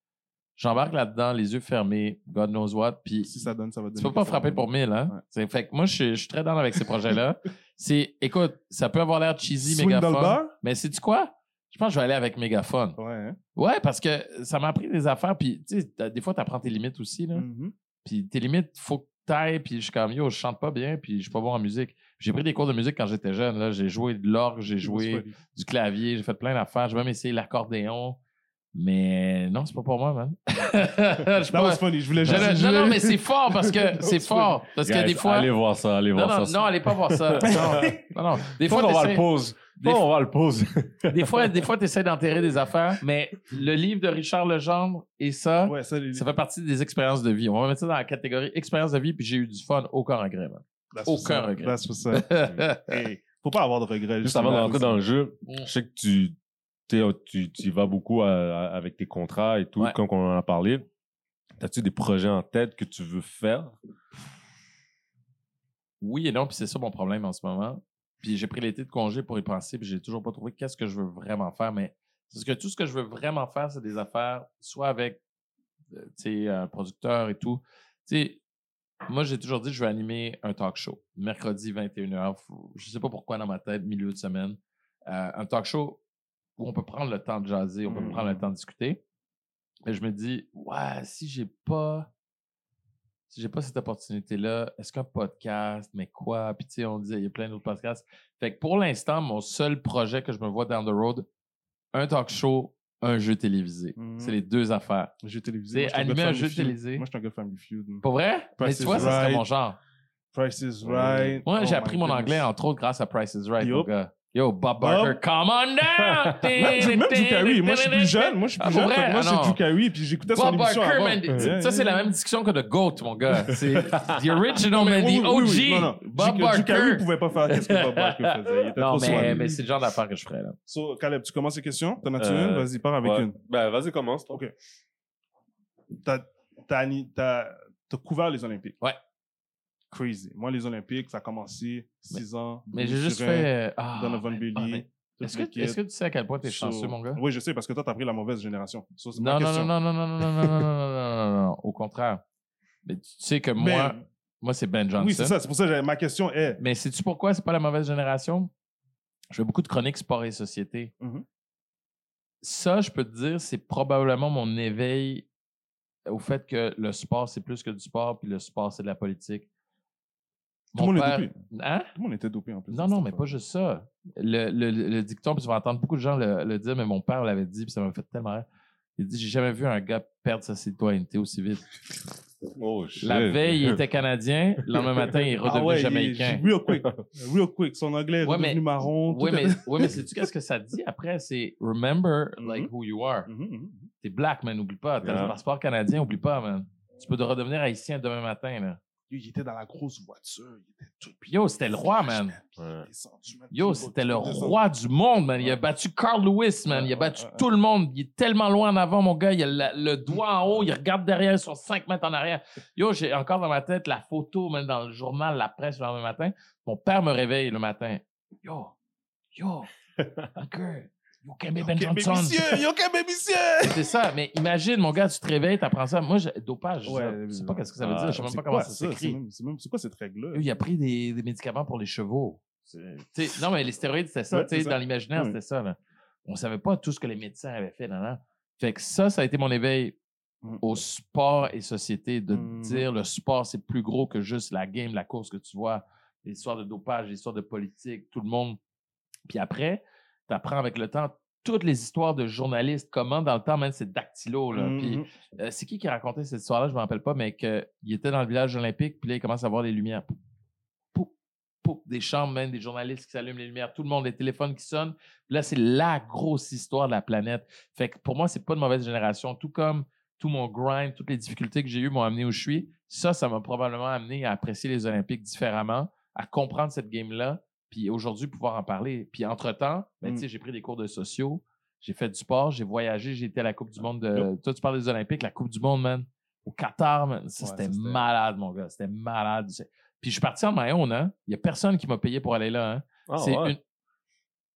j'embarque là-dedans, les yeux fermés, God knows what, puis Si ça donne, ça va donner. tu peux pas frapper pour mille, hein? Ouais. Fait que moi, je suis- je suis très dans avec ces projets-là. C'est, écoute, ça peut avoir l'air cheesy, mégaphone, bar? mais c'est tu quoi? Je pense que je vais aller avec mégaphone. Ouais. hein. Ouais, parce que ça m'a appris des affaires, puis tu sais, des fois, tu apprends tes limites aussi, là. Mhm. Puis tes limites, faut que t'ailles, puis je suis comme, yo, je chante pas bien, puis je suis pas bon en musique. J'ai pris des cours de musique quand j'étais jeune, là. J'ai joué de l'orgue, j'ai joué du clavier, j'ai fait plein d'affaires. J'ai même essayé l'accordéon. Mais non, c'est pas pour moi, man. Je That was funny. Je voulais juste. non, non, mais c'est fort parce que c'est fort. Parce que Guys, des fois. Allez voir ça, allez Non, voir non, ça. non, allez pas voir ça. Non, non, non. Des Faut fois, qu'on va le t'essaies- pause. des, Faut qu'on va le pause. des fois, des fois, t'essaies d'enterrer des affaires, mais le livre de Richard Legendre et ça, Ouais, ça, les- ça fait partie des expériences de vie. On va mettre ça dans la catégorie expérience de vie, puis j'ai eu du fun, aucun regret, man. that's aucun up. regret. That's what's up. Hey, faut pas avoir de regrets. Juste avant de rentrer dans le jeu, Mm. je sais que tu, tu, sais, tu, tu y vas beaucoup à- à- avec tes contrats et tout, Ouais. comme on en a parlé. As-tu des projets en tête que tu veux faire? Oui et non, puis c'est ça mon problème en ce moment. Puis j'ai pris l'été de congé pour y penser, puis j'ai toujours pas trouvé qu'est-ce que je veux vraiment faire. Mais c'est ce que tout ce que je veux vraiment faire, c'est des affaires, soit avec euh, un producteur et tout. Tu sais, moi, j'ai toujours dit que je vais animer un talk show. Mercredi 21h. Faut- Je sais pas pourquoi dans ma tête, milieu de semaine. Euh, un talk show où on peut prendre le temps de jaser, on peut prendre le temps de discuter. Et je me dis, ouais, si j'ai pas si j'ai pas cette opportunité-là, est-ce qu'un podcast, mais quoi? Puis tu sais, on disait, il y a plein d'autres podcasts. Fait que pour l'instant, mon seul projet que je me vois down the road, un talk show, un jeu télévisé. C'est les deux affaires. Jeu télévisé. C'est animer un jeu Feud. télévisé. Moi, je suis un gars de Family Feud. Pas vrai? Price mais tu is vois, ça serait mon genre. Price is Right. Moi, Oh j'ai my appris mon goodness. anglais, entre autres, grâce à Price is Right, gars. Yo, Bob Barker, come on down! Même du- même Drew Carey. Moi, je suis plus jeune. Moi, je suis Ah, plus jeune. Moi, Ah, c'est. Drew Carey. Puis j'écoutais son Bob émission Barker, avant. ça, c'est la même discussion que The GOAT, mon gars. C'est the original, Non, mais man, the OG. oui, oui. Non, non. Bob Drew- Drew Carey Barker. pouvait pas faire ce que Bob Barker faisait. Il était Non, trop mais, mais c'est le genre d'affaire que je ferais, là. So, Caleb, tu commences les questions? T'en as-tu Euh, une? Vas-y, pars avec Ouais. une. Ben, vas-y, commence, toi. OK. T'as couvert les Olympiques. Ouais. Crazy. Moi, les Olympiques, ça a commencé 6 ans. Mais j'ai juste fait. Ah, Donovan ah, toute Est-ce que, est-ce que tu sais à quel point t'es So- chanceux, mon gars? Oui, je sais, parce que toi, t'as pris la mauvaise génération. So, Non, non, non, non, non, non, non, non, non, non, non, non, non, non, non, au contraire. Mais tu sais que Mais- moi, moi c'est Ben Johnson. oui, c'est ça. C'est pour ça que ma question est Mais sais-tu pourquoi c'est pas la mauvaise génération? Je fais beaucoup de chroniques sport et société. Mhm. Ça, je peux te dire, c'est probablement mon éveil au fait que le sport, c'est plus que du sport, puis le sport, c'est de la politique. Tout le monde est dopé. Hein? Tout le monde était dopé en plus. Non, non, mais pas juste ça. Le, le, le dicton, puis tu vas entendre beaucoup de gens le, le dire, mais mon père l'avait dit, puis ça m'a fait tellement rire. Il dit J'ai jamais vu un gars perdre sa citoyenneté aussi vite. Oh, shit. La veille, il était Canadien, le lendemain matin, il est redevenu ah ouais, jamaïcain. Real quick. Real quick. Son anglais est Ouais, redevenu mais- marron. Oui, mais, est- ouais, mais sais-tu qu'est-ce que ça dit après? C'est remember like Mhm. who you are. Mhm, mhm. T'es black, man, oublie pas. T'as Yeah. le passeport canadien, oublie pas, man. Tu peux te redevenir haïtien demain matin, là. Yo, Il était dans la grosse voiture. Il était tout Yo, c'était le roi, man. Ouais. Descendu, man. Yo, c'était le roi du monde, man. Il a battu Carl Lewis, man. Il a battu ouais, ouais. tout le monde. Il est tellement loin en avant, mon gars. Il a la- le doigt en haut. Il regarde derrière, ils sont 5 mètres en arrière. Yo, j'ai encore dans ma tête la photo, man, dans le journal, la presse le lendemain matin. Mon père me réveille le matin. Yo, yo, Anker, you can be Ben Johnson. monsieur! Yo, quel monsieur! C'est ça, mais imagine, mon gars, tu te réveilles, t'apprends ça. Moi, je- dopage, Ouais, je sais pas qu'est-ce que ça veut ah, dire. Je sais même pas comment ça s'écrit. c'est quoi cette règle-là? Il a pris des, des médicaments pour les chevaux. Non, mais les stéroïdes, c'était ça. Ouais, dans l'imaginaire, Ouais. c'était ça. Là. On savait pas tout ce que les médecins avaient fait. Là, là. Fait que ça, ça a été mon éveil Mm. au sport et société, de Mm. dire le sport, c'est plus gros que juste la game, la course que tu vois, l'histoire de dopage, l'histoire de politique, tout le monde. Puis après, tu apprends avec le temps toutes les histoires de journalistes, comment dans le temps, même c'est dactylo. Là. Mhm. Puis euh, c'est qui qui a raconté cette histoire-là? Je ne me rappelle pas, mais qu'il était dans le village olympique, puis là, il commence à voir les lumières. Pou, pou, pou, des chambres, même des journalistes qui s'allument les lumières, tout le monde, les téléphones qui sonnent. Puis là, c'est la grosse histoire de la planète. Fait que pour moi, c'est pas de mauvaise génération. Tout comme tout mon grind, toutes les difficultés que j'ai eues m'ont amené où je suis. Ça, ça m'a probablement amené à apprécier les Olympiques différemment, à comprendre cette game-là, puis aujourd'hui pouvoir en parler. Puis entre-temps, ben, Mm. j'ai pris des cours de sociaux, j'ai fait du sport, j'ai voyagé, j'ai été à la Coupe du Monde de. Toi, tu parles des Olympiques, la Coupe du Monde, man. Au Qatar, man. Ça, Ouais, c'était malade, mon gars. C'était malade. Puis je suis parti en maillot, hein. Il n'y a personne qui m'a payé pour aller là, hein. Ah, c'est ouais. une...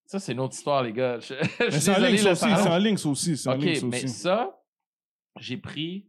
Ça, c'est une autre histoire, les gars. Je, Mais c'est en ligne, aussi. C'est en ligne, aussi. C'est OK, mais aussi. ça, j'ai pris.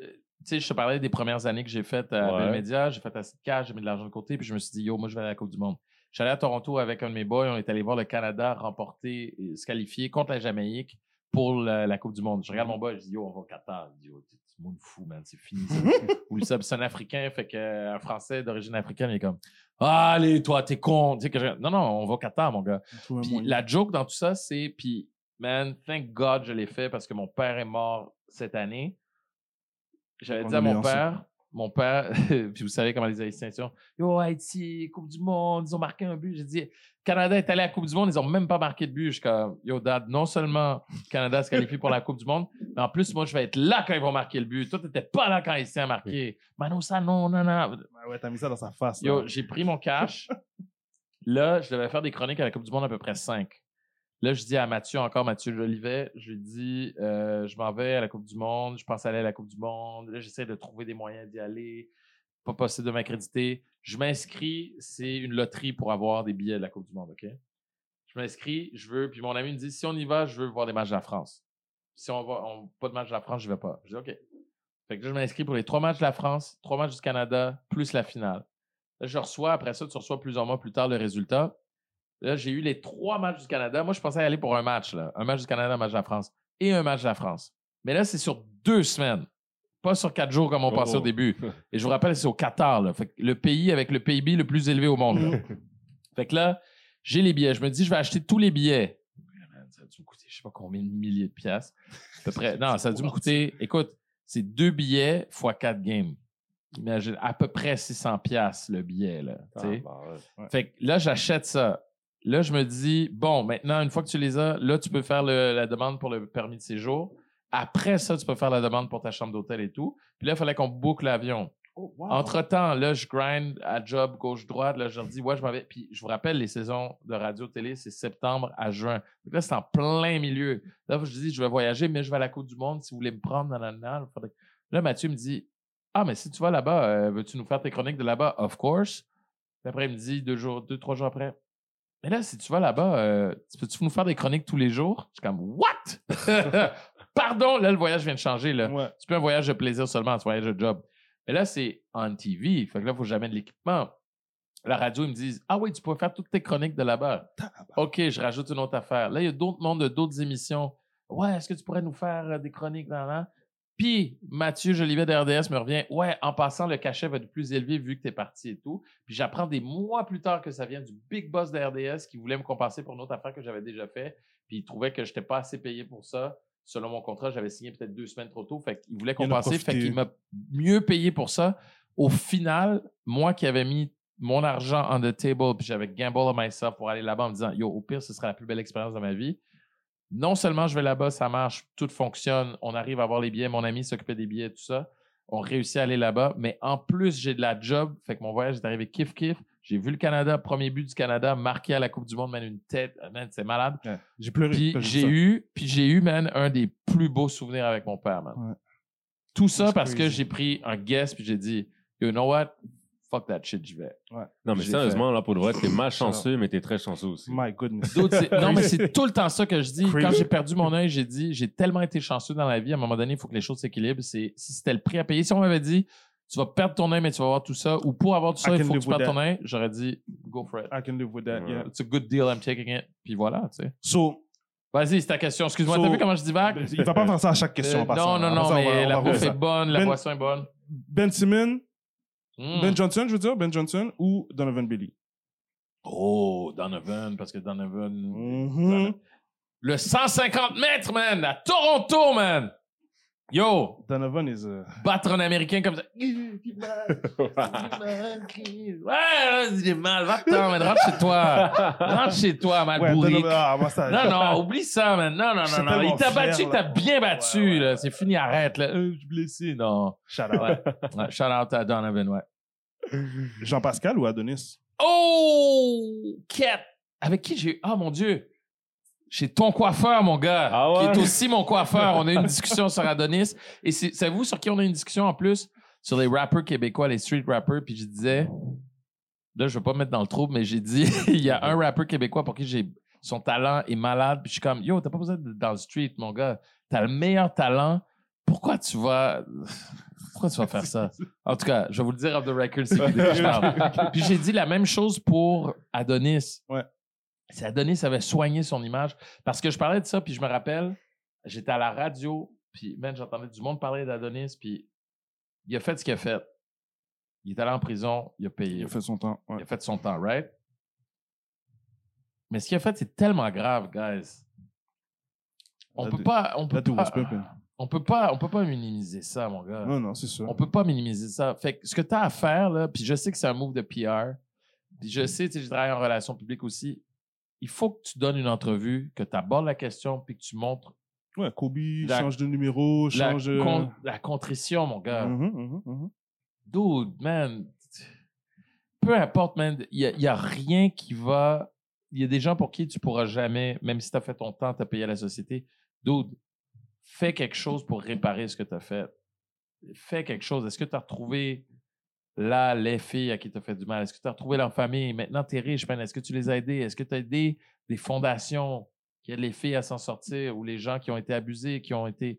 euh, tu sais, je te parlais des premières années que j'ai faites à Ouais. Bell Media. J'ai fait assez de cash, j'ai mis de l'argent de côté, puis je me suis dit, yo, moi, je vais aller à la Coupe du Monde. Je allé à Toronto avec un de mes boys. On est allé voir le Canada remporter, et se qualifier contre la Jamaïque pour la, la Coupe du Monde. Je regarde mon boy, je dis, yo, on va au Qatar. Il dit, yo, t'es un monde fou, man, c'est fini. Ou ça, c'est un Africain, fait qu'un Français d'origine africaine, il est comme, allez, toi, t'es con. Tu sais que je- Non, non, on va au Qatar, mon gars. Un Puis la joke dans tout ça, c'est, puis, man, thank God je l'ai fait parce que mon père est mort cette année. J'avais dit à mon père, mon père, puis vous savez comment les Haïtiens sont. Yo, Haïti, Coupe du Monde, ils ont marqué un but. J'ai dit, Canada est allé à la Coupe du Monde, ils ont même pas marqué de but. Comme, yo, dad, non seulement Canada se qualifie pour la Coupe du Monde, mais en plus, moi, je vais être là quand ils vont marquer le but. Toi, t'étais pas là quand Haïtien a marqué. Mano, ça, non, non, non. Ouais, ouais, t'as mis ça dans sa face. Yo, j'ai pris mon cash. Là, je devais faire des chroniques à la Coupe du Monde à peu près 5. Là, je dis à Mathieu, encore Mathieu Jolivet, je lui dis, euh, je m'en vais à la Coupe du Monde, je pense aller à la Coupe du Monde. Là, j'essaie de trouver des moyens d'y aller. Pas possible de m'accréditer. Je m'inscris, c'est une loterie pour avoir des billets de la Coupe du Monde, OK? Je m'inscris, je veux, puis mon ami me dit, si on y va, je veux voir des matchs de la France. Si on va, on, pas de match de la France, je vais pas. Je dis, OK. Fait que là, je m'inscris pour les trois matchs de la France, trois matchs du Canada, plus la finale. Là, je reçois, après ça, tu reçois plusieurs mois plus tard le résultat. Là, j'ai eu les trois matchs du Canada. Moi, je pensais aller pour un match, là. Un match du Canada, un match de la France. Et un match de la France. Mais là, c'est sur deux semaines. pas sur quatre jours comme on pensait au Oh. début. Et je vous rappelle, c'est au Qatar, là. Fait que le pays avec le PIB le plus élevé au monde. là. fait que là, j'ai les billets. Je me dis, je vais acheter tous les billets. Ça a dû me coûter, je sais pas combien de milliers de piastres. À peu près. Non, ça a dû me coûter, écoute, c'est deux billets fois quatre games. Imagine, à peu près 600 piastres le billet, là. Ah, bah ouais. Fait que là, j'achète ça. Là, je me dis, bon, maintenant, une fois que tu les as, là, tu peux faire le- la demande pour le permis de séjour. Après ça, tu peux faire la demande pour ta chambre d'hôtel et tout. Puis là, il fallait qu'on boucle l'avion. Oh, wow. Entre-temps, là, je grind à job gauche-droite. Là, je leur dis, ouais, je m'en vais. Puis je vous rappelle, les saisons de radio-télé, c'est septembre à juin. Donc là, c'est en plein milieu. Là, je dis, je vais voyager, mais je vais à la Côte du Monde. Si vous voulez me prendre dans la Là, faudrait- là, Mathieu me dit, ah, mais si tu vas là-bas, euh, veux-tu nous faire tes chroniques de là-bas? Of course. Puis après, il me dit, deux, jours, deux trois jours après, mais là, si tu vas là-bas, euh, tu peux-tu nous faire des chroniques tous les jours? Je suis comme, what? Pardon, là, le voyage vient de changer. Là. Ouais. C'est plus un voyage de plaisir seulement, c'est un voyage de job. Mais là, c'est on TV. Fait que là, il faut jamais de l'équipement. La radio, ils me disent Ah oui, tu peux faire toutes tes chroniques de là-bas. OK, je rajoute une autre affaire. Là, il y a d'autres mondes de d'autres émissions. Ouais, est-ce que tu pourrais nous faire euh, des chroniques dans là? Puis Mathieu Jolivet de RDS me revient Ouais, en passant, le cachet va être plus élevé vu que tu es parti et tout. Puis j'apprends des mois plus tard que ça vient du big boss de RDS qui voulait me compenser pour une autre affaire que j'avais déjà fait. Puis il trouvait que je n'étais pas assez payé pour ça. Selon mon contrat, j'avais signé peut-être deux semaines trop tôt. Fait qu'il voulait Il compenser. Fait profité. qu'il m'a mieux payé pour ça. Au final, moi qui avais mis mon argent on the table, puis j'avais gamble on myself pour aller là-bas en me disant, yo, au pire, ce sera la plus belle expérience de ma vie. Non seulement je vais là-bas, ça marche, tout fonctionne, on arrive à avoir les billets, mon ami s'occupait des billets, tout ça. On réussit à aller là-bas, mais en plus, j'ai de la job. Fait que mon voyage est arrivé kiff kiff. J'ai vu le Canada, premier but du Canada, marqué à la Coupe du Monde, man, une tête, man, c'est malade. J'ai pleuré. Puis j'ai eu, puis j'ai eu, man, un des plus beaux souvenirs avec mon père, man. Ouais. Tout ça parce que j'ai pris un guess puis j'ai dit, you know what? Fuck that shit, j'y vais. Non, mais J'ai sérieusement, là, pour de vrai, t'es malchanceux, mais t'es très chanceux aussi. My goodness. D'autres, c'est- non, mais c'est tout le temps ça que je dis. Crazy. Quand j'ai perdu mon œil, j'ai dit, j'ai tellement été chanceux dans la vie, à un moment donné, il faut que les choses s'équilibrent. C'est, si c'était le prix à payer, si on m'avait dit, tu vas perdre ton œil, mais tu vas avoir tout ça, ou pour avoir tout ça, I il can faut que live tu perdes ton œil, j'aurais dit, go for it. I can live with that, yeah. It's a good deal, I'm taking it. Puis voilà, tu sais. So, Vas-y, c'est ta question. Excuse-moi, So- t'as vu comment je divague? il va pas faire ça à chaque question. Euh, passant. non, non, non, mais la bouffe est bonne, la Ben- boisson est bonne. Ben Simon, Mm. Ben Johnson, je veux dire, Ben Johnson ou Donovan Bailey. Oh, Donovan, parce que Donovan. Mhm. Le 150 mètres, man, à Toronto, man. Yo, Donovan is a... battre un Américain comme ça. Ouais, j'ai mal, va-t'en, man, rentre chez toi. Rentre chez toi, mal Ouais, bourrique. Ah, ça... Non, non, oublie ça, man. Non, non, non, non. Il t'a battu, là. t'as bien battu, Ouais, ouais, là. C'est fini, arrête, là. Euh, je suis blessé, non. Shout out. Ouais. Ouais, shout out à Donovan, ouais. Jean-Pascal ou Adonis? Oh! Cat! Avec qui j'ai eu. Ah, mon Dieu! Chez ton coiffeur, mon gars. Ah ouais? Qui est aussi mon coiffeur. On a eu une discussion sur Adonis. Et c'est, savez-vous sur qui on a eu une discussion en plus? Sur les rappers québécois, les street rappers. Puis je disais. Là, je veux pas me mettre dans le trouble, mais j'ai dit, il y a un rappeur québécois pour qui j'ai. Son talent est malade. Puis je suis comme, yo, t'as pas besoin d'être dans le street, mon gars. T'as le meilleur talent. Pourquoi tu vas. Pourquoi tu vas faire ça? En tout cas, je vais vous le dire off the record vous parle. Puis j'ai dit la même chose pour Adonis. Ouais. Si Adonis avait soigné son image. Parce que je parlais de ça, puis je me rappelle, j'étais à la radio, puis man, j'entendais du monde parler d'Adonis, puis il a fait ce qu'il a fait. Il est allé en prison, il a payé. Il a fait son temps. ouais. Il a fait son temps, right? Mais ce qu'il a fait, c'est tellement grave, guys. On That peut pas, on peut pas, on peut pas, on peut pas minimiser ça, mon gars. Non, non, c'est sûr. On peut pas minimiser ça. Fait que ce que tu as à faire, là, puis je sais que c'est un move de PR, puis je sais, tu sais, je travaille en relations publiques aussi. Il faut que tu donnes une entrevue, que tu abordes la question, puis que tu montres Ouais, Kobe, La- change de numéro, la, change... euh, con- la contrition, mon gars. mhm, mhm, mhm. Dude, man. Peu importe, man. Il n'y a, rien qui va. Il y a des gens pour qui tu pourras jamais, même si tu as fait ton temps, tu as payé à la société. Dude, fais quelque chose pour réparer ce que tu as fait. Fais quelque chose. Est-ce que tu as retrouvé là les filles à qui tu fait du mal? Est-ce que tu as retrouvé leur famille? Maintenant, tu es riche. Est-ce que tu les as aidés? Est-ce que tu as aidé des fondations qui aident les filles à s'en sortir ou les gens qui ont été abusés, qui ont été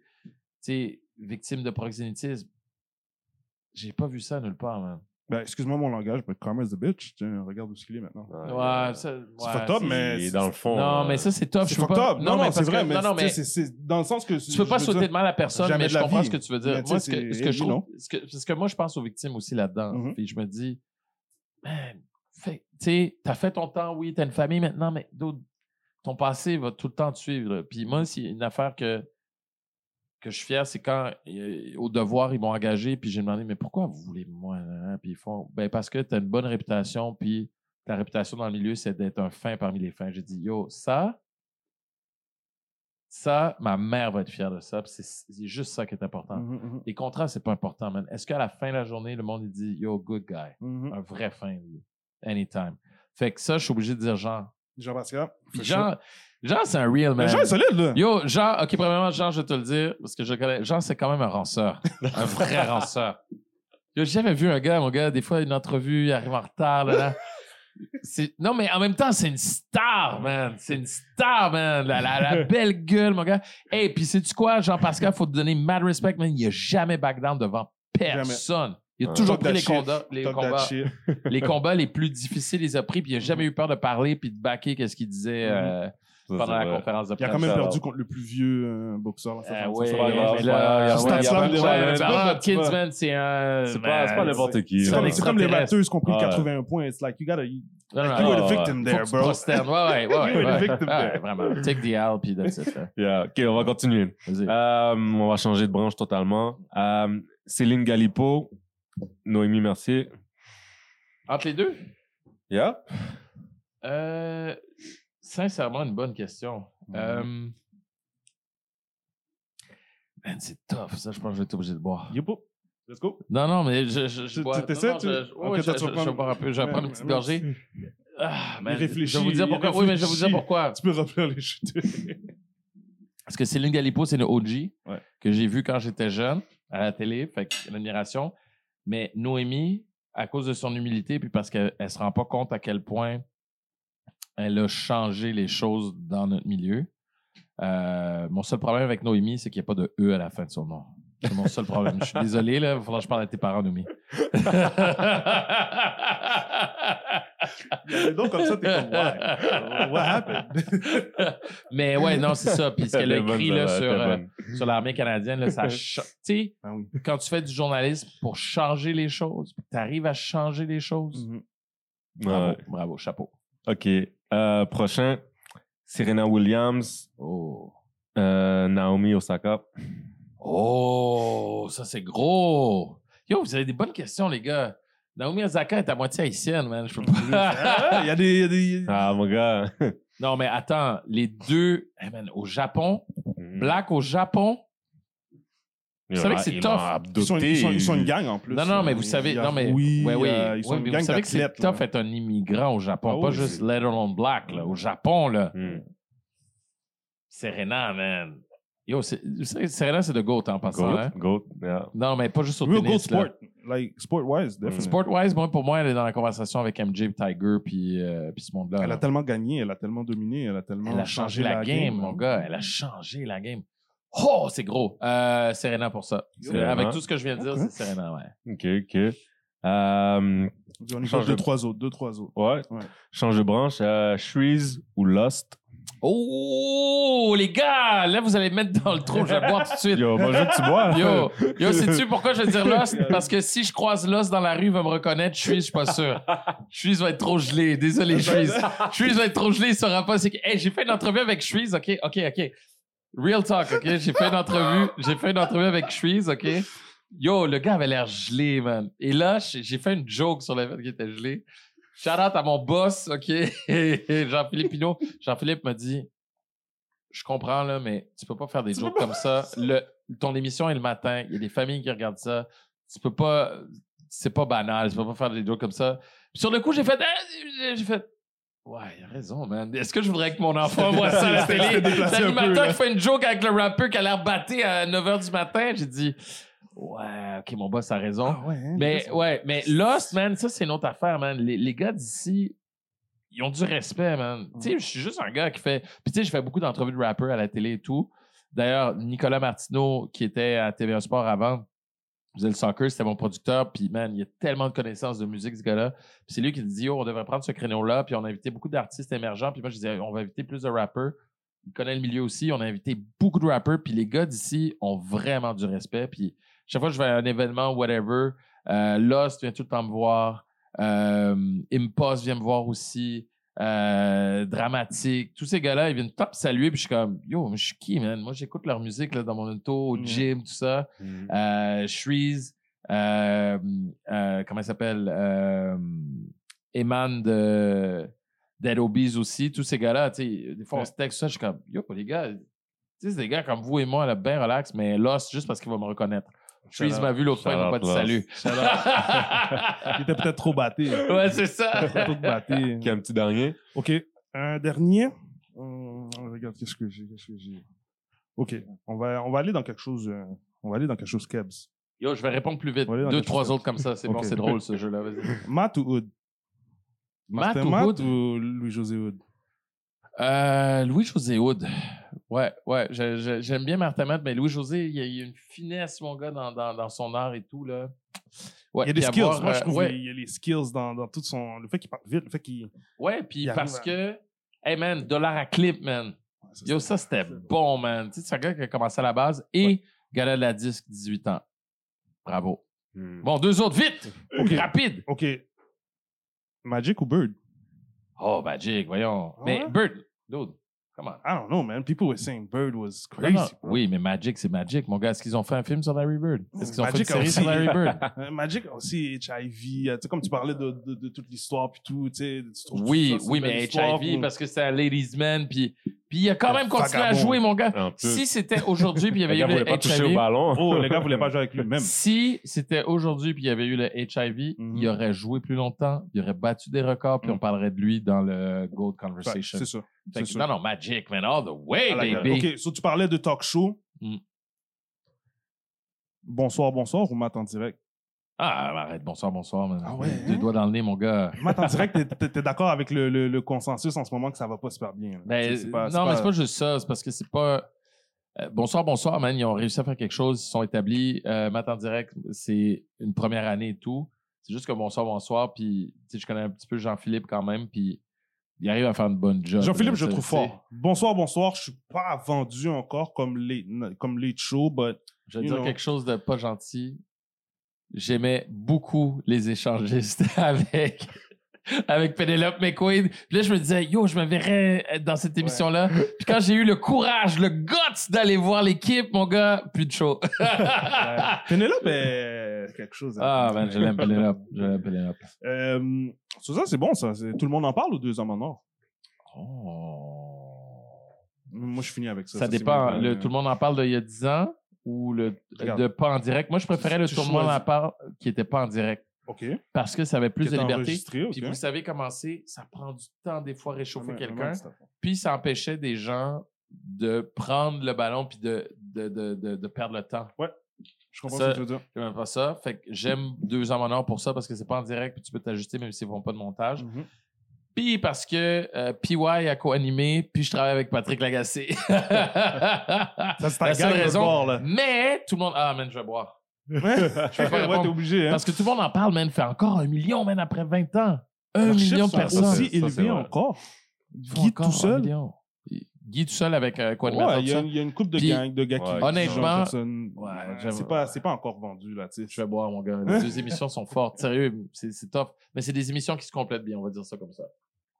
victimes de proxénétisme? J'ai pas vu ça nulle part, man. Ben, excuse-moi mon langage, mais Karma is the bitch. Tiens, regarde où ce qu'il est maintenant. Ouais, ça, ouais, C'est fucked up, mais. Et dans le fond. Non, euh, mais ça, c'est top. C'est je peux fucked pas... up. Non, non, parce c'est que- vrai, mais, non, non, tu sais, mais c'est c'est dans le sens que. tu peux pas sauter de mal à personne, jamais mais de je la comprends vie. ce que tu veux dire. Mais tu Moi, sais, ce que, c'est ce que je heavy, trouve, non? ce que, moi, je pense aux victimes aussi là-dedans. Mhm. Puis je me dis, man, fais- tu sais, t'as fait ton temps, oui, t'as une famille maintenant, mais d'autres, ton passé va tout le temps te suivre. Puis moi, c'est une affaire que, que je suis fier, c'est quand, euh, au devoir, ils m'ont engagé, puis j'ai demandé, mais pourquoi vous voulez moi? hein? Puis ils font, ben parce que t'as une bonne réputation, puis ta réputation dans le milieu, c'est d'être un fin parmi les fins. J'ai dit, yo, ça, ça, ma mère va être fière de ça, puis c'est juste ça qui est important. Mhm, mhm, Les contrats, c'est pas important, man. Est-ce qu'à la fin de la journée, le monde il dit Yo, good guy, un vrai fin. Anytime. Fait que ça, je suis obligé de dire Jean. Jean-Pascal. Puis for Jean, Jean, c'est un real man. Jean est solide, là. Yo, Jean, ok, premièrement, Jean, je vais te le dire, parce que je le connais. Jean, c'est quand même un ranceur. un vrai ranceur. Yo, j'ai jamais vu un gars, mon gars, des fois, une entrevue, il arrive en retard, là, Non, mais en même temps, c'est une star, man. C'est une star, man. La, la- la belle gueule, mon gars. Hey, puis sais-tu quoi, Jean-Pascal, faut te donner mad respect, man. Il a jamais back down devant personne. Il a toujours Talk pris les, combats, les, combats, les combats les plus difficiles, il les a pris, puis il a jamais eu peur de parler puis de backer qu'est-ce qu'il disait euh, ça, pendant c'est la conférence de Il a presse. quand même perdu contre le plus vieux euh, boxeur. Euh, ça, oui, là, c'est un. C'est pas, c'est pas n'importe qui. C'est comme, les batteuses qui ont pris Ouais. 81 points. It's like, you gotta. You Non, non, you non, were the victim there, bro. Ouais, ouais, ouais. You were the victim there. Vraiment. Take the L, puis that's it. Yeah. OK, on va continuer. Euh, on va changer de branche totalement. Euh, Céline Galipo, Noémie Mercier. Entre les deux? Yeah. Euh, sincèrement, une bonne question. Euh, man, c'est tough, ça, je pense que je vais être obligé de boire. Youpo. Let's go. Non, non, mais je, je, bois. tu t'essaies, non, je- je- vais boire un peu, je vais prendre une petite gorgée. Ah, man, réfléchit, je vais vous dire pourquoi. Oui, mais je vais vous dire pourquoi. Tu peux remplir les chutes. Parce que Céline Galipo, c'est une OG Ouais. que j'ai vu quand j'étais jeune à la télé, fait que l'admiration. Mais Noémie, à cause de son humilité, puis parce qu'elle ne se rend pas compte à quel point elle a changé les choses dans notre milieu. Euh, mon seul problème avec Noémie, c'est qu'il n'y a pas de E à la fin de son nom. C'est mon seul problème. Je suis désolé, là. Il va falloir que je parle à tes parents, Noémie. Donc, comme ça, t'es comme, why? What happened? Mais ouais, non, c'est ça. Puis ce qu'elle a écrit là, sur, euh, sur l'armée canadienne, là, ça Tu sais, Ah oui. quand tu fais du journalisme pour changer les choses, tu arrives à changer les choses. Mhm. Bravo, Ouais. bravo, chapeau. OK. Euh, prochain, Serena Williams, Oh. euh, Naomi Osaka. Oh, ça c'est gros. Yo, vous avez des bonnes questions, les gars. Naomi Osaka est à moitié haïtienne, man. Je peux pas. Ah, Il y a des. il y a des- Ah, mon gars. non, mais attends, les deux, hey, man, au Japon, Black au Japon. Vous savez que c'est tough. Ils sont, ils, sont, ils sont une gang en plus. Non, non, mais vous Il savez, non, mais, Rui, ouais, oui, euh, ils sont ouais, une gang vous savez que c'est tough être un immigrant au Japon, Ah pas oui, juste let alone black, là. Au Japon, là. Hmm. Serena, man. Yo, vous Serena, c'est de GOAT en passant, hein? Goat, goat, yeah. Non, mais pas juste au Real tennis, gold là. sport. Like, sport-wise, definitely. Sport-wise, moi, pour moi, elle est dans la conversation avec MJ, Tiger, puis, euh, puis ce monde-là. Elle là. a tellement gagné, elle a tellement dominé, elle a tellement Elle a changé la, game, mon gars. Elle a changé la game. Oh, c'est gros. Euh, Serena pour ça. Serena. Avec tout ce que je viens de dire, c'est Serena, ouais. OK, OK. Euh, On y Change deux, de- trois autres, deux, trois autres. ouais. Ouais. Change de branche. Euh, Shreeze ou Lost? Oh, les gars, là, vous allez me mettre dans le trou. Je vais boire tout de suite. Yo, moi, je veux que tu bois. Yo, yo, sais-tu pourquoi je vais dire Lost? Parce que si je croise Lost dans la rue, il va me reconnaître. Je suis, je suis pas sûr. Shreeze va être trop gelé. Désolé, Shreeze. Shreeze va être trop gelé, il saura pas. C'est que, hey, j'ai fait une entrevue avec Shreeze, OK? OK, OK. Real talk, OK? J'ai fait une entrevue, j'ai fait une entrevue avec Shreeze, OK? Yo, le gars avait l'air gelé, man. Et là, j'ai fait une joke sur le fait qu'il était gelé. Shout out à mon boss, OK? Jean-Philippe Pinault. Jean-Philippe m'a dit, je comprends, là, mais tu peux pas faire des jokes comme ça. Le, ton émission est le matin. Il y a des familles qui regardent ça. Tu peux pas, c'est pas banal. Tu peux pas faire des jokes comme ça. Puis sur le coup, j'ai fait, j'ai fait, ouais, il a raison, man. Est-ce que je voudrais que mon enfant voit ça à la télé? L'animateur qui fait une joke avec le rappeur qui a l'air batté à 9 h du matin? J'ai dit, ouais, ok, mon boss a raison. Ah ouais, hein, Mais ouais, mais Lost, man, ça c'est une autre affaire, man. Les, les gars d'ici, ils ont du respect, man. Tu sais, je suis juste un gars qui fait. Puis tu sais, je fais beaucoup d'entrevues de rappeurs à la télé et tout. D'ailleurs, Nicolas Martineau, qui était à TVA Sport avant, faisait le soccer, c'était mon producteur. Puis, man, il a tellement de connaissances de musique, ce gars-là. Puis c'est lui qui dit, oh, on devrait prendre ce créneau-là. Puis on a invité beaucoup d'artistes émergents. Puis moi, je disais, on va inviter plus de rappeurs. Il connaît le milieu aussi. On a invité beaucoup de rappeurs. Puis les gars d'ici ont vraiment du respect. Puis chaque fois que je vais à un événement, whatever, euh, Lost vient tout le temps me voir. Euh, Impost vient me voir aussi. Euh, dramatique. Tous ces gars-là, ils viennent top saluer, puis je suis comme, yo, mais je suis qui, man? Moi, j'écoute leur musique là, dans mon auto, au Mhm. gym, tout ça. Mhm. Euh, Shreeze, euh, comment il s'appelle? Eman de Dead Obies aussi, tous ces gars-là, tu sais, des fois on se texte ça, je suis comme, yo, les gars, tu sais, c'est des gars comme vous et moi, là, bien relax, mais Lost, juste parce qu'il va me reconnaître. Shout m'a vu l'autre fois, il m'a pas dit salut. Il était peut-être trop batté. ouais, c'est ça. Trop batté. Qui a un petit dernier? OK. Un dernier. Hum, regarde, qu'est-ce que j'ai? Qu'est-ce que j'ai? OK. On va, on va aller dans quelque chose. euh, on va aller dans quelque chose Kebs. Yo, je vais répondre plus vite. Deux, trois chose autres comme ça, c'est bon, Ok. c'est drôle ce jeu-là, vas-y. Matt ou Hood? Matt ou Hood? ou Louis-José Hood? Euh, Louis-José Hood. Ouais, ouais, j'aime bien Martin Matt, mais Louis-José, il y, a, il y a une finesse, mon gars, dans, dans, dans son art et tout, là. Ouais, Il y a des skills. avoir, Moi, je euh, trouve ouais, qu'il y a les skills dans, dans tout son. Le fait qu'il parle vite, le fait qu'il. ouais, puis il parce que, hey man, dollar à clip, man. Yo, ça, c'était bon, man. Tu sais, c'est un gars qui a commencé à la base et gars de la disque, 18 ans. Bravo. Hmm. Bon, deux autres, vite! Rapide! OK. Magic ou Bird? Oh, Magic, voyons. Ah mais ouais? Bird, dude, come on. I don't know, man. People were saying Bird was Non, crazy. non. bro. Oui, mais Magic, c'est Magic. Mon gars, est-ce qu'ils ont fait un film sur Larry Bird? Est-ce qu'ils ont Magic fait une série aussi. sur Larry Bird? Magic aussi HIV. euh, Tu sais, comme tu parlais de, de, de toute l'histoire puis tout, tu sais. tu Oui, ça, c'est oui, mais HIV, parce que c'est un ladies man, puis, puis il a quand même continué à jouer, mon gars. Si c'était aujourd'hui, puis il y le avait gars eu voulait le pas toucher au HIV. ballon. Oh, les gars voulaient pas jouer avec lui-même. Si c'était aujourd'hui, puis il y avait eu le HIV, Mhm. il aurait joué plus longtemps, il aurait battu des records, puis Mhm. on parlerait de lui dans le Gold Conversation. C'est ça. C'est non, non, Magic, man, all the way, Ah, baby. OK, so tu parlais de talk show. Mm. Bonsoir, bonsoir ou Matt en direct? Ah, arrête, bonsoir, bonsoir, man. Ah ouais, Deux hein? doigts dans le nez, mon gars. Matt en direct, t'es- d'accord avec le, le, le consensus en ce moment que ça va pas super bien. Ben, pas- non, mais c'est pas juste ça. C'est parce que c'est pas. Euh, bonsoir, bonsoir, man. Ils ont réussi à faire quelque chose. Ils sont établis. Euh, Matt en direct, c'est une première année et tout. C'est juste que bonsoir, bonsoir. Puis, tu sais, je connais un petit peu Jean-Philippe quand même. Puis, il arrive à faire une bonne job. Jean-Philippe, je le trouve fort. Bonsoir, bonsoir. Je suis pas vendu encore comme les, comme les shows, but Je vais dire know. quelque chose de pas gentil. J'aimais beaucoup les échangistes avec, avec Penelope McQuaid. Puis là, je me disais, yo, je me verrais être dans cette émission-là. Puis quand j'ai eu le courage, le guts d'aller voir l'équipe, mon gars, plus de show. euh, Penelope est quelque chose. hein. ah, man, je l'aime Penelope. Je l'aime Penelope. Euh, ça, c'est bon, ça. Tout le monde en parle aux deux hommes en or? Oh. Moi, je finis avec ça. Ça, dépend. Le, tout le monde en parle d'il y a 10 ans ou le, Regarde. de pas en direct. Moi, je préférais le Tu en choisis. parle qui était pas en direct OK. parce que ça avait plus de liberté. Puis vous savez comment c'est, ça prend du temps des fois réchauffer Ouais, quelqu'un. ouais, à. Puis ça empêchait des gens de prendre le ballon puis de, de, de, de, de perdre le temps. Je comprends Ça- ce que tu veux dire. J'aime pas ça. Fait que j'aime deux hommes en or pour ça parce que c'est pas en direct puis tu peux t'ajuster même s'ils font pas de montage. Mhm. Puis parce que euh, PY a co-animé puis je travaille avec Patrick Lagacé. Ça, c'est La seule raison. bord, là. Mais tout le monde. Ah, man, je vais boire. Ouais, pas ouais, t'es obligé, hein. Parce que tout le monde en parle, man. Fait encore un million, man, après 20 ans. Un million de personnes. aussi vrai. encore. Guy encore tout seul. Guy tout seul avec euh, quoi de Ouais, il y, a- il y a une couple de, Puis, gang, de gars qui. ouais, qui honnêtement, ouais, c'est pas, c'est pas encore vendu, là, tu sais. Je vais boire, mon gars. Les deux émissions sont fortes. Sérieux, c'est c'est tough. Mais c'est des émissions qui se complètent bien, on va dire ça comme ça.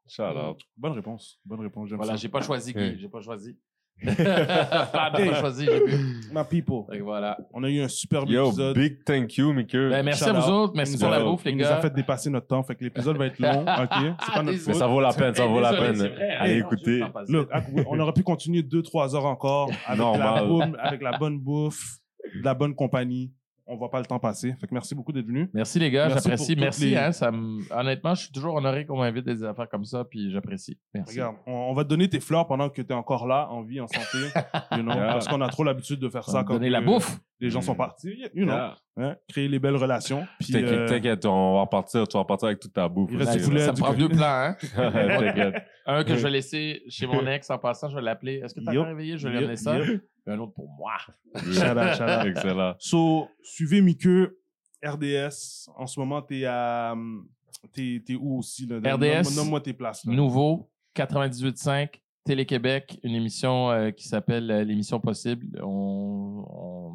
Shout out. Bonne réponse. Bonne réponse. Voilà, j'ai pas choisi Guy. J'ai pas choisi. pas choisi, j'ai vu. Ma people. Voilà. On a eu un superbe Yo, épisode. big thank you, Mickey. Ben, merci Shout à vous out. autres. Merci pour la bouffe, les Il nous a gars. fait dépasser notre temps, fait que l'épisode va être long, ok? C'est pas notre désolé. Mais ça vaut la peine, ça vaut la peine. vrai. Allez passé. Look, ah, on aurait pu continuer deux, trois heures encore avec, la, avec la bonne bouffe, de la bonne compagnie. On voit pas le temps passer. Fait que merci beaucoup d'être venu. Merci les gars, j'apprécie. Merci. Hein, ça me- Honnêtement, je suis toujours honoré qu'on m'invite des affaires comme ça, puis j'apprécie. Merci. Regarde, on, on va te donner tes fleurs pendant que tu es encore là, en vie, en santé. you know, Yeah. parce qu'on a trop l'habitude de faire Ça ça va me quand donner la bouffe. Les gens sont Mm. partis. You know, Yeah. hein, créer les belles relations. Puis, T'inquiète, euh, t'inquiète, on va repartir, tu vas repartir avec toute ta bouffe. Il reste Ça prend deux plans, hein? T'inquiète. Un que je vais laisser chez mon ex en passant, je vais l'appeler. Est-ce que t'as Yup. réveillé? Je vais lui amener ça. puis un autre pour moi. Shout out. Excellent. So, suivez Mickey, RDS. En ce moment, t'es à. T'es t'es où aussi? Là? RDS. Nomme- Nomme-moi tes places. là. Nouveau, 98.5, Télé-Québec, une émission euh, qui s'appelle euh, L'émission possible. On,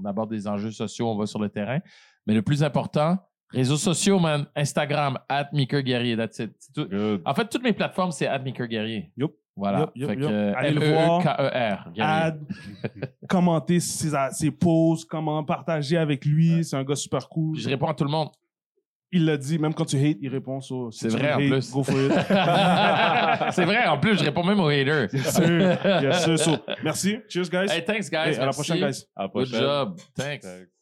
on aborde des enjeux sociaux, on va sur le terrain. Mais le plus important, réseaux sociaux, man. Instagram, at Guerrier. That's it. Tout. En fait, toutes mes plateformes, c'est at Guerrier. Yup. Voilà. Que, yup. euh, Allez le voir. L-E-E-K-E-R. Guerrier. Add, commenter ses, ses posts, comment partager avec lui. C'est un gars super cool. Puis je réponds à tout le monde. Il l'a dit, même quand tu hates, il répond. Si C'est vrai, en plus. Go for it. c'est vrai, en plus, je réponds même aux haters. Yes, sir. So, merci. Cheers, guys. Hey, thanks, guys. Hey, à la prochaine, guys. À la Good prochaine. job. Thanks. Thanks.